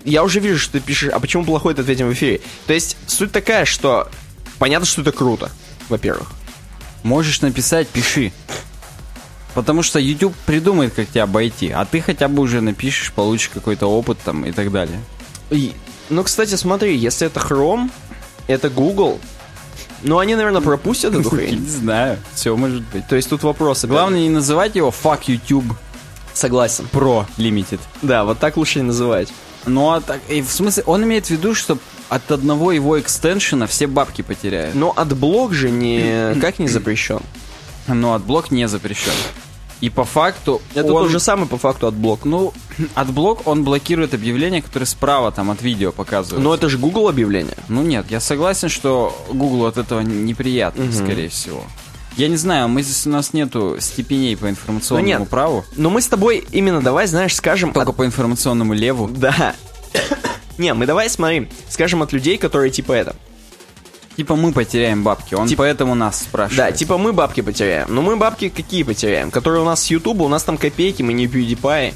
[SPEAKER 2] я уже вижу, что ты пишешь, а почему плохой, это ответим в эфире. То есть, суть такая, что понятно, что это круто, во-первых.
[SPEAKER 1] Можешь написать, пиши. Потому что YouTube придумает, как тебя обойти, а ты хотя бы уже напишешь, получишь какой-то опыт там и так далее.
[SPEAKER 2] И, ну, кстати, смотри, если это Chrome, это Google, ну, они, наверное, пропустят эту *laughs* хрень.
[SPEAKER 1] не знаю, все может быть.
[SPEAKER 2] То есть тут вопросы.
[SPEAKER 1] Главное не называть его Fuck YouTube
[SPEAKER 2] Согласен.
[SPEAKER 1] Pro Limited.
[SPEAKER 2] Да, вот так лучше не называть.
[SPEAKER 1] Ну, а так, и в смысле, он имеет в виду, что от одного его extension а все бабки потеряют.
[SPEAKER 2] Но AdBlock же не как не запрещен. *clears throat*
[SPEAKER 1] Но AdBlock не запрещен. И по факту
[SPEAKER 2] Это
[SPEAKER 1] он-
[SPEAKER 2] тот же самый по факту AdBlock.
[SPEAKER 1] Ну, *clears throat* AdBlock, он блокирует объявления, которые справа там от видео показывают.
[SPEAKER 2] Но это же Google объявление.
[SPEAKER 1] Ну нет, я согласен, что Google от этого неприятно, скорее всего. Я не знаю, мы здесь у нас нету степеней по информационному
[SPEAKER 2] Ну нет.
[SPEAKER 1] праву,
[SPEAKER 2] Но мы с тобой именно давай, знаешь, скажем...
[SPEAKER 1] только
[SPEAKER 2] от-
[SPEAKER 1] по информационному леву.
[SPEAKER 2] Да. *coughs* Не, мы давай смотри, скажем от людей, которые типа это.
[SPEAKER 1] Типа мы потеряем бабки, он
[SPEAKER 2] Тип-
[SPEAKER 1] поэтому нас спрашивает.
[SPEAKER 2] Да, типа мы бабки потеряем. Но мы бабки какие потеряем? Которые у нас с Ютуба, у нас там копейки, мы не PewDiePie.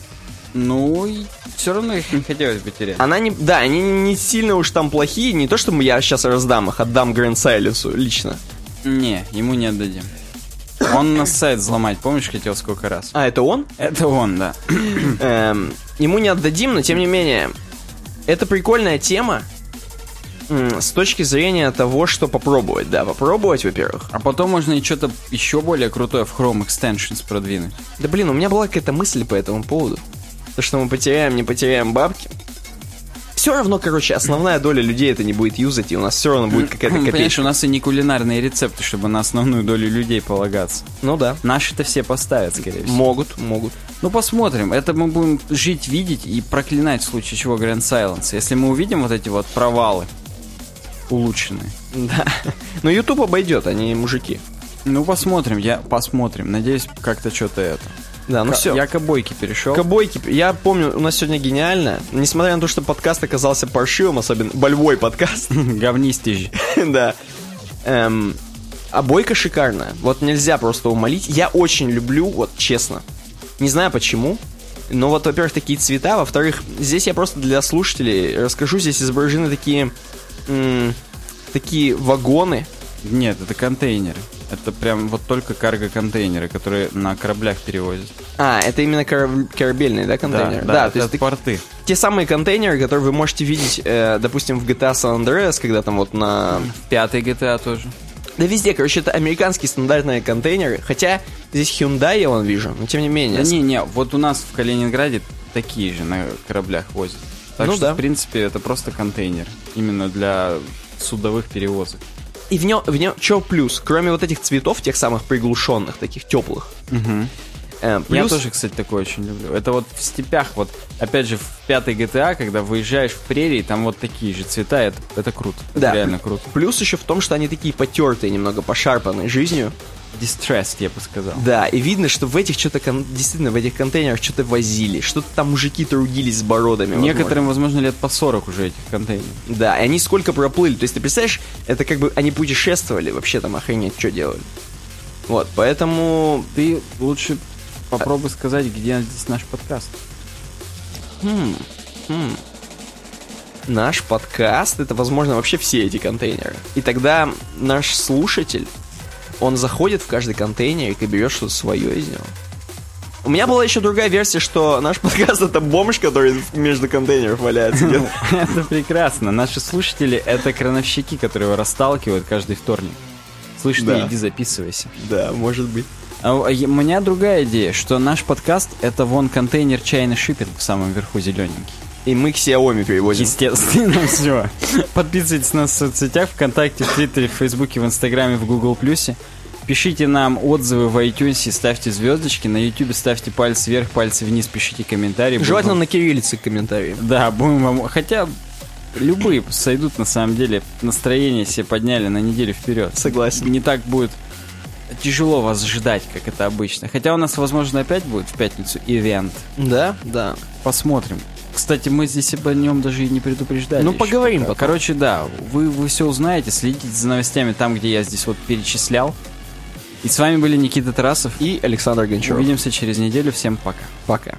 [SPEAKER 1] Ну, все равно их не хотелось бы терять.
[SPEAKER 2] Она не... Да, они не сильно уж там плохие. Не то, чтобы я сейчас раздам их, отдам Грэнд Сайленсу лично.
[SPEAKER 1] Не, ему не отдадим. Он нас сайт взломать, помнишь, хотел сколько раз?
[SPEAKER 2] А, это он?
[SPEAKER 1] Это он, да.
[SPEAKER 2] Эм, ему не отдадим, но тем не менее, это прикольная тема с точки зрения того, что попробовать. Да, попробовать, во-первых.
[SPEAKER 1] А потом можно и что-то еще более крутое в Chrome Extensions продвинуть.
[SPEAKER 2] Да блин, у меня была какая-то мысль по этому поводу. То, что мы потеряем, не потеряем бабки. Все равно, короче, основная доля людей это не будет юзать, и у нас все равно будет какая-то
[SPEAKER 1] Понимаешь,
[SPEAKER 2] копейка.
[SPEAKER 1] у нас и не кулинарные рецепты, чтобы на основную долю людей полагаться.
[SPEAKER 2] Ну да.
[SPEAKER 1] Наши-то все поставят, скорее всего.
[SPEAKER 2] Могут, могут.
[SPEAKER 1] Ну, посмотрим. Это мы будем жить, видеть и проклинать в случае чего Grand Silence. Если мы увидим вот эти вот провалы улучшенные.
[SPEAKER 2] Да. Но YouTube обойдет, они мужики.
[SPEAKER 1] Ну, посмотрим, я посмотрим. Надеюсь, как-то что-то это.
[SPEAKER 2] Да, ну
[SPEAKER 1] К-
[SPEAKER 2] все.
[SPEAKER 1] Я к обойке перешел.
[SPEAKER 2] Кобойки, я помню, у нас сегодня гениально. Несмотря на то, что подкаст оказался паршивым, особенно болевой подкаст. *laughs*
[SPEAKER 1] Говнистый же. *laughs*
[SPEAKER 2] да. Эм, обойка шикарная. Вот нельзя просто умолить. Я очень люблю, вот честно. Не знаю почему. Но вот, во-первых, такие цвета. Во-вторых, здесь я просто для слушателей расскажу. Здесь изображены такие... м, такие вагоны.
[SPEAKER 1] Нет, это контейнеры. Это прям вот только карго-контейнеры, которые на кораблях перевозят.
[SPEAKER 2] А, это именно кораб- корабельные, да, контейнеры?
[SPEAKER 1] Да, да,
[SPEAKER 2] то есть
[SPEAKER 1] это порты.
[SPEAKER 2] те самые контейнеры, которые вы можете видеть, э, допустим, в GTA San Andreas, когда там вот на...
[SPEAKER 1] Пятый GTA тоже.
[SPEAKER 2] Да везде, короче, это американские стандартные контейнеры, хотя здесь Hyundai я вон вижу, но тем не менее.
[SPEAKER 1] Да не, не, вот у нас в Калининграде такие же на кораблях возят. Так
[SPEAKER 2] Ну
[SPEAKER 1] что,
[SPEAKER 2] да.
[SPEAKER 1] в принципе, это просто контейнер. Именно для судовых перевозок.
[SPEAKER 2] И в нем, в нем, что плюс? Кроме вот этих цветов, тех самых приглушенных, таких теплых. Э,
[SPEAKER 1] Я тоже, кстати, такое очень люблю. Это вот в степях, вот, опять же, в пятой GTA, когда выезжаешь в прерии, там вот такие же цвета, это, это круто. Это
[SPEAKER 2] Да.
[SPEAKER 1] реально круто.
[SPEAKER 2] Плюс еще в том, что они такие потертые, немного пошарпанные жизнью.
[SPEAKER 1] Distressed, я бы сказал.
[SPEAKER 2] Да, и видно, что в этих что-то, кон- действительно, в этих контейнерах что-то возили, что-то там мужики трудились с бородами. возможно.
[SPEAKER 1] Некоторым, возможно, лет по 40 уже этих контейнеров.
[SPEAKER 2] Да, и они сколько проплыли. То есть, ты представляешь, это как бы они путешествовали, вообще там охренеть, что делали. Вот, поэтому...
[SPEAKER 1] Ты лучше попробуй сказать, где здесь наш подкаст.
[SPEAKER 2] хм, хм. Наш подкаст, это, возможно, вообще все эти контейнеры. И тогда наш слушатель, он заходит в каждый контейнер и берет что-то свое из него. У меня была еще другая версия, что наш *laughs* подкаст это бомж, который между контейнеров валяется. *laughs*
[SPEAKER 1] Это прекрасно. Наши слушатели — это крановщики, которые его расталкивают каждый вторник. Слышь,
[SPEAKER 2] Да.
[SPEAKER 1] ты иди записывайся.
[SPEAKER 2] Да, может быть.
[SPEAKER 1] А у а у меня другая идея, что наш подкаст — это вон контейнер чайный шиппинг в самом верху зелененький.
[SPEAKER 2] И мы к Xiaomi перевозим.
[SPEAKER 1] Естественно, *laughs* все. Подписывайтесь на нас в соцсетях, ВКонтакте, в Твиттере, в Фейсбуке, в Инстаграме, в Гугл Плюсе. Пишите нам отзывы в iTunes, ставьте звездочки, на YouTube ставьте пальцы вверх, пальцы вниз, пишите комментарии.
[SPEAKER 2] Желательно
[SPEAKER 1] Будем-
[SPEAKER 2] на кириллице комментарии.
[SPEAKER 1] Да, будем вам... Хотя любые сойдут, на самом деле. Настроение себе подняли на неделю вперед.
[SPEAKER 2] Согласен.
[SPEAKER 1] Не так будет тяжело вас ждать, как это обычно. Хотя у нас, возможно, опять будет в пятницу ивент.
[SPEAKER 2] Да, да.
[SPEAKER 1] Посмотрим. Кстати, мы здесь об нем даже и не предупреждали.
[SPEAKER 2] Ну, поговорим
[SPEAKER 1] пока.
[SPEAKER 2] потом.
[SPEAKER 1] Короче, да, вы, вы все узнаете, следите за новостями там, где я здесь вот перечислял. И с вами были Никита Тарасов.
[SPEAKER 2] И Александр Гончаров.
[SPEAKER 1] Увидимся через неделю. Всем пока.
[SPEAKER 2] Пока.